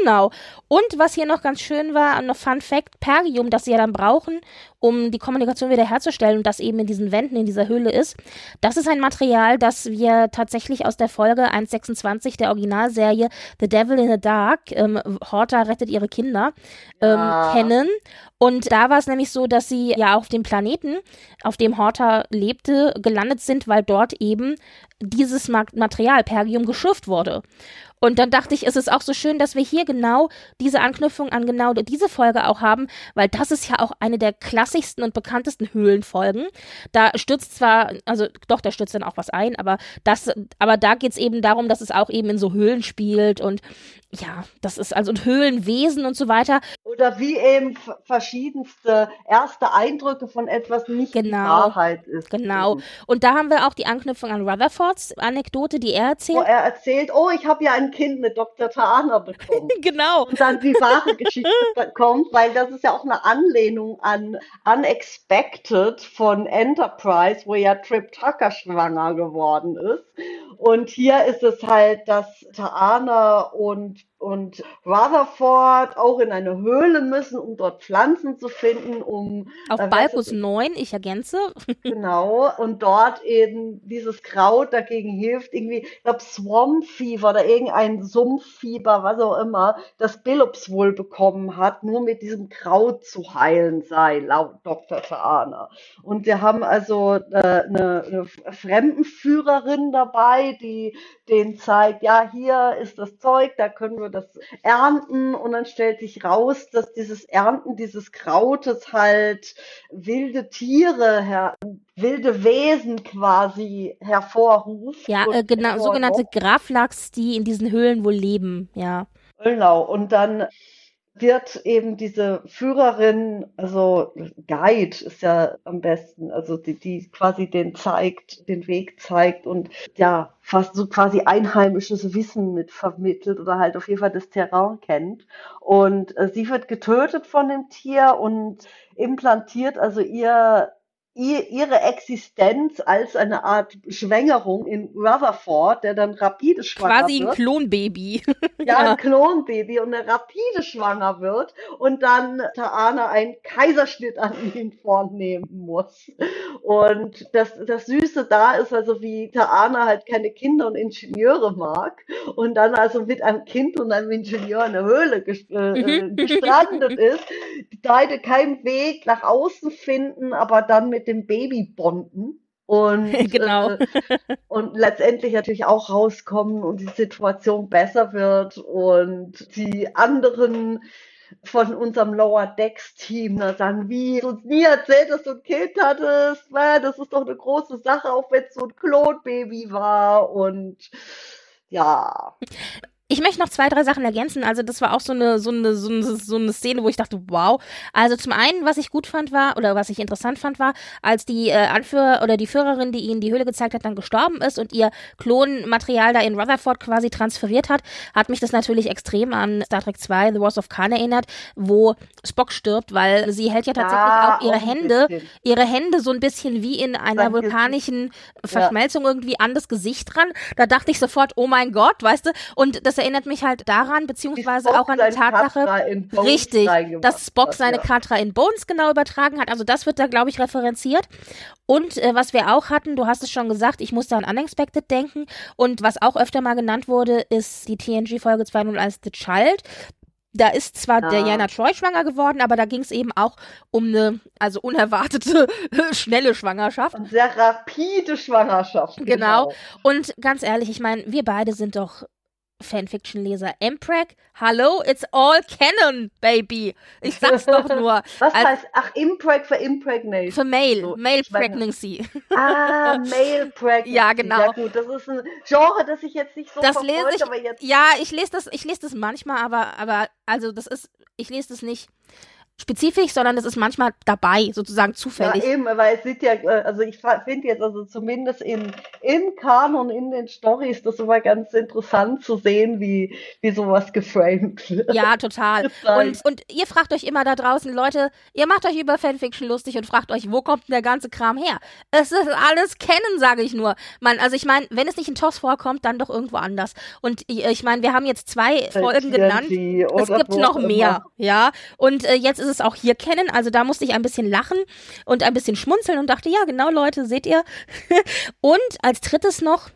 Genau. Und was hier noch ganz schön war, noch Fun Fact, Pergium, das sie ja dann brauchen, um die Kommunikation wiederherzustellen und das eben in diesen Wänden, in dieser Höhle ist. Das ist ein Material, das wir tatsächlich aus der Folge 1.26 der Originalserie The Devil in the Dark, ähm, Horta rettet ihre Kinder, ähm, ja. kennen Und da war es nämlich so, dass sie ja auf dem Planeten, auf dem Horta lebte, gelandet sind, weil dort eben dieses Material, Pergium, geschürft wurde. Und dann dachte ich, es ist auch so schön, dass wir hier genau diese Anknüpfung an genau diese Folge auch haben, weil das ist ja auch eine der klassischsten und bekanntesten Höhlenfolgen. Da stürzt zwar, also doch, da stürzt dann auch was ein, aber das, aber da geht es eben darum, dass es auch eben in so Höhlen spielt und ja, das ist also und Höhlenwesen und so weiter. Oder wie eben verschiedenste erste Eindrücke von etwas nicht genau, Wahrheit ist. Genau. Und da haben wir auch die Anknüpfung an Rutherfords Anekdote, die er erzählt. Wo er erzählt, oh, ich habe ja ein Kind mit Dr. Tana bekommen. (laughs) genau. Und dann die wahre Geschichte (laughs) kommt, weil das ist ja auch eine Anlehnung an Unexpected von Enterprise, wo ja Trip Tucker schwanger geworden ist. Und hier ist es halt, dass Taana und und Rutherford auch in eine Höhle müssen, um dort Pflanzen zu finden, um auf äh, Balkus 9, ich ergänze. (laughs) genau, und dort eben dieses Kraut dagegen hilft, irgendwie, ich glaube Swamp Fever oder irgendein Sumpffieber, was auch immer, das Billups wohl bekommen hat, nur mit diesem Kraut zu heilen sei, laut Dr. Taana. Und wir haben also äh, eine, eine Fremdenführerin dabei, die den zeigt, ja, hier ist das Zeug, da können wir das Ernten und dann stellt sich raus, dass dieses Ernten dieses Krautes halt wilde Tiere, her wilde Wesen quasi hervorruft. Ja, äh, genau, sogenannte Graflachs, die in diesen Höhlen wohl leben, ja. Genau, und dann wird eben diese Führerin, also Guide ist ja am besten, also die, die quasi den zeigt, den Weg zeigt und ja, fast so quasi einheimisches Wissen mit vermittelt oder halt auf jeden Fall das Terrain kennt. Und äh, sie wird getötet von dem Tier und implantiert also ihr ihre Existenz als eine Art Schwängerung in Rutherford, der dann rapide schwanger Quasi wird. Quasi ein Klonbaby. (laughs) ja, ein Klonbaby und der rapide schwanger wird und dann Taana einen Kaiserschnitt an ihn vornehmen muss. Und das, das Süße da ist also, wie Taana halt keine Kinder und Ingenieure mag und dann also mit einem Kind und einem Ingenieur in der Höhle äh, äh, gestrandet ist, beide keinen Weg nach außen finden, aber dann mit dem Baby bonden und, (laughs) genau. äh, und letztendlich natürlich auch rauskommen und die Situation besser wird und die anderen von unserem Lower Decks Team da sagen, wie du uns nie erzählt, dass du ein Kind hattest, das ist doch eine große Sache, auch wenn es so ein Klonbaby war und ja. Ich möchte noch zwei, drei Sachen ergänzen. Also das war auch so eine, so eine, so eine, so eine Szene, wo ich dachte, wow. Also zum einen, was ich gut fand war, oder was ich interessant fand war, als die äh, Anführer oder die Führerin, die ihnen die Höhle gezeigt hat, dann gestorben ist und ihr Klonmaterial da in Rutherford quasi transferiert hat, hat mich das natürlich extrem an Star Trek 2, The Wars of Khan erinnert, wo Spock stirbt, weil sie hält ja tatsächlich ja, auch ihre auch Hände, ihre Hände so ein bisschen wie in einer vulkanischen Verschmelzung ja. irgendwie an das Gesicht dran. Da dachte ich sofort, oh mein Gott, weißt du? Und das erinnert mich halt daran, beziehungsweise auch an die Tatsache, richtig, dass Spock seine. Katra in Bones genau übertragen hat. Also das wird da, glaube ich, referenziert. Und äh, was wir auch hatten, du hast es schon gesagt, ich musste an Unexpected denken. Und was auch öfter mal genannt wurde, ist die TNG-Folge 201 The Child. Da ist zwar ja. Diana Troy schwanger geworden, aber da ging es eben auch um eine, also unerwartete, (laughs) schnelle Schwangerschaft. Sehr rapide Schwangerschaft. Genau. genau. Und ganz ehrlich, ich meine, wir beide sind doch Fanfiction-Leser. Impreg, hallo, it's all canon, baby. Ich sag's doch (laughs) nur. Was Als, heißt, ach, Impreg für Impregnation. Für Male, so, Male Pregnancy. Ah, (laughs) Male Pregnancy. Ja, genau. Ja, gut, das ist ein Genre, das ich jetzt nicht so das lese ich, aber jetzt. Ja, ich lese das, ich lese das manchmal, aber, aber, also, das ist, ich lese das nicht spezifisch, sondern es ist manchmal dabei, sozusagen zufällig. Ja, eben, weil es sieht ja, äh, also ich finde jetzt also zumindest im, im Kanon, in den Stories, das immer ganz interessant zu sehen, wie, wie sowas geframed wird. Ja, total. (laughs) Und, und ihr fragt euch immer da draußen, Leute, ihr macht euch über Fanfiction lustig und fragt euch, wo kommt denn der ganze Kram her? Es ist alles kennen, sage ich nur. Man, also ich meine, wenn es nicht in TOS vorkommt, dann doch irgendwo anders. Und ich meine, wir haben jetzt zwei Folgen genannt. Es gibt noch mehr, ja. Und äh, jetzt ist es auch hier kennen. Also da musste ich ein bisschen lachen und ein bisschen schmunzeln und dachte, ja, genau, Leute, seht ihr. (laughs) und als drittes noch,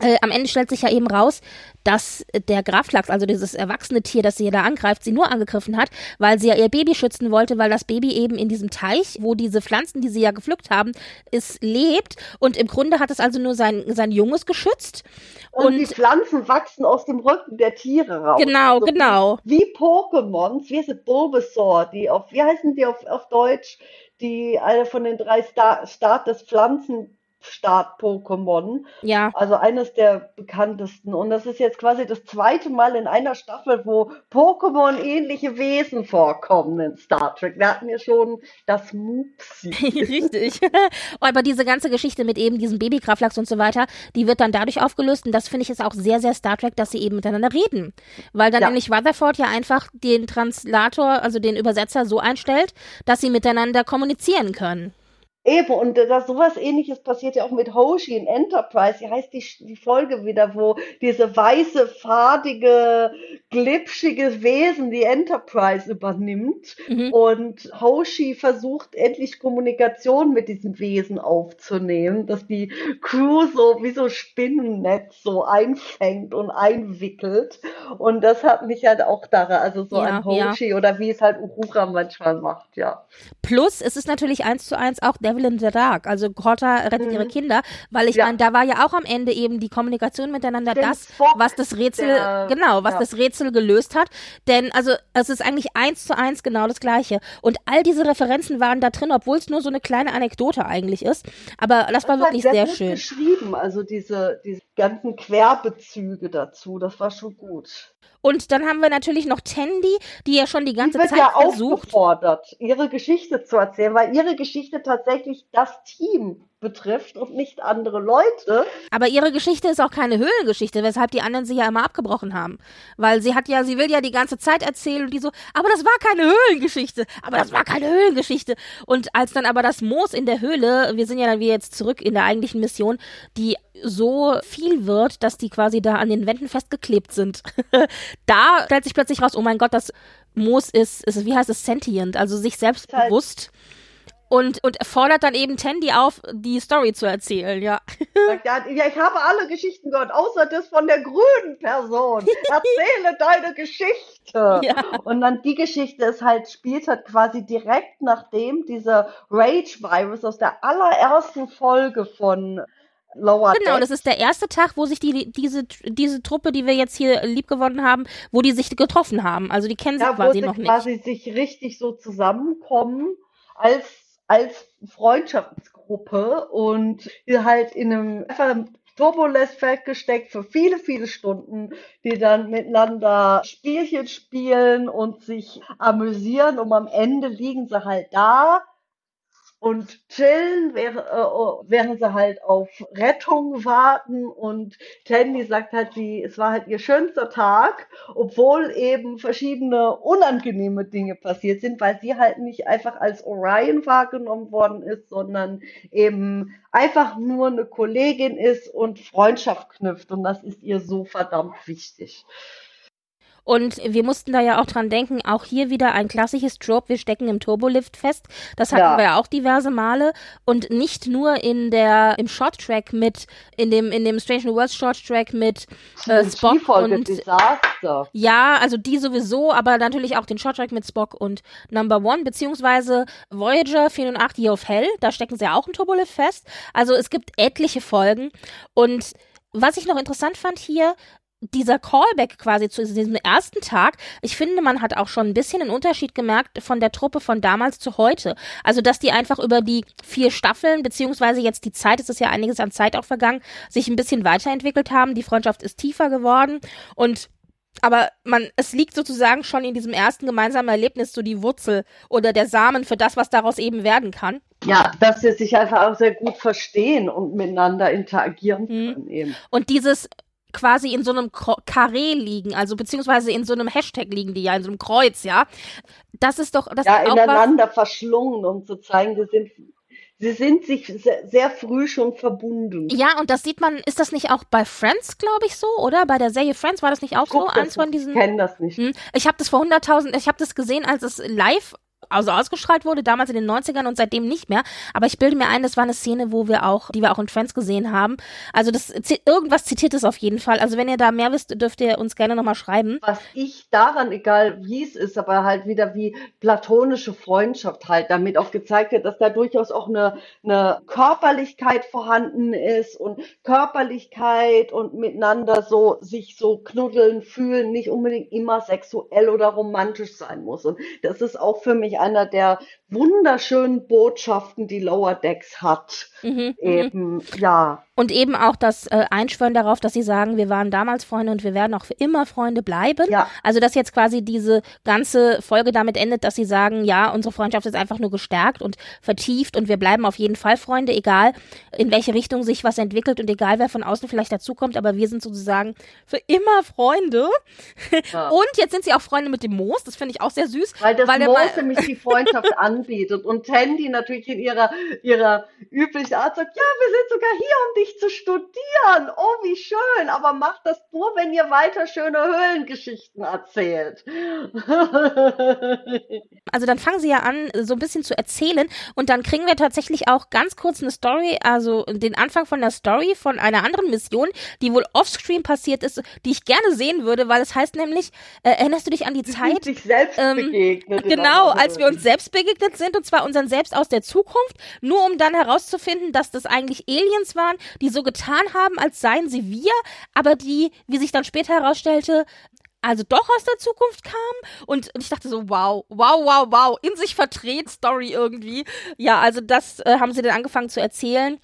äh, am Ende stellt sich ja eben raus, dass der Graflachs, also dieses erwachsene Tier, das sie da angreift, sie nur angegriffen hat, weil sie ja ihr Baby schützen wollte, weil das Baby eben in diesem Teich, wo diese Pflanzen, die sie ja gepflückt haben, ist, lebt. Und im Grunde hat es also nur sein, sein Junges geschützt. Und, und die Pflanzen wachsen aus dem Rücken der Tiere raus. Genau, also genau. Wie, Pokémons, wie ist Bulbasaur, die auf, wie heißen die auf, auf Deutsch? Die alle von den drei Star, Start des Pflanzen Start-Pokémon. Ja. Also eines der bekanntesten. Und das ist jetzt quasi das zweite Mal in einer Staffel, wo Pokémon-ähnliche Wesen vorkommen in Star Trek. Wir hatten ja schon das Mupsi. (laughs) Richtig. (laughs) Aber diese ganze Geschichte mit eben diesem Babykraftlachs und so weiter, die wird dann dadurch aufgelöst. Und das finde ich ist auch sehr, sehr Star Trek, dass sie eben miteinander reden. Weil dann ja. nämlich Rutherford ja einfach den Translator, also den Übersetzer so einstellt, dass sie miteinander kommunizieren können. Eben, und das, sowas ähnliches passiert ja auch mit Hoshi in Enterprise. Wie heißt die, die Folge wieder, wo diese weiße, fadige, glitschige Wesen die Enterprise übernimmt mhm. und Hoshi versucht endlich Kommunikation mit diesem Wesen aufzunehmen, dass die Crew so wie so Spinnennetz so einfängt und einwickelt. Und das hat mich halt auch daran, also so ja, an Hoshi ja. oder wie es halt Uhura manchmal macht, ja. Plus, es ist natürlich eins zu eins auch der Devil in the Dark. Also Corta rettet mhm. ihre Kinder, weil ich ja. meine, da war ja auch am Ende eben die Kommunikation miteinander Den das, Fox, was das Rätsel, der, genau, was ja. das Rätsel gelöst hat. Denn also es ist eigentlich eins zu eins genau das Gleiche. Und all diese Referenzen waren da drin, obwohl es nur so eine kleine Anekdote eigentlich ist. Aber das, das war wirklich sehr, sehr schön. geschrieben, also diese, diese ganzen Querbezüge dazu, das war schon gut. Und dann haben wir natürlich noch Tandy, die ja schon die ganze die wird Zeit ja versucht, aufgefordert, ihre Geschichte zu erzählen, weil ihre Geschichte tatsächlich das Team betrifft und nicht andere Leute. Aber ihre Geschichte ist auch keine Höhlengeschichte, weshalb die anderen sie ja immer abgebrochen haben. Weil sie hat ja, sie will ja die ganze Zeit erzählen und die so, aber das war keine Höhlengeschichte, aber das war keine Höhlengeschichte. Und als dann aber das Moos in der Höhle, wir sind ja dann wieder jetzt zurück in der eigentlichen Mission, die so viel wird, dass die quasi da an den Wänden festgeklebt sind. (laughs) da stellt sich plötzlich raus, oh mein Gott, das Moos ist, ist wie heißt es, sentient, also sich selbstbewusst und, und fordert dann eben Tandy auf, die Story zu erzählen, ja. ja. Ja, ich habe alle Geschichten gehört, außer das von der grünen Person. Erzähle (laughs) deine Geschichte. Ja. Und dann die Geschichte ist halt, spielt halt quasi direkt nachdem dieser Rage-Virus aus der allerersten Folge von Lower Genau, Deck. das ist der erste Tag, wo sich die, diese, diese Truppe, die wir jetzt hier liebgewonnen haben, wo die sich getroffen haben. Also die kennen sich ja, quasi noch nicht. quasi sich richtig so zusammenkommen als als Freundschaftsgruppe und halt in einem einfach Turbules festgesteckt für viele, viele Stunden, die dann miteinander Spielchen spielen und sich amüsieren und am Ende liegen sie halt da und chillen, während, äh, während sie halt auf Rettung warten. Und Tandy sagt halt, sie, es war halt ihr schönster Tag, obwohl eben verschiedene unangenehme Dinge passiert sind, weil sie halt nicht einfach als Orion wahrgenommen worden ist, sondern eben einfach nur eine Kollegin ist und Freundschaft knüpft. Und das ist ihr so verdammt wichtig. Und wir mussten da ja auch dran denken, auch hier wieder ein klassisches Trope, wir stecken im Turbolift fest. Das hatten ja. wir ja auch diverse Male. Und nicht nur in der, im Short Track mit, in dem, in dem Strange New Worlds Short Track mit äh, Spock und. Desaster. Ja, also die sowieso, aber natürlich auch den Short Track mit Spock und Number One, beziehungsweise Voyager 4 und 8 Year of Hell, da stecken sie ja auch im Turbolift fest. Also es gibt etliche Folgen und was ich noch interessant fand hier, dieser Callback quasi zu diesem ersten Tag, ich finde, man hat auch schon ein bisschen einen Unterschied gemerkt von der Truppe von damals zu heute. Also, dass die einfach über die vier Staffeln, beziehungsweise jetzt die Zeit, es ist ja einiges an Zeit auch vergangen, sich ein bisschen weiterentwickelt haben. Die Freundschaft ist tiefer geworden und aber man, es liegt sozusagen schon in diesem ersten gemeinsamen Erlebnis so die Wurzel oder der Samen für das, was daraus eben werden kann. Ja, dass sie sich einfach auch sehr gut verstehen und miteinander interagieren mhm. können eben. Und dieses quasi in so einem Karree liegen, also beziehungsweise in so einem Hashtag liegen die ja, in so einem Kreuz, ja. Das ist doch, das ja, ist auch ineinander was, verschlungen, um zu zeigen, sie sind, sie sind sich sehr, sehr, früh schon verbunden. Ja, und das sieht man, ist das nicht auch bei Friends, glaube ich, so, oder? Bei der Serie Friends war das nicht auch Guck, so? Eins von diesen. Ich kenne das nicht. Hm, ich habe das vor 100.000, ich habe das gesehen, als es live also ausgestrahlt wurde, damals in den 90ern und seitdem nicht mehr. Aber ich bilde mir ein, das war eine Szene, wo wir auch, die wir auch in Friends gesehen haben. Also das irgendwas zitiert es auf jeden Fall. Also wenn ihr da mehr wisst, dürft ihr uns gerne nochmal schreiben. Was ich daran, egal wie es ist, aber halt wieder wie platonische Freundschaft halt damit auch gezeigt wird, dass da durchaus auch eine, eine Körperlichkeit vorhanden ist und Körperlichkeit und miteinander so sich so knuddeln, fühlen, nicht unbedingt immer sexuell oder romantisch sein muss. Und das ist auch für mich einer der wunderschönen Botschaften, die Lower Decks hat. Mhm, mhm. eben, ja. Und eben auch das äh, Einschwören darauf, dass sie sagen, wir waren damals Freunde und wir werden auch für immer Freunde bleiben. Ja. Also, dass jetzt quasi diese ganze Folge damit endet, dass sie sagen, ja, unsere Freundschaft ist einfach nur gestärkt und vertieft und wir bleiben auf jeden Fall Freunde, egal in welche Richtung sich was entwickelt und egal wer von außen vielleicht dazukommt, aber wir sind sozusagen für immer Freunde. Ja. Und jetzt sind sie auch Freunde mit dem Moos, das finde ich auch sehr süß. Weil das weil Moos nämlich die Freundschaft (laughs) anbietet und Tandy natürlich in ihrer, ihrer üblichen Art sagt, ja, wir sind sogar hier, um dich zu studieren. Oh, wie schön. Aber macht das nur, wenn ihr weiter schöne Höhlengeschichten erzählt. (laughs) Also dann fangen sie ja an, so ein bisschen zu erzählen und dann kriegen wir tatsächlich auch ganz kurz eine Story, also den Anfang von der Story von einer anderen Mission, die wohl offscreen passiert ist, die ich gerne sehen würde, weil es heißt nämlich, äh, erinnerst du dich an die Zeit? Sich selbst ähm, begegnet. Genau, als wir uns selbst begegnet sind und zwar unseren Selbst aus der Zukunft, nur um dann herauszufinden, dass das eigentlich Aliens waren, die so getan haben, als seien sie wir, aber die, wie sich dann später herausstellte, also doch aus der Zukunft kam und, ich dachte so, wow, wow, wow, wow, in sich verdreht Story irgendwie. Ja, also das äh, haben sie dann angefangen zu erzählen.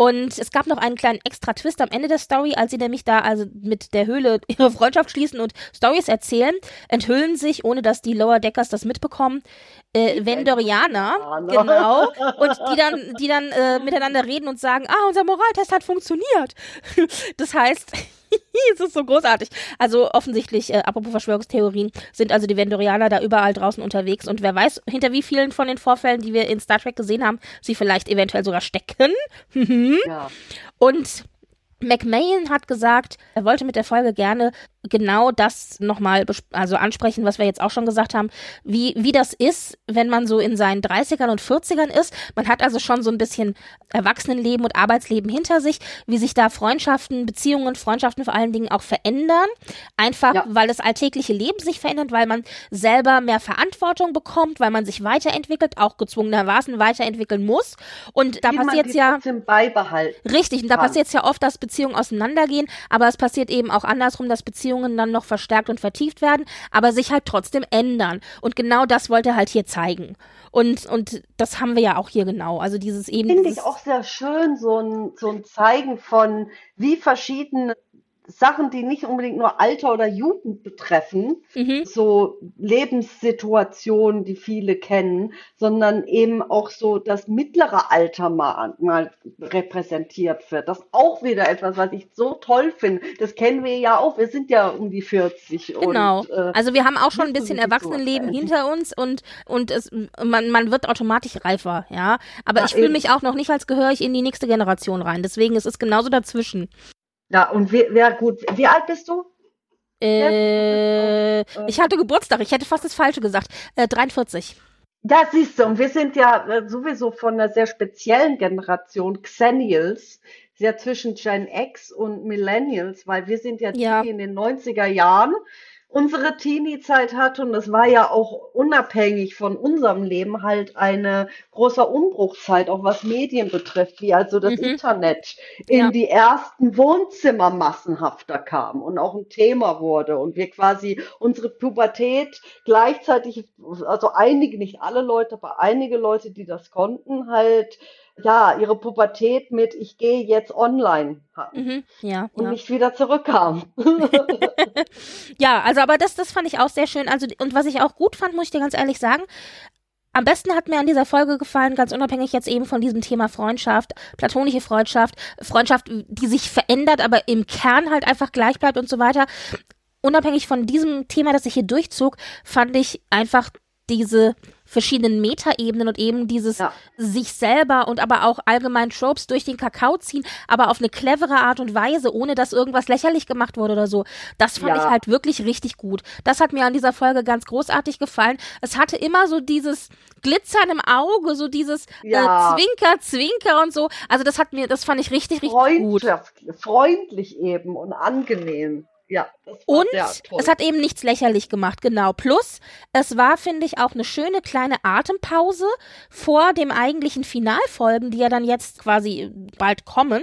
Und es gab noch einen kleinen extra Twist am Ende der Story, als sie nämlich da also mit der Höhle (laughs) ihre Freundschaft schließen und Stories erzählen, enthüllen sich, ohne dass die Lower Deckers das mitbekommen, äh, Vendorianer, genau, (laughs) und die dann, die dann äh, miteinander reden und sagen, ah, unser Moraltest hat funktioniert. (laughs) das heißt, (laughs) es ist so großartig. Also offensichtlich, äh, apropos Verschwörungstheorien, sind also die Vendorianer da überall draußen unterwegs und wer weiß, hinter wie vielen von den Vorfällen, die wir in Star Trek gesehen haben, sie vielleicht eventuell sogar stecken. ja. Und McMahon hat gesagt, er wollte mit der Folge gerne genau das nochmal also ansprechen, was wir jetzt auch schon gesagt haben, wie, wie das ist, wenn man so in seinen 30ern und 40ern ist. Man hat also schon so ein bisschen Erwachsenenleben und Arbeitsleben hinter sich, wie sich da Freundschaften, Beziehungen, Freundschaften vor allen Dingen auch verändern. Einfach, ja. weil das alltägliche Leben sich verändert, weil man selber mehr Verantwortung bekommt, weil man sich weiterentwickelt, auch gezwungenermaßen weiterentwickeln muss. Und da passiert ja. Beibehalten richtig, und da passiert es ja oft, dass Beziehungen auseinandergehen, aber es passiert eben auch andersrum, dass Beziehungen dann noch verstärkt und vertieft werden, aber sich halt trotzdem ändern. Und genau das wollte er halt hier zeigen. Und, und das haben wir ja auch hier genau. Also dieses eben. Finde ich auch sehr schön, so ein, so ein Zeigen von, wie verschiedene Sachen, die nicht unbedingt nur Alter oder Jugend betreffen, mhm. so Lebenssituationen, die viele kennen, sondern eben auch so das mittlere Alter mal, mal repräsentiert wird. Das ist auch wieder etwas, was ich so toll finde. Das kennen wir ja auch. Wir sind ja um die 40. Genau. Und, äh, also wir haben auch schon ein bisschen Erwachsenenleben hinter uns und, und es, man, man wird automatisch reifer, ja. Aber ja, ich fühle mich auch noch nicht, als gehöre ich in die nächste Generation rein. Deswegen ist es genauso dazwischen. Ja, und wer, wer gut, wie alt bist du? Äh, ich hatte Geburtstag, ich hätte fast das Falsche gesagt. Äh, 43. Ja, siehst du, und wir sind ja äh, sowieso von einer sehr speziellen Generation, Xennials, sehr zwischen Gen X und Millennials, weil wir sind ja, ja. in den 90er Jahren unsere Teenie-Zeit hatte. Und es war ja auch unabhängig von unserem Leben halt eine große Umbruchzeit, auch was Medien betrifft, wie also das mhm. Internet in ja. die ersten Wohnzimmer massenhafter kam und auch ein Thema wurde und wir quasi unsere Pubertät gleichzeitig, also einige, nicht alle Leute, aber einige Leute, die das konnten, halt ja, ihre Pubertät mit ich gehe jetzt online hatten mhm, ja, und ja. nicht wieder zurückkam. (laughs) (laughs) ja, also aber das, das fand ich auch sehr schön. Also und was ich auch gut fand, muss ich dir ganz ehrlich sagen, am besten hat mir an dieser Folge gefallen, ganz unabhängig jetzt eben von diesem Thema Freundschaft, platonische Freundschaft, Freundschaft, die sich verändert, aber im Kern halt einfach gleich bleibt und so weiter. Unabhängig von diesem Thema, das sich hier durchzog, fand ich einfach diese verschiedenen Metaebenen und eben dieses ja. sich selber und aber auch allgemein Tropes durch den Kakao ziehen, aber auf eine clevere Art und Weise, ohne dass irgendwas lächerlich gemacht wurde oder so. Das fand ja. ich halt wirklich richtig gut. Das hat mir an dieser Folge ganz großartig gefallen. Es hatte immer so dieses Glitzern im Auge, so dieses äh, ja. äh, Zwinker, Zwinker und so. Also das hat mir, das fand ich richtig, richtig gut. Freundlich eben und angenehm. Ja, und es hat eben nichts lächerlich gemacht, genau. Plus, es war, finde ich, auch eine schöne kleine Atempause vor dem eigentlichen Finalfolgen, die ja dann jetzt quasi bald kommen.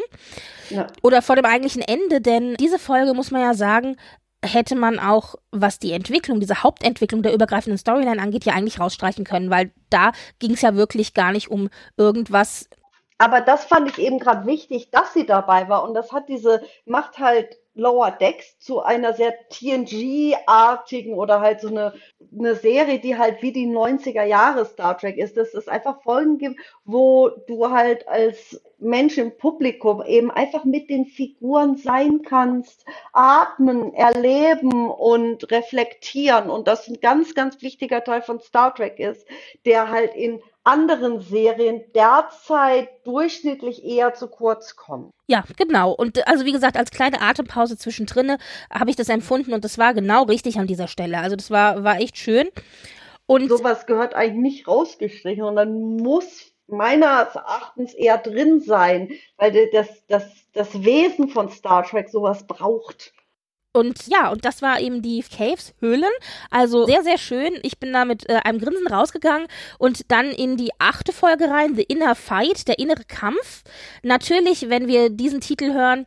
Ja. Oder vor dem eigentlichen Ende, denn diese Folge, muss man ja sagen, hätte man auch, was die Entwicklung, diese Hauptentwicklung der übergreifenden Storyline angeht, ja eigentlich rausstreichen können, weil da ging es ja wirklich gar nicht um irgendwas. Aber das fand ich eben gerade wichtig, dass sie dabei war und das hat diese, macht halt Lower Decks zu einer sehr TNG-artigen oder halt so eine, eine Serie, die halt wie die 90er Jahre Star Trek ist, dass es einfach Folgen gibt, wo du halt als Mensch im Publikum eben einfach mit den Figuren sein kannst, atmen, erleben und reflektieren. Und das ein ganz, ganz wichtiger Teil von Star Trek ist, der halt in anderen Serien derzeit durchschnittlich eher zu kurz kommen. Ja, genau. Und also wie gesagt, als kleine Atempause zwischendrin habe ich das empfunden und das war genau richtig an dieser Stelle. Also das war, war echt schön. Und sowas gehört eigentlich nicht rausgestrichen und dann muss meines Erachtens eher drin sein, weil das, das, das Wesen von Star Trek sowas braucht. Und ja, und das war eben die Caves, Höhlen. Also sehr, sehr schön. Ich bin da mit äh, einem Grinsen rausgegangen und dann in die achte Folge rein, The Inner Fight, der innere Kampf. Natürlich, wenn wir diesen Titel hören,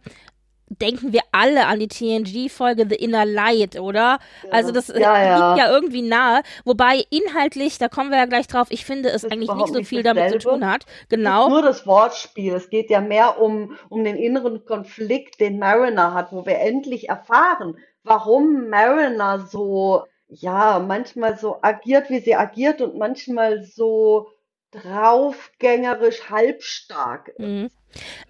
denken wir alle an die TNG-Folge The Inner Light, oder? Ja. Also das ja, ja. liegt ja irgendwie nahe. Wobei inhaltlich, da kommen wir ja gleich drauf, ich finde, es eigentlich nicht so viel damit zu tun hat. Genau. nur das Wortspiel. Es geht ja mehr um, um den inneren Konflikt, den Mariner hat, wo wir endlich erfahren, warum Mariner so, ja, manchmal so agiert, wie sie agiert und manchmal so draufgängerisch halbstark ist. Mhm.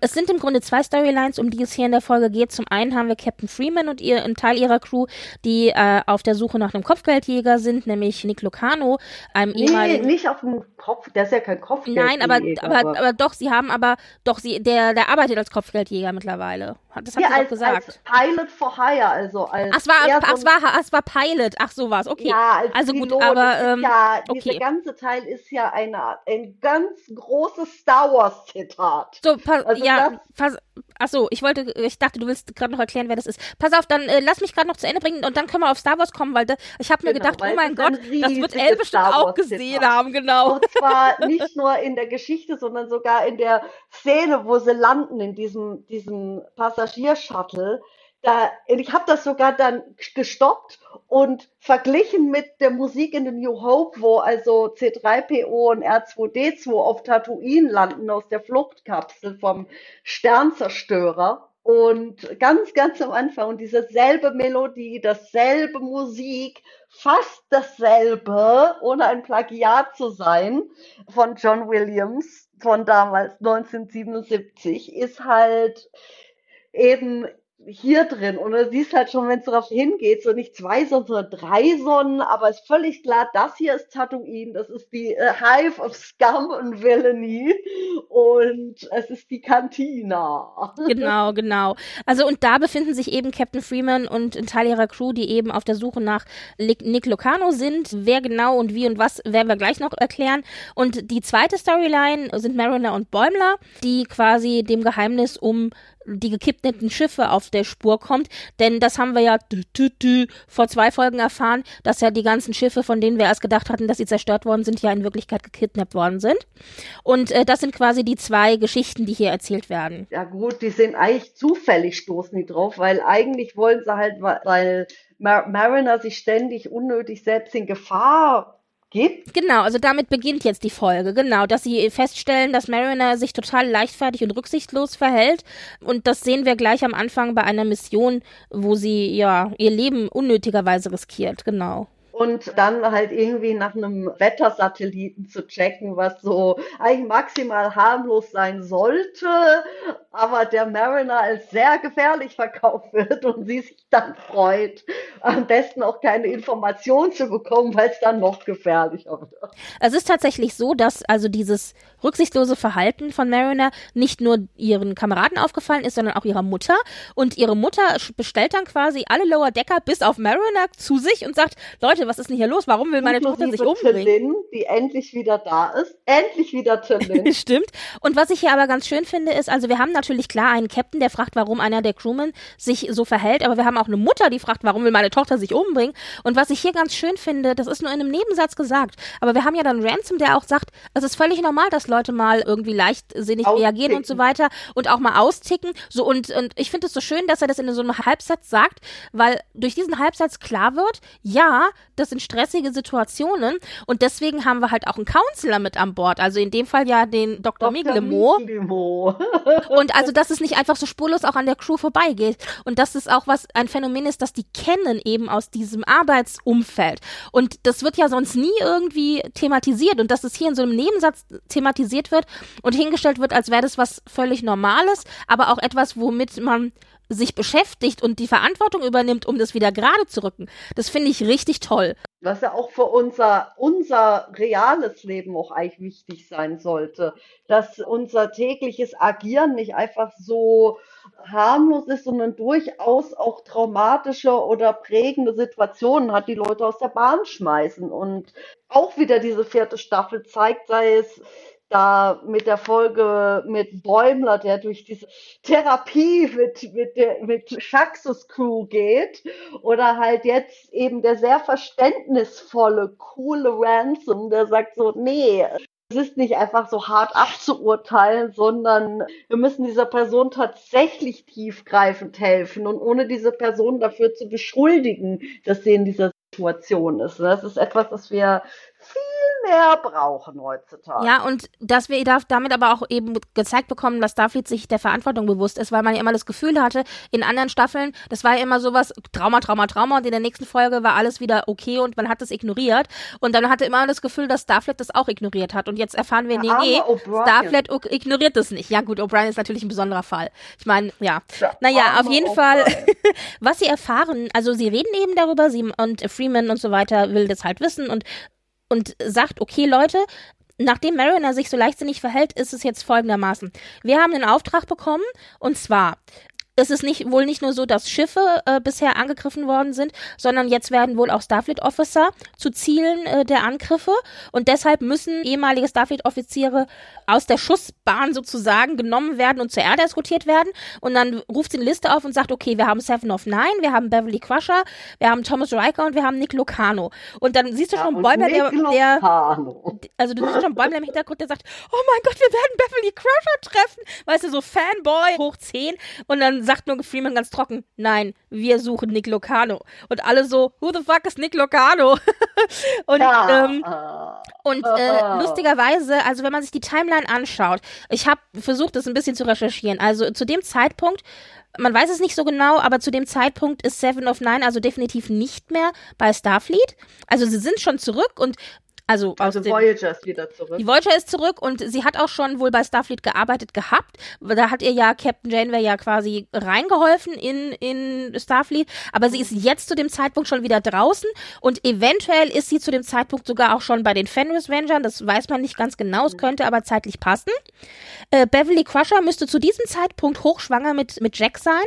Es sind im Grunde zwei Storylines, um die es hier in der Folge geht. Zum einen haben wir Captain Freeman und ihr, einen Teil ihrer Crew, die äh, auf der Suche nach einem Kopfgeldjäger sind, nämlich Nick Locano, einem nee, ehemaligen. nicht auf dem Kopf, der ist ja kein Kopfgeldjäger. Nein, aber, aber, aber, aber doch, sie haben aber, doch, sie, der, der arbeitet als Kopfgeldjäger mittlerweile. Das hat ja, sie als, gesagt. Als Pilot for Hire, also als. Ach, es war, ach, es war, es war Pilot, ach so war's, okay. Ja, als also Pilot, gut, aber, ähm, ja, okay. dieser ganze Teil ist ja eine, ein ganz großes Star Wars Zitat. So, pass, also ja, pass, achso, ich wollte, ich dachte, du willst gerade noch erklären, wer das ist. Pass auf, dann äh, lass mich gerade noch zu Ende bringen und dann können wir auf Star Wars kommen, weil da, ich habe mir genau, gedacht, oh mein Gott, das wird Elle bestimmt auch gesehen haben, genau. Und zwar (laughs) nicht nur in der Geschichte, sondern sogar in der Szene, wo sie landen, in diesem, diesem Passagiershuttle da, ich habe das sogar dann gestoppt und verglichen mit der Musik in The New Hope, wo also C3PO und R2D2 auf Tatooine landen aus der Fluchtkapsel vom Sternzerstörer. Und ganz, ganz am Anfang und diese selbe Melodie, dasselbe Musik, fast dasselbe, ohne ein Plagiat zu sein, von John Williams von damals 1977, ist halt eben hier drin. Und du siehst halt schon, wenn es darauf hingeht, so nicht zwei, sondern drei Sonnen, aber es ist völlig klar, das hier ist Tatooine, das ist die äh, Hive of Scum und Villainy und es ist die Cantina. (laughs) Genau, genau. Also und da befinden sich eben Captain Freeman und ein Teil ihrer Crew, die eben auf der Suche nach Nick Locano sind. Wer genau und wie und was werden wir gleich noch erklären. Und die zweite Storyline sind Mariner und Bäumler, die quasi dem Geheimnis um die gekippten Schiffe auf der Spur kommt. Denn das haben wir ja vor zwei Folgen erfahren, dass ja die ganzen Schiffe, von denen wir erst gedacht hatten, dass sie zerstört worden sind, ja in Wirklichkeit gekidnappt worden sind. Und äh, das sind quasi die zwei Geschichten, die hier erzählt werden. Ja gut, die sind eigentlich zufällig stoßen die drauf, weil eigentlich wollen sie halt, weil Mariner sich ständig unnötig selbst in Gefahr gibt. Genau, also damit beginnt jetzt die Folge. Genau, dass sie feststellen, dass Mariner sich total leichtfertig und rücksichtslos verhält. Und das sehen wir gleich am Anfang bei einer Mission, wo sie ja ihr Leben unnötigerweise riskiert. Genau. Und dann halt irgendwie nach einem Wettersatelliten zu checken, was so eigentlich maximal harmlos sein sollte, aber der Mariner als sehr gefährlich verkauft wird und sie sich dann freut, am besten auch keine Information zu bekommen, weil es dann noch gefährlicher wird. Es ist tatsächlich so, dass also dieses rücksichtslose Verhalten von Mariner nicht nur ihren Kameraden aufgefallen ist, sondern auch ihrer Mutter. Und ihre Mutter bestellt dann quasi alle Lower Decker bis auf Mariner zu sich und sagt, Leute, was ist denn hier los? Warum will meine Tochter sich umbringen? Tillin, die endlich wieder da ist. Endlich wieder Tillin. (laughs) Stimmt. Und was ich hier aber ganz schön finde, ist, also wir haben natürlich klar einen Captain, der fragt, warum einer der Crewmen sich so verhält, aber wir haben auch eine Mutter, die fragt, warum will meine Tochter sich umbringen? Und was ich hier ganz schön finde, das ist nur in einem Nebensatz gesagt, aber wir haben ja dann Ransom, der auch sagt, es ist völlig normal, dass Leute mal irgendwie leichtsinnig austicken. reagieren und so weiter und auch mal austicken. So und, und ich finde es so schön, dass er das in so einem Halbsatz sagt, weil durch diesen Halbsatz klar wird, ja, das sind stressige Situationen und deswegen haben wir halt auch einen Counselor mit an Bord. Also in dem Fall ja den Dr. Dr. Miglemo. (laughs) und also, dass es nicht einfach so spurlos auch an der Crew vorbeigeht. Und dass es auch was, ein Phänomen ist, dass die kennen eben aus diesem Arbeitsumfeld. Und das wird ja sonst nie irgendwie thematisiert. Und dass es hier in so einem Nebensatz thematisiert wird und hingestellt wird, als wäre das was völlig Normales, aber auch etwas, womit man sich beschäftigt und die Verantwortung übernimmt, um das wieder gerade zu rücken. Das finde ich richtig toll. Was ja auch für unser, unser reales Leben auch eigentlich wichtig sein sollte. Dass unser tägliches Agieren nicht einfach so harmlos ist, sondern durchaus auch traumatische oder prägende Situationen hat, die Leute aus der Bahn schmeißen. Und auch wieder diese vierte Staffel zeigt, sei es da mit der Folge mit Bäumler, der durch diese Therapie mit, mit, der, mit Shaxus Crew geht, oder halt jetzt eben der sehr verständnisvolle, coole Ransom, der sagt so, nee, es ist nicht einfach so hart abzuurteilen, sondern wir müssen dieser Person tatsächlich tiefgreifend helfen und ohne diese Person dafür zu beschuldigen, dass sie in dieser Situation ist. Das ist etwas, das wir viel mehr brauchen heutzutage. Ja, und dass wir damit aber auch eben gezeigt bekommen, dass Starfleet sich der Verantwortung bewusst ist, weil man ja immer das Gefühl hatte, in anderen Staffeln, das war ja immer sowas, Trauma, Trauma, Trauma, und in der nächsten Folge war alles wieder okay und man hat es ignoriert. Und dann hatte immer das Gefühl, dass Starfleet das auch ignoriert hat. Und jetzt erfahren wir, nee, nee, Starfleet ignoriert das nicht. Ja, gut, O'Brien ist natürlich ein besonderer Fall. Ich meine, ja. Der naja, auf jeden Fall, (laughs) was sie erfahren, also sie reden eben darüber, sie und Freeman und so weiter will das halt wissen und und sagt, okay Leute, nachdem Mariner sich so leichtsinnig verhält, ist es jetzt folgendermaßen. Wir haben einen Auftrag bekommen und zwar es ist nicht, wohl nicht nur so, dass Schiffe äh, bisher angegriffen worden sind, sondern jetzt werden wohl auch Starfleet-Officer zu Zielen äh, der Angriffe. Und deshalb müssen ehemalige Starfleet-Offiziere aus der Schussbahn sozusagen genommen werden und zur Erde eskortiert werden. Und dann ruft sie eine Liste auf und sagt, okay, wir haben Seven of Nine, wir haben Beverly Crusher, wir haben Thomas Riker und wir haben Nick Locano. Und dann siehst du ja, schon Bäumer, der, der, also du siehst schon Bäumer im Hintergrund, der sagt, oh mein Gott, wir werden Beverly Crusher treffen, weißt du, so Fanboy hoch 10 und dann sagt nur Freeman ganz trocken, nein, wir suchen Nick Locano. Und alle so, who the fuck ist Nick Locano? (laughs) und ja. ähm, und äh, lustigerweise, also wenn man sich die Timeline anschaut, ich habe versucht, das ein bisschen zu recherchieren. Also zu dem Zeitpunkt, man weiß es nicht so genau, aber zu dem Zeitpunkt ist Seven of Nine also definitiv nicht mehr bei Starfleet. Also sie sind schon zurück und also, also Voyager ist wieder zurück. Die Voyager ist zurück und sie hat auch schon wohl bei Starfleet gearbeitet gehabt. Da hat ihr ja Captain Janeway ja quasi reingeholfen in, in Starfleet. Aber sie ist jetzt zu dem Zeitpunkt schon wieder draußen und eventuell ist sie zu dem Zeitpunkt sogar auch schon bei den Fenris Rangers. Das weiß man nicht ganz genau. Es könnte aber zeitlich passen. Äh, Beverly Crusher müsste zu diesem Zeitpunkt hochschwanger mit, mit Jack sein.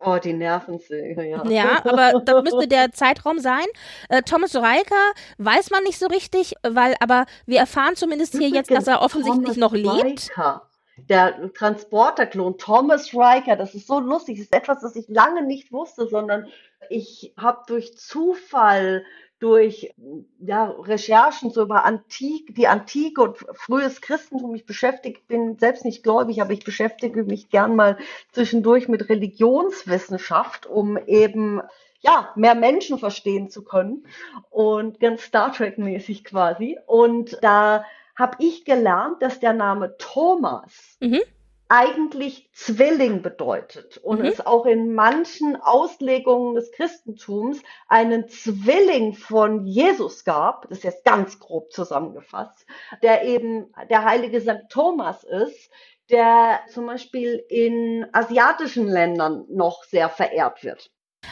Oh, die Nervensäge, ja. Ja, aber das müsste der (laughs) Zeitraum sein. Äh, Thomas Reika weiß man nicht so richtig, weil, aber wir erfahren zumindest hier jetzt, dass er offensichtlich Thomas noch lebt. Riker. Der Transporterklon Thomas Riker, das ist so lustig, das ist etwas, das ich lange nicht wusste, sondern ich habe durch Zufall durch ja, Recherchen so über Antik, die Antike und frühes Christentum. Mich beschäftigt, bin selbst nicht gläubig, aber ich beschäftige mich gern mal zwischendurch mit Religionswissenschaft, um eben ja, mehr Menschen verstehen zu können. Und ganz Star Trek mäßig quasi. Und da habe ich gelernt, dass der Name Thomas mhm eigentlich Zwilling bedeutet und mhm. es auch in manchen Auslegungen des Christentums einen Zwilling von Jesus gab, das ist jetzt ganz grob zusammengefasst, der eben der heilige St. Thomas ist, der zum Beispiel in asiatischen Ländern noch sehr verehrt wird.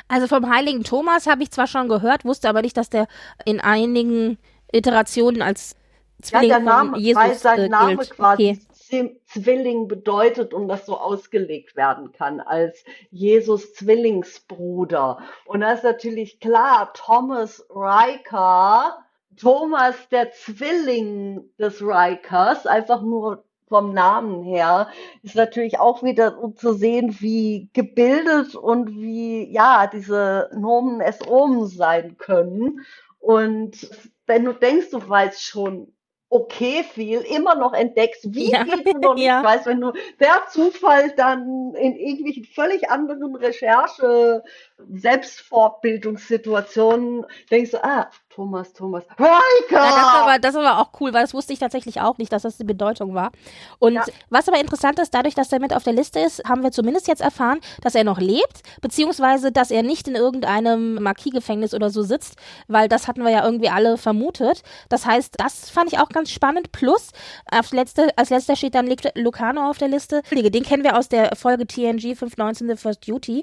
Also vom heiligen Thomas habe ich zwar schon gehört, wusste aber nicht, dass der in einigen Iterationen als Zwilling ja, der Name, von Jesus weil sein äh, Name gilt. quasi okay. Zwilling bedeutet und das so ausgelegt werden kann als Jesus Zwillingsbruder. Und das ist natürlich klar, Thomas Riker, Thomas der Zwilling des Rikers, einfach nur vom Namen her, ist natürlich auch wieder um zu sehen, wie gebildet und wie, ja, diese Nomen es Omen sein können. Und wenn du denkst, du weißt schon okay viel, immer noch entdeckst, wie ja. viel du noch nicht ja. weißt, wenn du der Zufall dann in irgendwelchen völlig anderen Recherche, Selbstfortbildungssituationen denkst du, ah, Thomas, Thomas, Riker! Ja, das, war aber, das war auch cool, weil das wusste ich tatsächlich auch nicht, dass das die Bedeutung war. Und ja. was aber interessant ist, dadurch, dass er mit auf der Liste ist, haben wir zumindest jetzt erfahren, dass er noch lebt, beziehungsweise, dass er nicht in irgendeinem Marquis-Gefängnis oder so sitzt, weil das hatten wir ja irgendwie alle vermutet. Das heißt, das fand ich auch ganz spannend. Plus, als, letzte, als letzter steht dann Lucano auf der Liste. Den kennen wir aus der Folge TNG 519 The First Duty.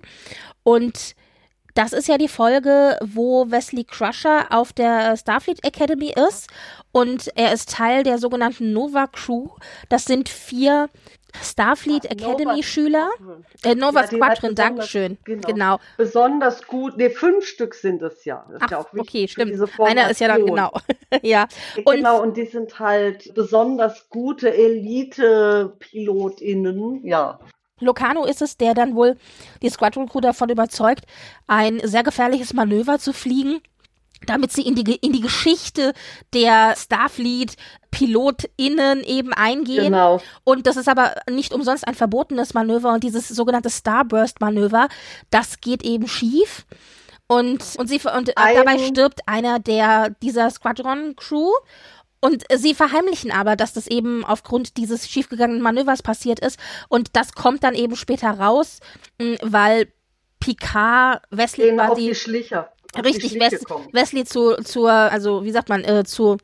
Und das ist ja die Folge, wo Wesley Crusher auf der Starfleet Academy ist und er ist Teil der sogenannten Nova Crew. Das sind vier Starfleet Academy Schüler. Äh, Nova ja, Squadron, Dankeschön. Genau. genau. Besonders gut. Ne, fünf Stück sind es ja. Ach, ja okay, stimmt. Einer ist ja dann genau. (laughs) ja. Und, genau, und die sind halt besonders gute Elite-PilotInnen, ja. Locano ist es, der dann wohl die Squadron Crew davon überzeugt, ein sehr gefährliches Manöver zu fliegen, damit sie in die, in die Geschichte der Starfleet PilotInnen eben eingehen. Genau. Und das ist aber nicht umsonst ein verbotenes Manöver und dieses sogenannte Starburst-Manöver, das geht eben schief. Und, und sie und dabei stirbt einer der dieser Squadron Crew und sie verheimlichen aber, dass das eben aufgrund dieses schiefgegangenen Manövers passiert ist. Und das kommt dann eben später raus, weil Picard Wesley Denen quasi. die Schlicher. Richtig, Wes Wesley zu, zur, also wie sagt man, äh, zu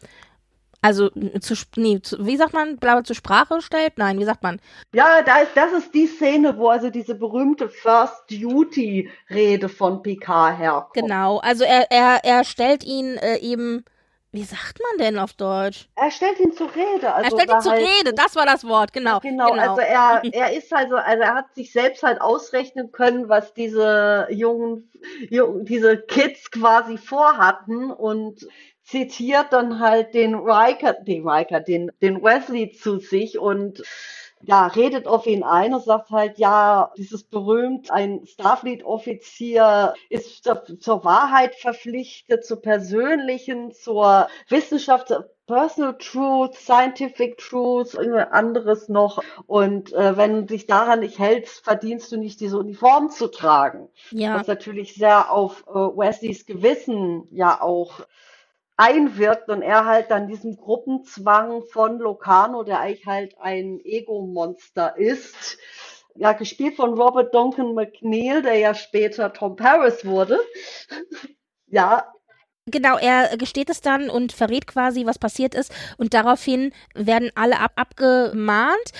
also zu, nee, zu, wie sagt man, glaube zur Sprache stellt? Nein, wie sagt man? Ja, da ist, das ist die Szene, wo also diese berühmte First Duty Rede von Picard herkommt. Genau, also er, er, er stellt ihn äh, eben wie sagt man denn auf Deutsch? Er stellt ihn zur Rede. Also er stellt ihn zur halt, Rede, das war das Wort, genau. Genau, genau. also er, (laughs) er ist also, also er hat sich selbst halt ausrechnen können, was diese jungen, jungen diese Kids quasi vorhatten und zitiert dann halt den Riker, den Riker, den, den Wesley zu sich und ja, redet auf ihn ein und sagt halt, ja, dieses berühmt, ein Starfleet-Offizier ist zur, Wahrheit verpflichtet, zur persönlichen, zur Wissenschaft, Personal Truth, Scientific Truth, irgendwas anderes noch. Und äh, wenn du dich daran nicht hältst, verdienst du nicht diese Uniform zu tragen. Ja. Was natürlich sehr auf äh, Wesleys Gewissen ja auch einwirkt und er halt dann diesem Gruppenzwang von Locano, der eigentlich halt ein Ego-Monster ist, ja, gespielt von Robert Duncan McNeil, der ja später Tom Paris wurde. (laughs) ja, Genau, er gesteht es dann und verrät quasi, was passiert ist. Und daraufhin werden alle ab abgemahnt.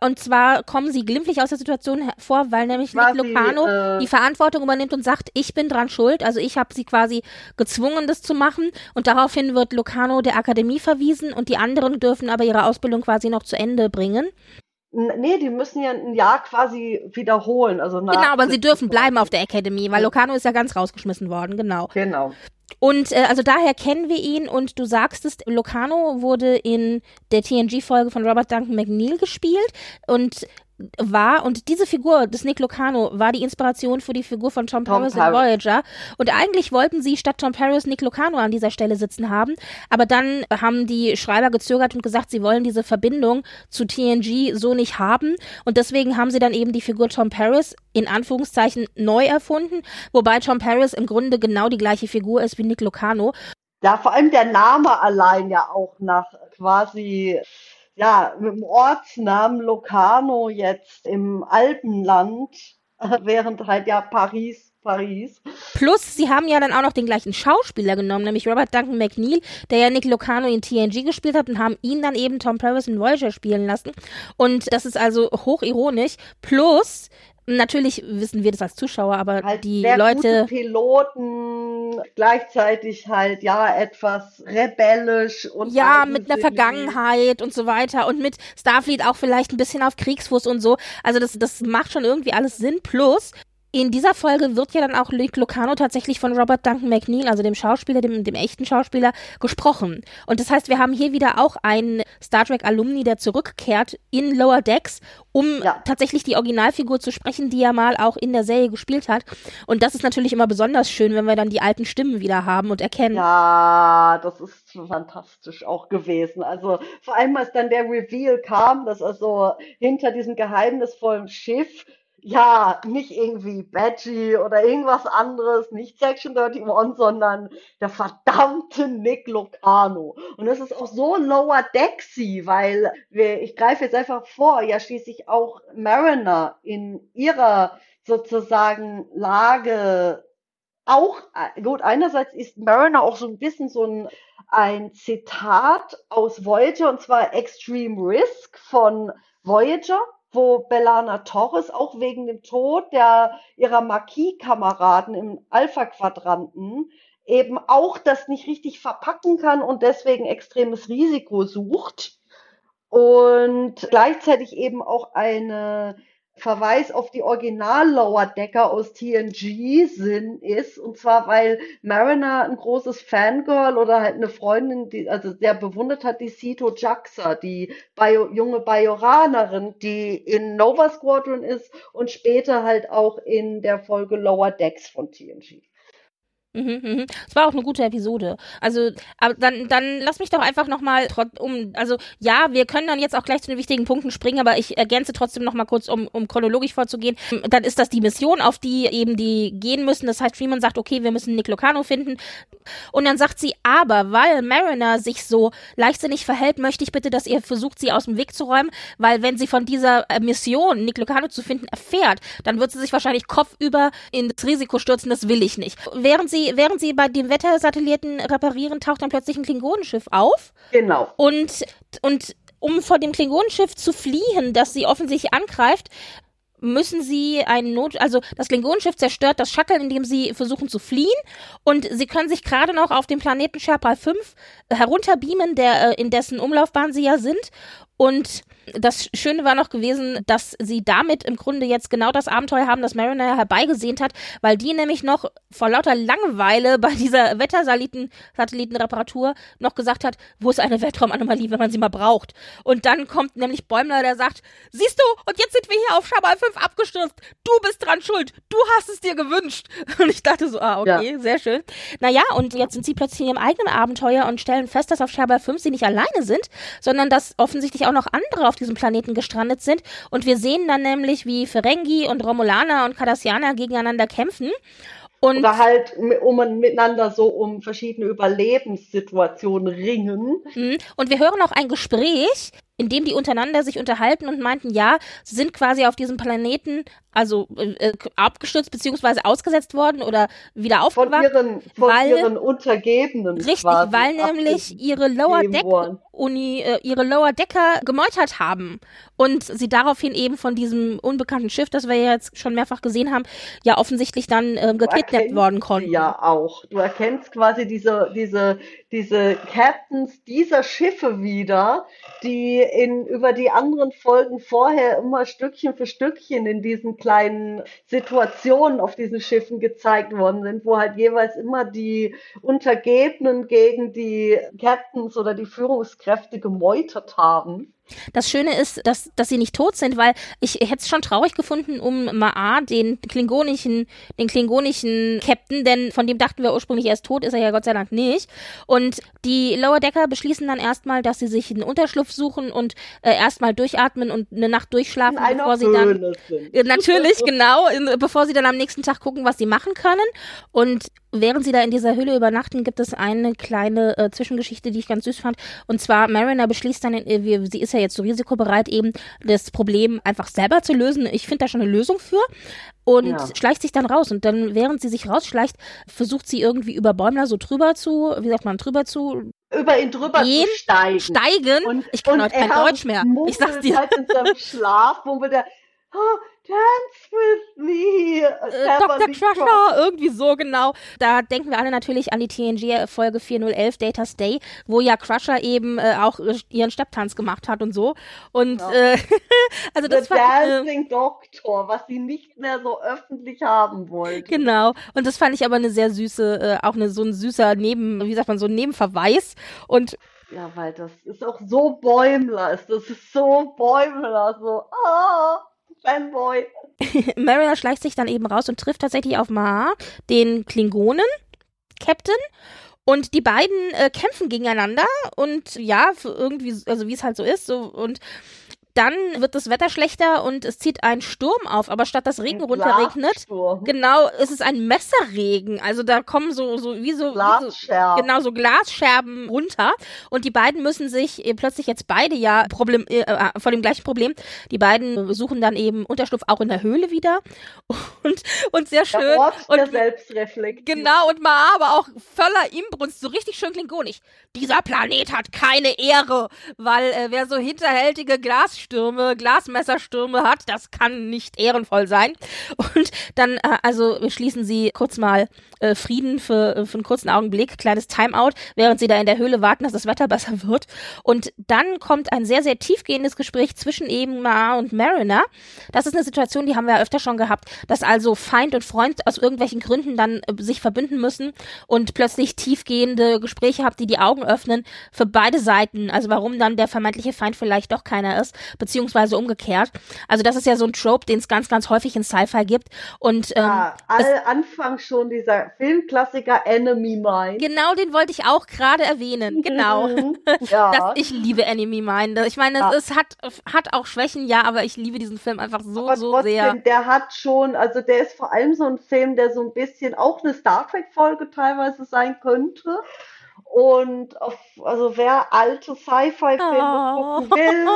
Und zwar kommen sie glimpflich aus der Situation hervor, weil nämlich Nick Lucano äh, die Verantwortung übernimmt und sagt, ich bin dran schuld. Also ich habe sie quasi gezwungen, das zu machen. Und daraufhin wird Lucano der Akademie verwiesen und die anderen dürfen aber ihre Ausbildung quasi noch zu Ende bringen. Nee, die müssen ja ein Jahr quasi wiederholen. Also genau, aber sie dürfen bleiben auf der Academy, weil Locano ist ja ganz rausgeschmissen worden, genau. Genau. Und äh, also daher kennen wir ihn und du sagst es, Locano wurde in der TNG-Folge von Robert Duncan McNeil gespielt und war und diese Figur des Nick Locano war die Inspiration für die Figur von Tom, Tom Paris in Voyager. Und eigentlich wollten sie statt Tom Paris Nick Locano an dieser Stelle sitzen haben, aber dann haben die Schreiber gezögert und gesagt, sie wollen diese Verbindung zu TNG so nicht haben. Und deswegen haben sie dann eben die Figur Tom Paris in Anführungszeichen neu erfunden, wobei Tom Paris im Grunde genau die gleiche Figur ist wie Nick Locano. Ja, vor allem der Name allein ja auch nach quasi ja, mit dem Ortsnamen Locarno jetzt im Alpenland, während halt ja Paris Paris. Plus, sie haben ja dann auch noch den gleichen Schauspieler genommen, nämlich Robert Duncan McNeil, der ja Nick Locano in TNG gespielt hat und haben ihn dann eben Tom Paris in Voyager spielen lassen. Und das ist also hochironisch. Plus, Natürlich wissen wir das als Zuschauer, aber halt die Leute. Piloten, gleichzeitig halt ja etwas rebellisch und. Ja, mit einer Vergangenheit und so weiter und mit Starfleet auch vielleicht ein bisschen auf Kriegsfuß und so. Also das, das macht schon irgendwie alles Sinn. Plus, in dieser Folge wird ja dann auch Luke Lucano tatsächlich von Robert Duncan McNeil, also dem Schauspieler, dem, dem echten Schauspieler, gesprochen. Und das heißt, wir haben hier wieder auch einen Star Trek Alumni, der zurückkehrt in Lower Decks, um ja. tatsächlich die Originalfigur zu sprechen, die er mal auch in der Serie gespielt hat. Und das ist natürlich immer besonders schön, wenn wir dann die alten Stimmen wieder haben und erkennen. Ja, das ist fantastisch auch gewesen. Also vor allem, als dann der Reveal kam, dass also hinter diesem geheimnisvollen Schiff ja, nicht irgendwie Badgie oder irgendwas anderes, nicht Section 31, sondern der verdammte Nick Locano. Und das ist auch so lower decksy, weil wir, ich greife jetzt einfach vor, ja schließlich auch Mariner in ihrer sozusagen Lage auch, gut, einerseits ist Mariner auch so ein bisschen so ein, ein Zitat aus Voyager, und zwar Extreme Risk von Voyager wo Bellana Torres auch wegen dem Tod der, ihrer Marquis-Kameraden im Alpha-Quadranten eben auch das nicht richtig verpacken kann und deswegen extremes Risiko sucht. Und gleichzeitig eben auch eine Verweis auf die Original Lower Decker aus TNG Sinn ist. Und zwar, weil Mariner ein großes Fangirl oder halt eine Freundin, die, also sehr bewundert hat, die Sito Jaxa, die Bio, junge Bajoranerin, die in Nova Squadron ist und später halt auch in der Folge Lower Decks von TNG. Mhm, mhm. Es war auch eine gute Episode. Also, aber dann, dann lass mich doch einfach nochmal um, also ja, wir können dann jetzt auch gleich zu den wichtigen Punkten springen, aber ich ergänze trotzdem nochmal kurz, um, um chronologisch vorzugehen. Dann ist das die Mission, auf die eben die gehen müssen. Das heißt, Freeman sagt, okay, wir müssen Nick Locano finden. Und dann sagt sie, aber weil Mariner sich so leichtsinnig verhält, möchte ich bitte, dass ihr versucht, sie aus dem Weg zu räumen, weil wenn sie von dieser äh, Mission, Nick Locano zu finden, erfährt, dann wird sie sich wahrscheinlich kopfüber ins Risiko stürzen, das will ich nicht. Während sie während sie bei dem Wettersatelliten reparieren, taucht dann plötzlich ein Klingonenschiff auf. Genau. Und, und um vor dem Klingonenschiff zu fliehen, das sie offensichtlich angreift, müssen sie einen Not, also das Klingonenschiff zerstört das Shuttle, in dem sie versuchen zu fliehen und sie können sich gerade noch auf dem Planeten Sherpa 5 herunterbeamen, der äh, in dessen Umlaufbahn sie ja sind und das Schöne war noch gewesen, dass sie damit im Grunde jetzt genau das Abenteuer haben, das Mariner herbeigesehnt hat, weil die nämlich noch vor lauter Langeweile bei dieser Wettersatellitenreparatur noch gesagt hat, wo ist eine Weltraumanomalie, wenn man sie mal braucht. Und dann kommt nämlich Bäumler, der sagt, siehst du, und jetzt sind wir hier auf Schabal 5 abgestürzt. Du bist dran schuld. Du hast es dir gewünscht. (laughs) Und ich dachte so, ah, okay, ja. sehr schön. Naja, und jetzt sind sie plötzlich in ihrem eigenen Abenteuer und stellen fest, dass auf Schabal 5 sie nicht alleine sind, sondern dass offensichtlich auch noch andere auf diesem Planeten gestrandet sind. Und wir sehen dann nämlich, wie Ferengi und Romulaner und Cardassianer gegeneinander kämpfen. Und Oder halt um miteinander so um verschiedene Überlebenssituationen ringen. Mhm. Und wir hören auch ein Gespräch, in dem die untereinander sich unterhalten und meinten, ja, sie sind quasi auf diesem Planeten also äh, abgestürzt beziehungsweise ausgesetzt worden oder wieder aufgewacht. Von ihren, von weil, ihren Untergebenen. Richtig, weil nämlich ihre Lower Deck Uni, äh, ihre Lower Decker gemeutert haben und sie daraufhin eben von diesem unbekannten Schiff, das wir jetzt schon mehrfach gesehen haben, ja offensichtlich dann äh, gekidnappt worden konnten. Ja, auch. Du erkennst quasi diese, diese, diese Captains dieser Schiffe wieder, die in, über die anderen Folgen vorher immer Stückchen für Stückchen in diesen kleinen Situationen auf diesen Schiffen gezeigt worden sind, wo halt jeweils immer die Untergebenen gegen die Captains oder die Führungskräfte gemeutert haben. Das Schöne ist, dass, dass sie nicht tot sind, weil ich hätte es schon traurig gefunden um Maa, den klingonischen, den klingonischen Captain, denn von dem dachten wir ursprünglich, er ist tot, ist er ja Gott sei Dank nicht. Und die Lower Decker beschließen dann erstmal, dass sie sich einen Unterschlupf suchen und äh, erstmal durchatmen und eine Nacht durchschlafen, bevor sie dann. Sind. Natürlich, (laughs) genau, bevor sie dann am nächsten Tag gucken, was sie machen können. Und während sie da in dieser Höhle übernachten, gibt es eine kleine äh, Zwischengeschichte, die ich ganz süß fand. Und zwar, Mariner beschließt dann, äh, sie ist ja jetzt so risikobereit, eben das Problem einfach selber zu lösen. Ich finde da schon eine Lösung für. Und ja. schleicht sich dann raus. Und dann, während sie sich rausschleicht, versucht sie irgendwie über Bäumler so drüber zu, wie sagt man, drüber zu über ihn drüber gehen, zu steigen. Steigen? Und, ich kann heute kein Deutsch mehr. Ich sag's dir. Halt in seinem (laughs) Schlaf, wo wir der, oh, Dance with me. Äh, Dr. Crusher, irgendwie so genau. Da denken wir alle natürlich an die TNG-Folge 4011 Data Stay, wo ja Crusher eben äh, auch ihren Stepptanz gemacht hat und so. Und ja. äh, (laughs) also das The fand, Dancing äh, Doctor, was sie nicht mehr so öffentlich haben wollte. Genau. Und das fand ich aber eine sehr süße, äh, auch eine, so ein süßer Neben, wie sagt man, so ein Nebenverweis. Und ja, weil das ist auch so Bäumler, das ist so Bäumler, so, ah. Fanboy. (laughs) Mariner schleicht sich dann eben raus und trifft tatsächlich auf Maha, den Klingonen, Captain. Und die beiden äh, kämpfen gegeneinander und ja, irgendwie, also wie es halt so ist, so und dann wird das Wetter schlechter und es zieht ein Sturm auf, aber statt dass Regen runterregnet, genau, ist es ein Messerregen. Also da kommen so, so wie so, wie so genau so Glasscherben runter und die beiden müssen sich äh, plötzlich jetzt beide ja Problem äh, äh, vor dem gleichen Problem. Die beiden suchen dann eben Unterschlupf auch in der Höhle wieder (laughs) und und sehr schön der Ort und der Selbstreflexion. Genau und mal aber auch voller Imbrunst, so richtig schön klingonisch. Dieser Planet hat keine Ehre, weil äh, wer so hinterhältige Glas Glasstürme, Glasmesserstürme hat. Das kann nicht ehrenvoll sein. Und dann, äh, also schließen sie kurz mal äh, Frieden für, äh, für einen kurzen Augenblick, kleines Timeout, während sie da in der Höhle warten, dass das Wetter besser wird. Und dann kommt ein sehr, sehr tiefgehendes Gespräch zwischen eben Ma und Mariner. Das ist eine Situation, die haben wir ja öfter schon gehabt, dass also Feind und Freund aus irgendwelchen Gründen dann äh, sich verbünden müssen und plötzlich tiefgehende Gespräche habt, die die Augen öffnen für beide Seiten. Also warum dann der vermeintliche Feind vielleicht doch keiner ist, beziehungsweise umgekehrt. Also das ist ja so ein Trope, den es ganz, ganz häufig in Sci-Fi gibt. Und ähm, ja, all Anfang schon dieser Filmklassiker Enemy Mine. Genau, den wollte ich auch gerade erwähnen. Genau. (laughs) ja. (laughs) das, ich liebe Enemy Mine. Ich meine, ja. es, hat, hat auch Schwächen, ja, aber ich liebe diesen Film einfach so, aber so trotzdem, sehr. Der hat schon, also der ist vor allem so ein Film, der so ein bisschen auch eine Star Trek-Folge teilweise sein könnte. Und auf, also wer alte Sci-Fi-Filme oh. gucken will,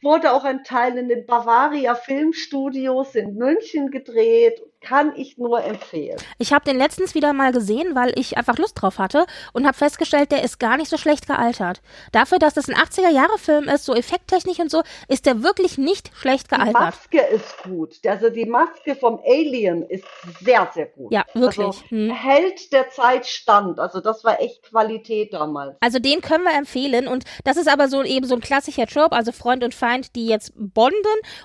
wurde auch ein Teil in den Bavaria Filmstudios in München gedreht kann ich nur empfehlen. Ich habe den letztens wieder mal gesehen, weil ich einfach Lust drauf hatte und habe festgestellt, der ist gar nicht so schlecht gealtert. Dafür, dass das ein 80er-Jahre-Film ist, so effekttechnisch und so, ist der wirklich nicht schlecht gealtert. Die Maske ist gut. Also die Maske vom Alien ist sehr, sehr gut. Ja, wirklich. Also, hm. Hält der Zeit stand. Also das war echt Qualität damals. Also den können wir empfehlen und das ist aber so eben so ein klassischer Trope, also Freund und Feind, die jetzt bonden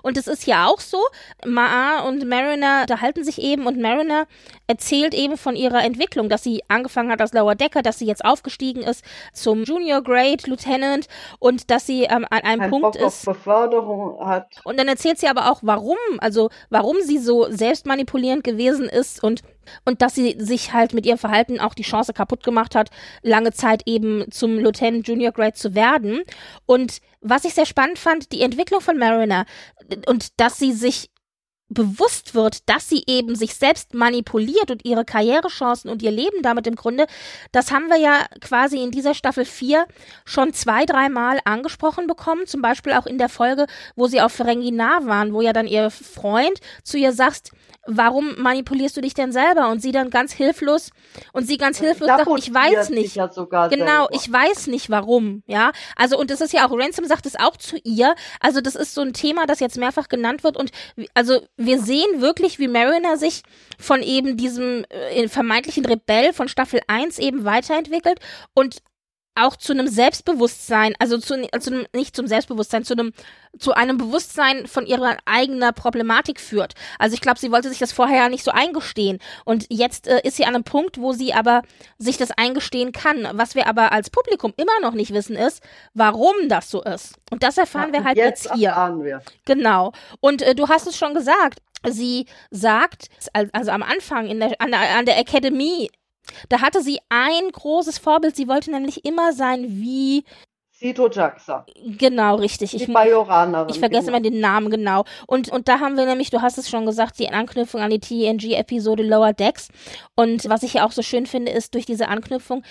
und es ist ja auch so. Maa und Mariner unterhalten sich sich eben und Mariner erzählt eben von ihrer Entwicklung, dass sie angefangen hat als Lower Decker, dass sie jetzt aufgestiegen ist zum Junior Grade Lieutenant und dass sie ähm, an einem Ein Punkt Bock ist. Beförderung hat. Und dann erzählt sie aber auch, warum, also warum sie so selbstmanipulierend gewesen ist und und dass sie sich halt mit ihrem Verhalten auch die Chance kaputt gemacht hat, lange Zeit eben zum Lieutenant Junior Grade zu werden. Und was ich sehr spannend fand, die Entwicklung von Mariner und dass sie sich bewusst wird, dass sie eben sich selbst manipuliert und ihre Karrierechancen und ihr Leben damit im Grunde, das haben wir ja quasi in dieser Staffel 4 schon zwei, dreimal angesprochen bekommen, zum Beispiel auch in der Folge, wo sie auf Ferenginar waren, wo ja dann ihr Freund zu ihr sagt, warum manipulierst du dich denn selber? Und sie dann ganz hilflos und sie ganz hilflos sagt, ich weiß nicht. Ja genau, selber. ich weiß nicht warum, ja. Also und das ist ja auch Ransom sagt es auch zu ihr. Also das ist so ein Thema, das jetzt mehrfach genannt wird und also wir sehen wirklich, wie Mariner sich von eben diesem äh, vermeintlichen Rebell von Staffel 1 eben weiterentwickelt und auch zu einem Selbstbewusstsein, also zu, zu einem, nicht zum Selbstbewusstsein, zu einem, zu einem Bewusstsein von ihrer eigenen Problematik führt. Also ich glaube, sie wollte sich das vorher ja nicht so eingestehen. Und jetzt äh, ist sie an einem Punkt, wo sie aber sich das eingestehen kann. Was wir aber als Publikum immer noch nicht wissen, ist, warum das so ist. Und das erfahren ja, wir halt jetzt, jetzt hier. Wir. Genau. Und äh, du hast es schon gesagt. Sie sagt, also am Anfang in der, an, der, an der Academy da hatte sie ein großes Vorbild. Sie wollte nämlich immer sein wie Sito Jaxa. Genau, richtig. Die Ich, Bajoranerin. ich vergesse genau. immer den Namen genau. Und, und da haben wir nämlich, du hast es schon gesagt, die Anknüpfung an die TNG-Episode Lower Decks. Und was ich ja auch so schön finde, ist durch diese Anknüpfung,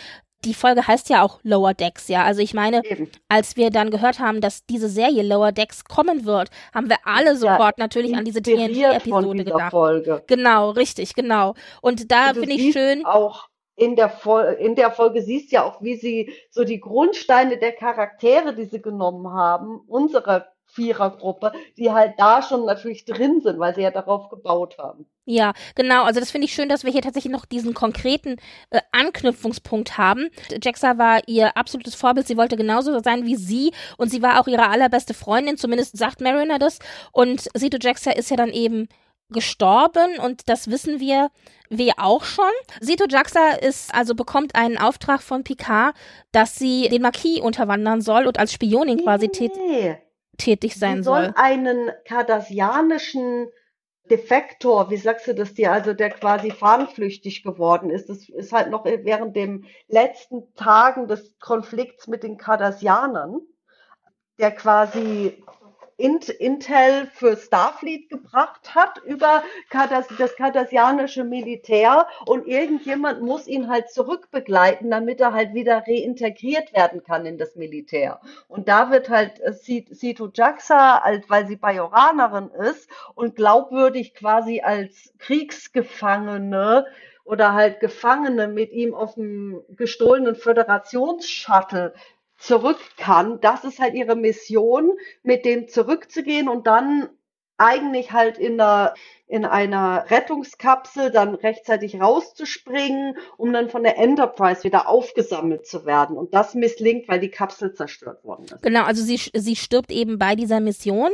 die Folge heißt ja auch Lower Decks, ja. Also ich meine, Eben. als wir dann gehört haben, dass diese Serie Lower Decks kommen wird, haben wir alle sofort natürlich an diese TNG-Episode gedacht. Folge. Genau, richtig, genau. Und da finde ich schön. Auch in der, Fol in der Folge siehst ja auch, wie sie so die Grundsteine der Charaktere, die sie genommen haben, unserer Vierergruppe, die halt da schon natürlich drin sind, weil sie ja darauf gebaut haben. Ja, genau. Also das finde ich schön, dass wir hier tatsächlich noch diesen konkreten äh, Anknüpfungspunkt haben. Jaxa war ihr absolutes Vorbild. Sie wollte genauso sein wie sie und sie war auch ihre allerbeste Freundin. Zumindest sagt Mariner das. Und Sito Jaxa ist ja dann eben gestorben und das wissen wir wir auch schon. Sito Jaxa ist also bekommt einen Auftrag von Picard, dass sie den Marquis unterwandern soll und als Spionin quasi tät Nee, tätig sie sein soll soll. einen kardassianischen Defektor, wie sagst du das dir, also der quasi fahnenflüchtig geworden ist. Das ist halt noch während den letzten Tagen des Konflikts mit den Cardassianern, der quasi Intel für Starfleet gebracht hat über Cardass das kardassianische Militär und irgendjemand muss ihn halt zurückbegleiten, damit er halt wieder reintegriert werden kann in das Militär. Und da wird halt äh, Sit- Sito Jaxa, weil sie Bajoranerin ist und glaubwürdig quasi als Kriegsgefangene oder halt Gefangene mit ihm auf dem gestohlenen Föderationsshuttle zurück kann. Das ist halt ihre Mission, mit dem zurückzugehen und dann eigentlich halt in einer, in einer Rettungskapsel dann rechtzeitig rauszuspringen, um dann von der Enterprise wieder aufgesammelt zu werden. Und das misslingt, weil die Kapsel zerstört worden ist. Genau, also sie, sie stirbt eben bei dieser Mission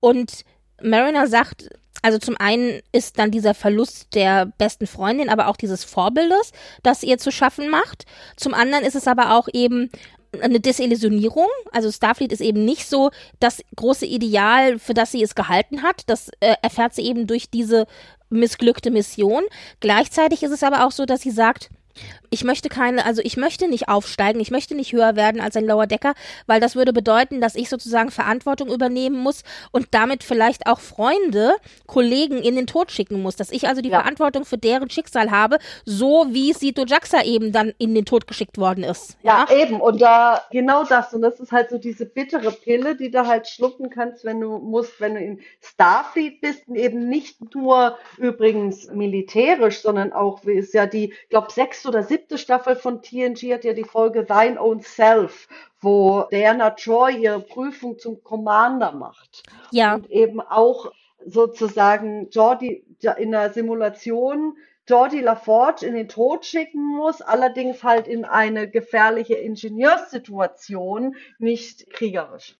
und Mariner sagt, also zum einen ist dann dieser Verlust der besten Freundin, aber auch dieses Vorbildes, das ihr zu schaffen macht. Zum anderen ist es aber auch eben eine Desillusionierung. Also Starfleet ist eben nicht so das große Ideal, für das sie es gehalten hat. Das äh, erfährt sie eben durch diese missglückte Mission. Gleichzeitig ist es aber auch so, dass sie sagt, ich möchte keine, also ich möchte nicht aufsteigen, ich möchte nicht höher werden als ein Lower Decker, weil das würde bedeuten, dass ich sozusagen Verantwortung übernehmen muss und damit vielleicht auch Freunde, Kollegen in den Tod schicken muss, dass ich also die Ja. Verantwortung für deren Schicksal habe, so wie Sito Jaxa eben dann in den Tod geschickt worden ist. Ja, eben. Und da genau das. Und das ist halt so diese bittere Pille, die du halt schlucken kannst, wenn du musst, wenn du in Starfleet bist und eben nicht nur übrigens militärisch, sondern auch, wie ist ja die, ich glaube, sechste oder siebte Staffel von TNG hat ja die Folge Thine Own Self, wo Diana Troy ihre Prüfung zum Commander macht. Ja, und eben auch sozusagen Jordi in der Simulation Jordi LaForge in den Tod schicken muss, allerdings halt in eine gefährliche Ingenieurssituation, nicht kriegerisch.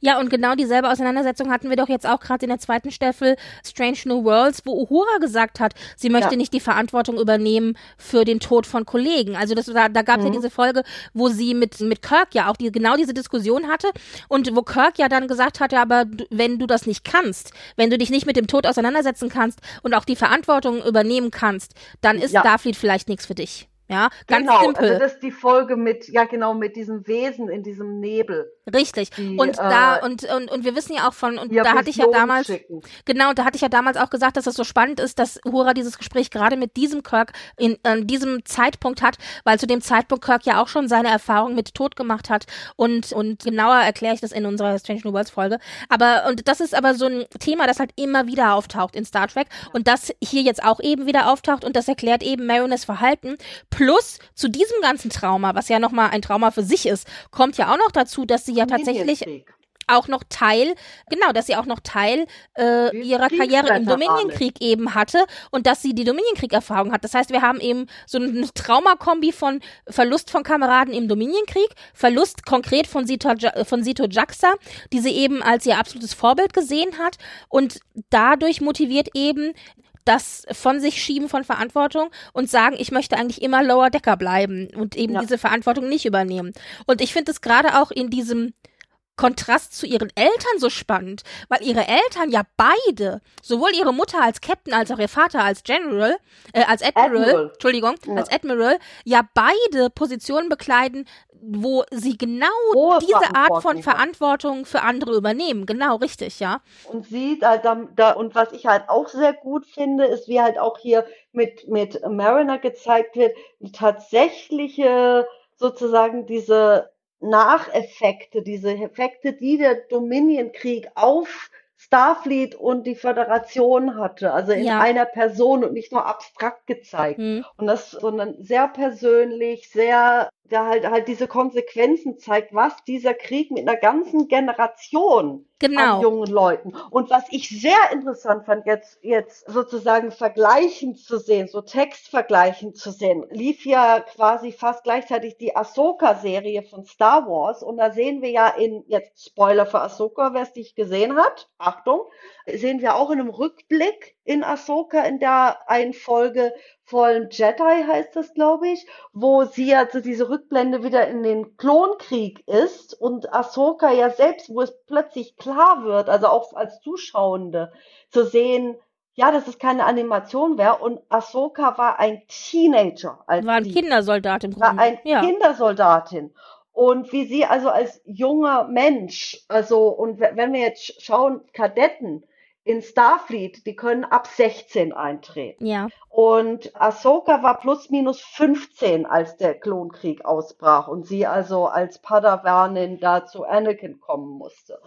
Ja, und genau dieselbe Auseinandersetzung hatten wir doch jetzt auch gerade in der zweiten Staffel Strange New Worlds, wo Uhura gesagt hat, sie möchte Ja. nicht die Verantwortung übernehmen für den Tod von Kollegen. Also das, da, da gab es ja Mhm. diese Folge, wo sie mit, mit Kirk ja auch die, genau diese Diskussion hatte und wo Kirk ja dann gesagt hatte, aber du, wenn du das nicht kannst, wenn du dich nicht mit dem Tod auseinandersetzen kannst und auch die Verantwortung übernehmen kannst, dann ist Ja. Starfleet vielleicht nichts für dich. Ja, ganz genau, simpel. also das ist die Folge mit, ja genau, mit diesem Wesen in diesem Nebel. Richtig. die, und da, äh, und, und, und wir wissen ja auch von, und da hatte ich ja damals, schicken. Genau, da hatte ich ja damals auch gesagt, dass es so spannend ist, dass Uhura dieses Gespräch gerade mit diesem Kirk in äh, diesem Zeitpunkt hat, weil zu dem Zeitpunkt Kirk ja auch schon seine Erfahrung mit Tod gemacht hat und und genauer erkläre ich das in unserer Strange New Worlds Folge. Aber und das ist aber so ein Thema, das halt immer wieder auftaucht in Star Trek und das hier jetzt auch eben wieder auftaucht und das erklärt eben Mariners Verhalten plus zu diesem ganzen Trauma, was ja noch mal ein Trauma für sich ist, kommt ja auch noch dazu, dass sie ja tatsächlich auch noch Teil, genau, dass sie auch noch Teil äh, ihrer Karriere im. Dominionkrieg eben hatte und dass sie die Dominionkrieg-Erfahrung hat. Das heißt, wir haben eben so eine Traumakombi von Verlust von Kameraden im Dominionkrieg, Verlust konkret von Sito, Ja- von Sito Jaxa, die sie eben als ihr absolutes Vorbild gesehen hat und dadurch motiviert eben das von sich schieben von Verantwortung und sagen, ich möchte eigentlich immer Lower Decker bleiben und eben Ja. diese Verantwortung nicht übernehmen. Und ich finde es gerade auch in diesem Kontrast zu ihren Eltern so spannend, weil ihre Eltern ja beide, sowohl ihre Mutter als Captain als auch ihr Vater als General, äh, als Admiral, Admiral. Entschuldigung, Ja. als Admiral, ja beide Positionen bekleiden, wo sie genau Hohe diese Art von Verantwortung für andere übernehmen. Genau, richtig, ja. und sieht halt da, da und was ich halt auch sehr gut finde, ist, wie halt auch hier mit mit Mariner gezeigt wird, die tatsächliche sozusagen diese Nacheffekte, diese Effekte, die der Dominion-Krieg auf Starfleet und die Föderation hatte, also in Ja. einer Person und nicht nur abstrakt gezeigt. Hm. Und das, sondern sehr persönlich, sehr, der halt, halt diese Konsequenzen zeigt, was dieser Krieg mit einer ganzen Generation an Genau. jungen Leuten. Und was ich sehr interessant fand, jetzt, jetzt sozusagen vergleichend zu sehen, so textvergleichend zu sehen, lief ja quasi fast gleichzeitig die Ahsoka-Serie von Star Wars. Und da sehen wir ja in, jetzt Spoiler für Ahsoka, wer es nicht gesehen hat, Achtung, sehen wir auch in einem Rückblick in Ahsoka in der einen Folge Fallen Jedi heißt das, glaube ich, wo sie also diese Rückblende wieder in den Klonkrieg ist und Ahsoka ja selbst, wo es plötzlich klar wird, also auch als Zuschauende zu sehen, ja, dass es keine Animation wäre und Ahsoka war ein Teenager als War ein sie Kindersoldat im war Grunde. ein Ja. Kindersoldatin. Und wie sie also als junger Mensch, also, und we- wenn wir jetzt sch- schauen, Kadetten in Starfleet, die können ab 16 eintreten. Ja. Und Ahsoka war plus minus 15, als der Klonkrieg ausbrach und sie also als Padawanin da zu Anakin kommen musste.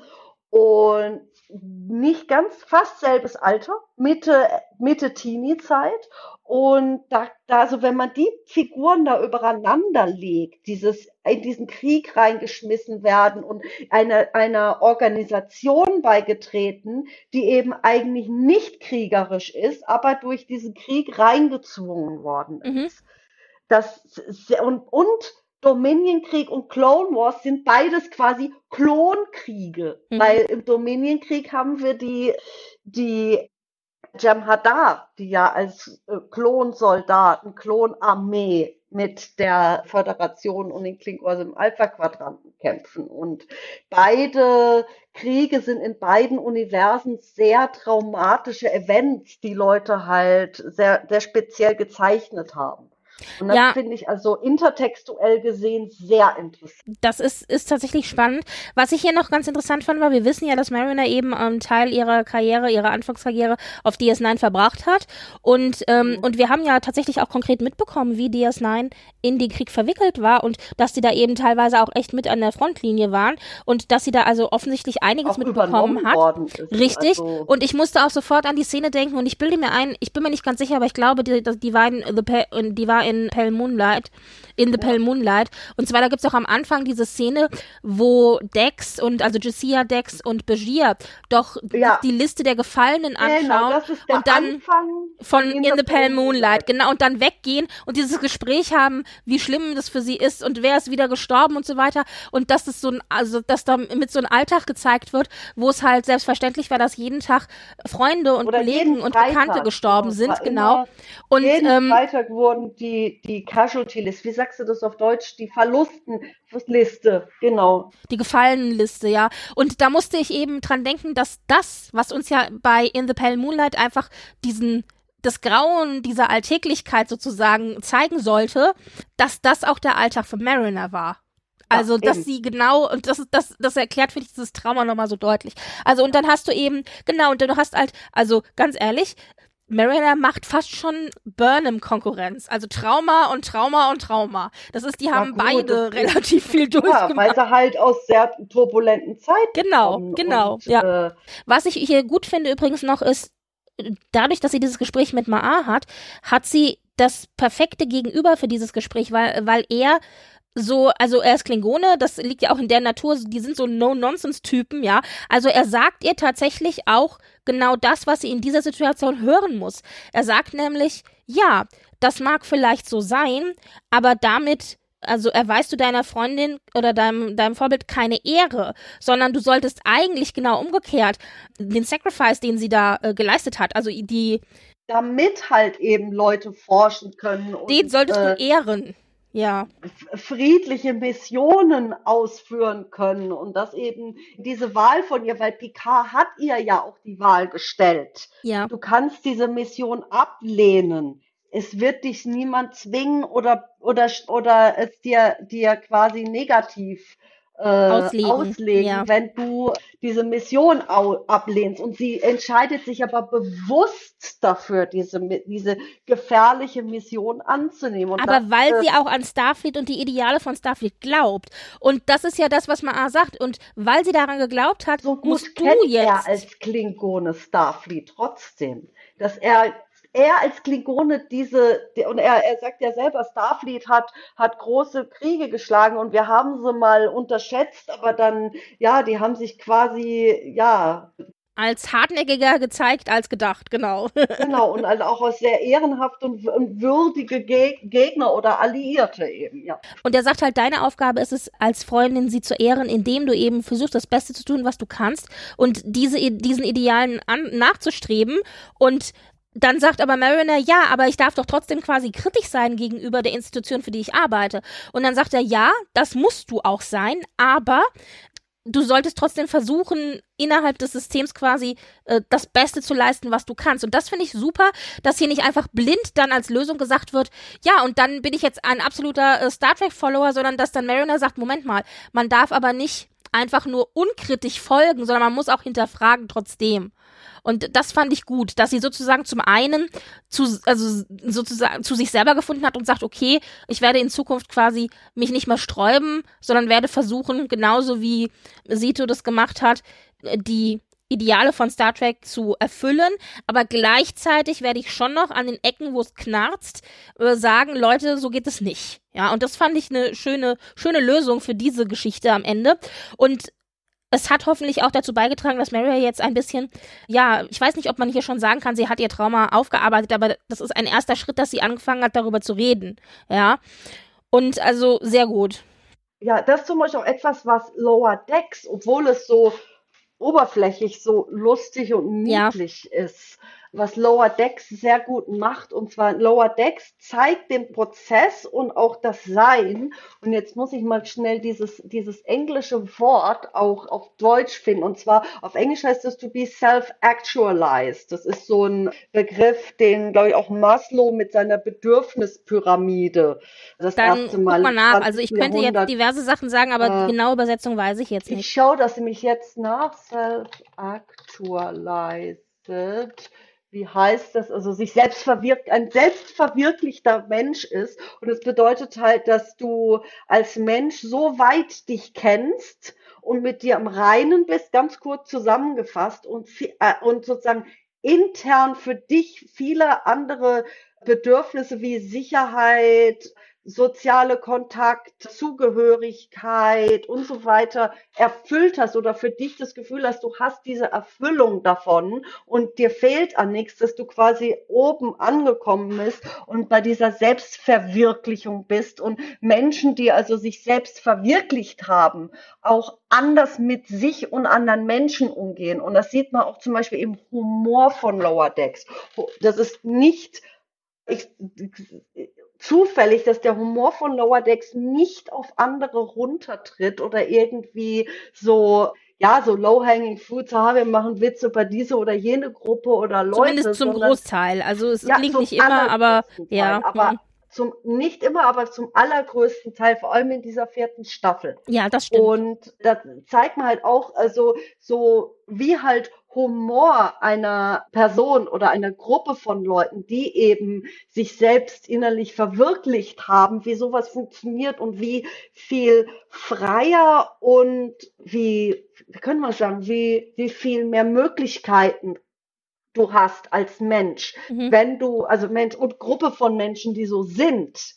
Und nicht ganz, fast selbes Alter, Mitte, Mitte Teenie-Zeit. Und da, da, also wenn man die Figuren da übereinander legt, dieses, in diesen Krieg reingeschmissen werden und einer, einer Organisation beigetreten, die eben eigentlich nicht kriegerisch ist, aber durch diesen Krieg reingezwungen worden Mhm. ist. Das, und, und Dominion-Krieg und Clone Wars sind beides quasi Klonkriege, Mhm. weil im Dominion-Krieg haben wir die, die Jem'Hadar, die ja als äh, Klonsoldaten, Klonarmee mit der Föderation und den Klingonen im Alpha-Quadranten kämpfen. Und beide Kriege sind in beiden Universen sehr traumatische Events, die Leute halt sehr, sehr speziell gezeichnet haben. Und das Ja. finde ich also intertextuell gesehen sehr interessant. Das ist, ist tatsächlich spannend. Was ich hier noch ganz interessant fand, war, wir wissen ja, dass Mariner eben einen Teil ihrer Karriere, ihrer Anfangskarriere auf DS9 verbracht hat. Und, ähm, Mhm. und wir haben ja tatsächlich auch konkret mitbekommen, wie DS9 in den Krieg verwickelt war und dass sie da eben teilweise auch echt mit an der Frontlinie waren und dass sie da also offensichtlich einiges Auch mitbekommen hat. Richtig. Also, Und ich musste auch sofort an die Szene denken und ich bilde mir ein, ich bin mir nicht ganz sicher, aber ich glaube, die, die war in The Pale, die war in Pale Moonlight, in The Pale Moonlight. Und zwar, da gibt's auch am Anfang diese Szene, wo Dex und, also Josiah, Dex und Bajir doch Ja. die Liste der Gefallenen genau, anschauen das ist der und dann Anfang von In, the Pale Moonlight, genau, und dann weggehen und dieses Gespräch haben, wie schlimm das für sie ist und wer ist wieder gestorben und so weiter und dass es so ein, also dass da mit so einem Alltag gezeigt wird, wo es halt selbstverständlich war, dass jeden Tag Freunde und Oder Kollegen und Bekannte gestorben genau, es sind, genau. Und Jeden ähm, Freitag wurden die, die Casualty List, wie sagst du das auf Deutsch? Die Verlustenliste, genau. die Gefallenenliste, ja. Und da musste ich eben dran denken, dass das, was uns ja bei In the Pale Moonlight einfach diesen das Grauen dieser Alltäglichkeit sozusagen zeigen sollte, dass das auch der Alltag von Mariner war. Also, dass eben. sie genau, und das, das, das erklärt, finde ich, dieses Trauma nochmal so deutlich. Also, und dann hast du eben, genau, und du hast halt, also ganz ehrlich, Mariner macht fast schon Burnham-Konkurrenz. Also Trauma und Trauma und Trauma. Das ist, die Ja, haben gut, beide relativ viel Ja, durchgemacht. weil sie halt aus sehr turbulenten Zeiten Genau, kommen. genau, Und, ja. Äh, Was ich hier gut finde übrigens noch ist, dadurch, dass sie dieses Gespräch mit Maa hat, hat sie das perfekte Gegenüber für dieses Gespräch, weil, weil er so, also er ist Klingone, das liegt ja auch in der Natur, die sind so No-Nonsense-Typen, ja. Also er sagt ihr tatsächlich auch genau das, was sie in dieser Situation hören muss. Er sagt nämlich, ja, das mag vielleicht so sein, aber damit also erweist du deiner Freundin oder deinem, deinem Vorbild keine Ehre, sondern du solltest eigentlich genau umgekehrt den Sacrifice, den sie da äh, geleistet hat, also die, damit halt eben Leute forschen können. Und, den solltest äh, du ehren. Ja. friedliche Missionen ausführen können und dass eben diese Wahl von ihr, weil Picard hat ihr ja auch die Wahl gestellt. Ja. Du kannst diese Mission ablehnen. Es wird dich niemand zwingen oder oder oder es dir dir quasi negativ äh, Auslegen, auslegen, ja. wenn du diese Mission ablehnst. Und sie entscheidet sich aber bewusst dafür, diese, diese gefährliche Mission anzunehmen. Und Aber das, weil äh, sie auch an Starfleet und die Ideale von Starfleet glaubt. Und das ist ja das, was man A sagt. Und weil sie daran geglaubt hat, so gut musst du kennt jetzt. er als Klingone Starfleet trotzdem, dass er er als Klingone diese die- und er, er sagt ja selber, Starfleet hat hat große Kriege geschlagen und wir haben sie mal unterschätzt, aber dann ja, die haben sich quasi ja als hartnäckiger gezeigt als gedacht, genau. (laughs) genau und also auch als sehr ehrenhaft und, und würdige Geg Gegner oder Alliierte eben ja. Und er sagt halt, deine Aufgabe ist es, als Freundin sie zu ehren, indem du eben versuchst, das Beste zu tun, was du kannst und diese, diesen Idealen an, nachzustreben. Und dann sagt aber Mariner, ja, aber ich darf doch trotzdem quasi kritisch sein gegenüber der Institution, für die ich arbeite. Und dann sagt er, ja, das musst du auch sein, aber du solltest trotzdem versuchen, innerhalb des Systems quasi äh, das Beste zu leisten, was du kannst. Und das finde ich super, dass hier nicht einfach blind dann als Lösung gesagt wird, ja, und dann bin ich jetzt ein absoluter äh, Star Trek-Follower, sondern dass dann Mariner sagt, Moment mal, man darf aber nicht einfach nur unkritisch folgen, sondern man muss auch hinterfragen trotzdem. Und das fand ich gut, dass sie sozusagen zum einen zu, also sozusagen zu sich selber gefunden hat und sagt, okay, ich werde in Zukunft quasi mich nicht mehr sträuben, sondern werde versuchen, genauso wie Sito das gemacht hat, die Ideale von Star Trek zu erfüllen, aber gleichzeitig werde ich schon noch an den Ecken, wo es knarzt, äh, sagen, Leute, so geht es nicht. Ja, und das fand ich eine schöne, schöne Lösung für diese Geschichte am Ende. Und es hat hoffentlich auch dazu beigetragen, dass Maria jetzt ein bisschen, ja, ich weiß nicht, ob man hier schon sagen kann, sie hat ihr Trauma aufgearbeitet, aber das ist ein erster Schritt, dass sie angefangen hat, darüber zu reden. Ja. Und also sehr gut. Ja, das ist zum Beispiel auch etwas, was Lower Decks, obwohl es so oberflächlich so lustig und Ja. niedlich ist, was Lower Decks sehr gut macht. Und zwar Lower Decks zeigt den Prozess und auch das Sein. Und jetzt muss ich mal schnell dieses, dieses englische Wort auch auf Deutsch finden. Und zwar auf Englisch heißt es to be self-actualized. Das ist so ein Begriff, den, glaube ich, auch Maslow mit seiner Bedürfnispyramide das Dann erste guck Mal mal im nach. 20. Also ich könnte jetzt diverse Sachen sagen, aber Äh, die genaue Übersetzung weiß ich jetzt ich nicht. schaue das nämlich jetzt nach. Self-actualized. Wie heißt das? Also sich selbst verwirkt, ein selbstverwirklichter Mensch ist. Und es bedeutet halt, dass du als Mensch so weit dich kennst und mit dir im Reinen bist, ganz kurz zusammengefasst und, äh, und sozusagen intern für dich viele andere Bedürfnisse wie Sicherheit, soziale Kontakt, Zugehörigkeit und so weiter erfüllt hast oder für dich das Gefühl hast, du hast diese Erfüllung davon und dir fehlt an nichts, dass du quasi oben angekommen bist und bei dieser Selbstverwirklichung bist und Menschen, die also sich selbst verwirklicht haben, auch anders mit sich und anderen Menschen umgehen. Und das sieht man auch zum Beispiel im Humor von Lower Decks. Das ist nicht ich, zufällig, dass der Humor von Lower Decks nicht auf andere runtertritt oder irgendwie so, ja, so low-hanging fruits, ah, wir machen Witze über diese oder jene Gruppe oder Leute. Zumindest zum sondern- Großteil. Also es Ja, klingt nicht immer, aber Teil. ja. Aber mhm. zum, nicht immer, aber zum allergrößten Teil, vor allem in dieser vierten Staffel. Ja, das stimmt. Und da zeigt man halt auch, also so wie halt Humor einer Person oder einer Gruppe von Leuten, die eben sich selbst innerlich verwirklicht haben, wie sowas funktioniert und wie viel freier und wie, wie können wir sagen, wie, wie viel mehr Möglichkeiten du hast als Mensch, Mhm. wenn du, also Mensch und Gruppe von Menschen, die so sind,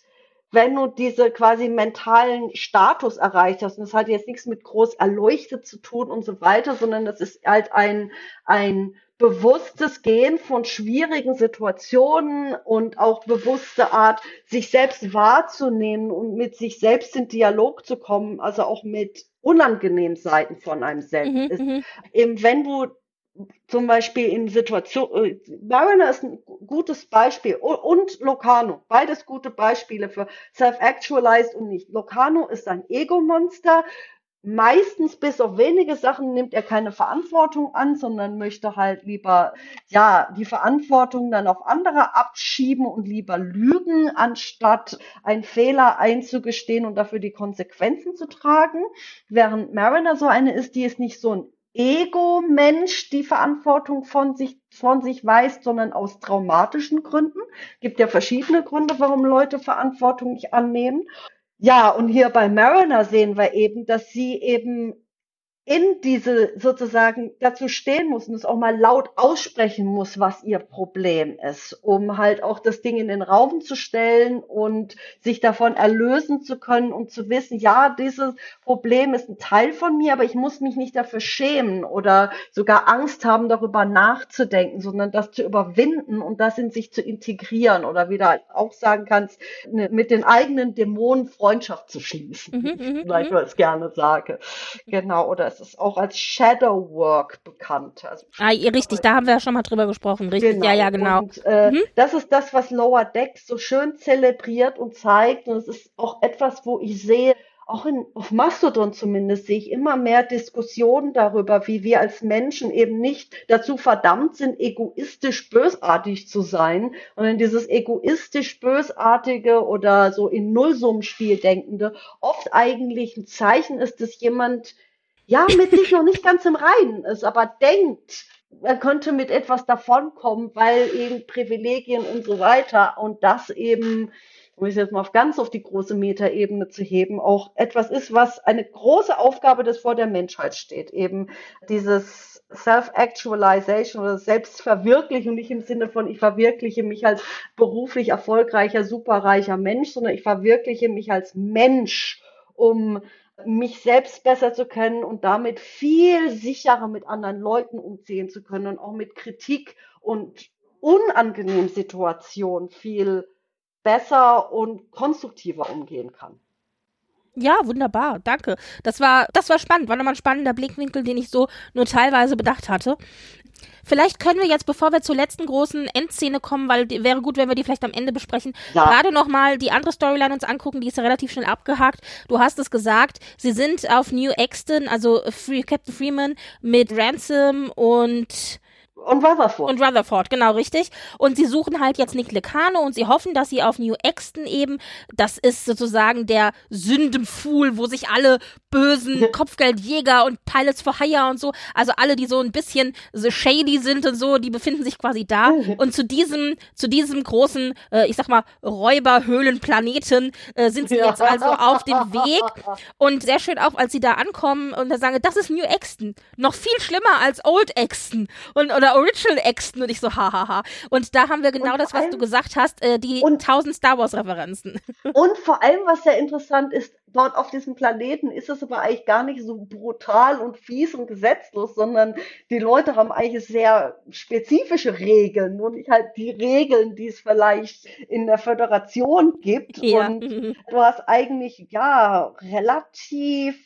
wenn du diese quasi mentalen Status erreicht hast, und das hat jetzt nichts mit groß erleuchtet zu tun und so weiter, sondern das ist halt ein, ein bewusstes Gehen von schwierigen Situationen und auch bewusste Art, sich selbst wahrzunehmen und mit sich selbst in Dialog zu kommen, also auch mit unangenehmen Seiten von einem selbst. Mhm, ist mhm. eben wenn du zum Beispiel in Situationen, Mariner ist ein gutes Beispiel und Locano, beides gute Beispiele für Self-Actualized und nicht. Locano ist ein Ego-Monster, meistens bis auf wenige Sachen nimmt er keine Verantwortung an, sondern möchte halt lieber, ja, die Verantwortung dann auf andere abschieben und lieber lügen, anstatt einen Fehler einzugestehen und dafür die Konsequenzen zu tragen. Während Mariner so eine ist, die ist nicht so ein Ego-Mensch die Verantwortung von sich, von sich weist, sondern aus traumatischen Gründen. Gibt ja verschiedene Gründe, warum Leute Verantwortung nicht annehmen. Ja, und hier bei Mariner sehen wir eben, dass sie eben in diese sozusagen dazu stehen muss und es auch mal laut aussprechen muss, was ihr Problem ist, um halt auch das Ding in den Raum zu stellen und sich davon erlösen zu können und zu wissen, ja, dieses Problem ist ein Teil von mir, aber ich muss mich nicht dafür schämen oder sogar Angst haben, darüber nachzudenken, sondern das zu überwinden und das in sich zu integrieren oder wieder auch sagen kannst, ne, mit den eigenen Dämonen Freundschaft zu schließen, mhm, mhm (laughs) weil ich mhm. das gerne sage. Genau, oder es ist auch als Shadow Work bekannt. Also, ah, richtig, da haben wir ja schon mal drüber gesprochen, richtig, genau. ja, ja, genau. Und, äh, mhm. Das ist das, was Lower Decks so schön zelebriert und zeigt und es ist auch etwas, wo ich sehe, auch in, auf Mastodon zumindest sehe ich immer mehr Diskussionen darüber, wie wir als Menschen eben nicht dazu verdammt sind, egoistisch bösartig zu sein, sondern dieses egoistisch bösartige oder so in Nullsummenspiel denkende oft eigentlich ein Zeichen ist, dass jemand ja mit sich noch nicht ganz im Reinen ist, aber denkt, er könnte mit etwas davonkommen, weil eben Privilegien und so weiter und das eben, um es jetzt mal auf ganz auf die große Metaebene zu heben, auch etwas ist, was eine große Aufgabe, das vor der Menschheit steht, eben dieses Self-Actualization oder Selbstverwirklichung, nicht im Sinne von, ich verwirkliche mich als beruflich erfolgreicher, superreicher Mensch, sondern ich verwirkliche mich als Mensch, um mich selbst besser zu können und damit viel sicherer mit anderen Leuten umziehen zu können und auch mit Kritik und unangenehmen Situationen viel besser und konstruktiver umgehen kann. Ja, wunderbar, danke. Das war, das war spannend, war nochmal ein spannender Blickwinkel, den ich so nur teilweise bedacht hatte. Vielleicht können wir jetzt, bevor wir zur letzten großen Endszene kommen, weil die, wäre gut, wenn wir die vielleicht am Ende besprechen, ja. gerade nochmal die andere Storyline uns angucken, die ist ja relativ schnell abgehakt. Du hast es gesagt, sie sind auf New Exton, also Free, Captain Freeman mit Ransom und und Rutherford. Und Rutherford, genau, richtig. Und sie suchen halt jetzt Nick Lecano und sie hoffen, dass sie auf New Exton eben, das ist sozusagen der Sündenfuhl, wo sich alle bösen Kopfgeldjäger und Pilots for Hire und so, also alle, die so ein bisschen so shady sind und so, die befinden sich quasi da. Und zu diesem, zu diesem großen, äh, ich sag mal, Räuberhöhlenplaneten äh, sind sie jetzt also auf dem Weg. (laughs) Und sehr schön auch, als sie da ankommen und da sagen, das ist New Exton. Noch viel schlimmer als Old Exton. Und, oder Original Exton und ich so, hahaha. Und da haben wir genau und das, was allem, du gesagt hast, äh, die und, 1000 Star Wars Referenzen. (laughs) Und vor allem, was sehr interessant ist, dort auf diesem Planeten ist es aber eigentlich gar nicht so brutal und fies und gesetzlos, sondern die Leute haben eigentlich sehr spezifische Regeln und nicht halt die Regeln, die es vielleicht in der Föderation gibt. Ja. Und du hast eigentlich, ja, relativ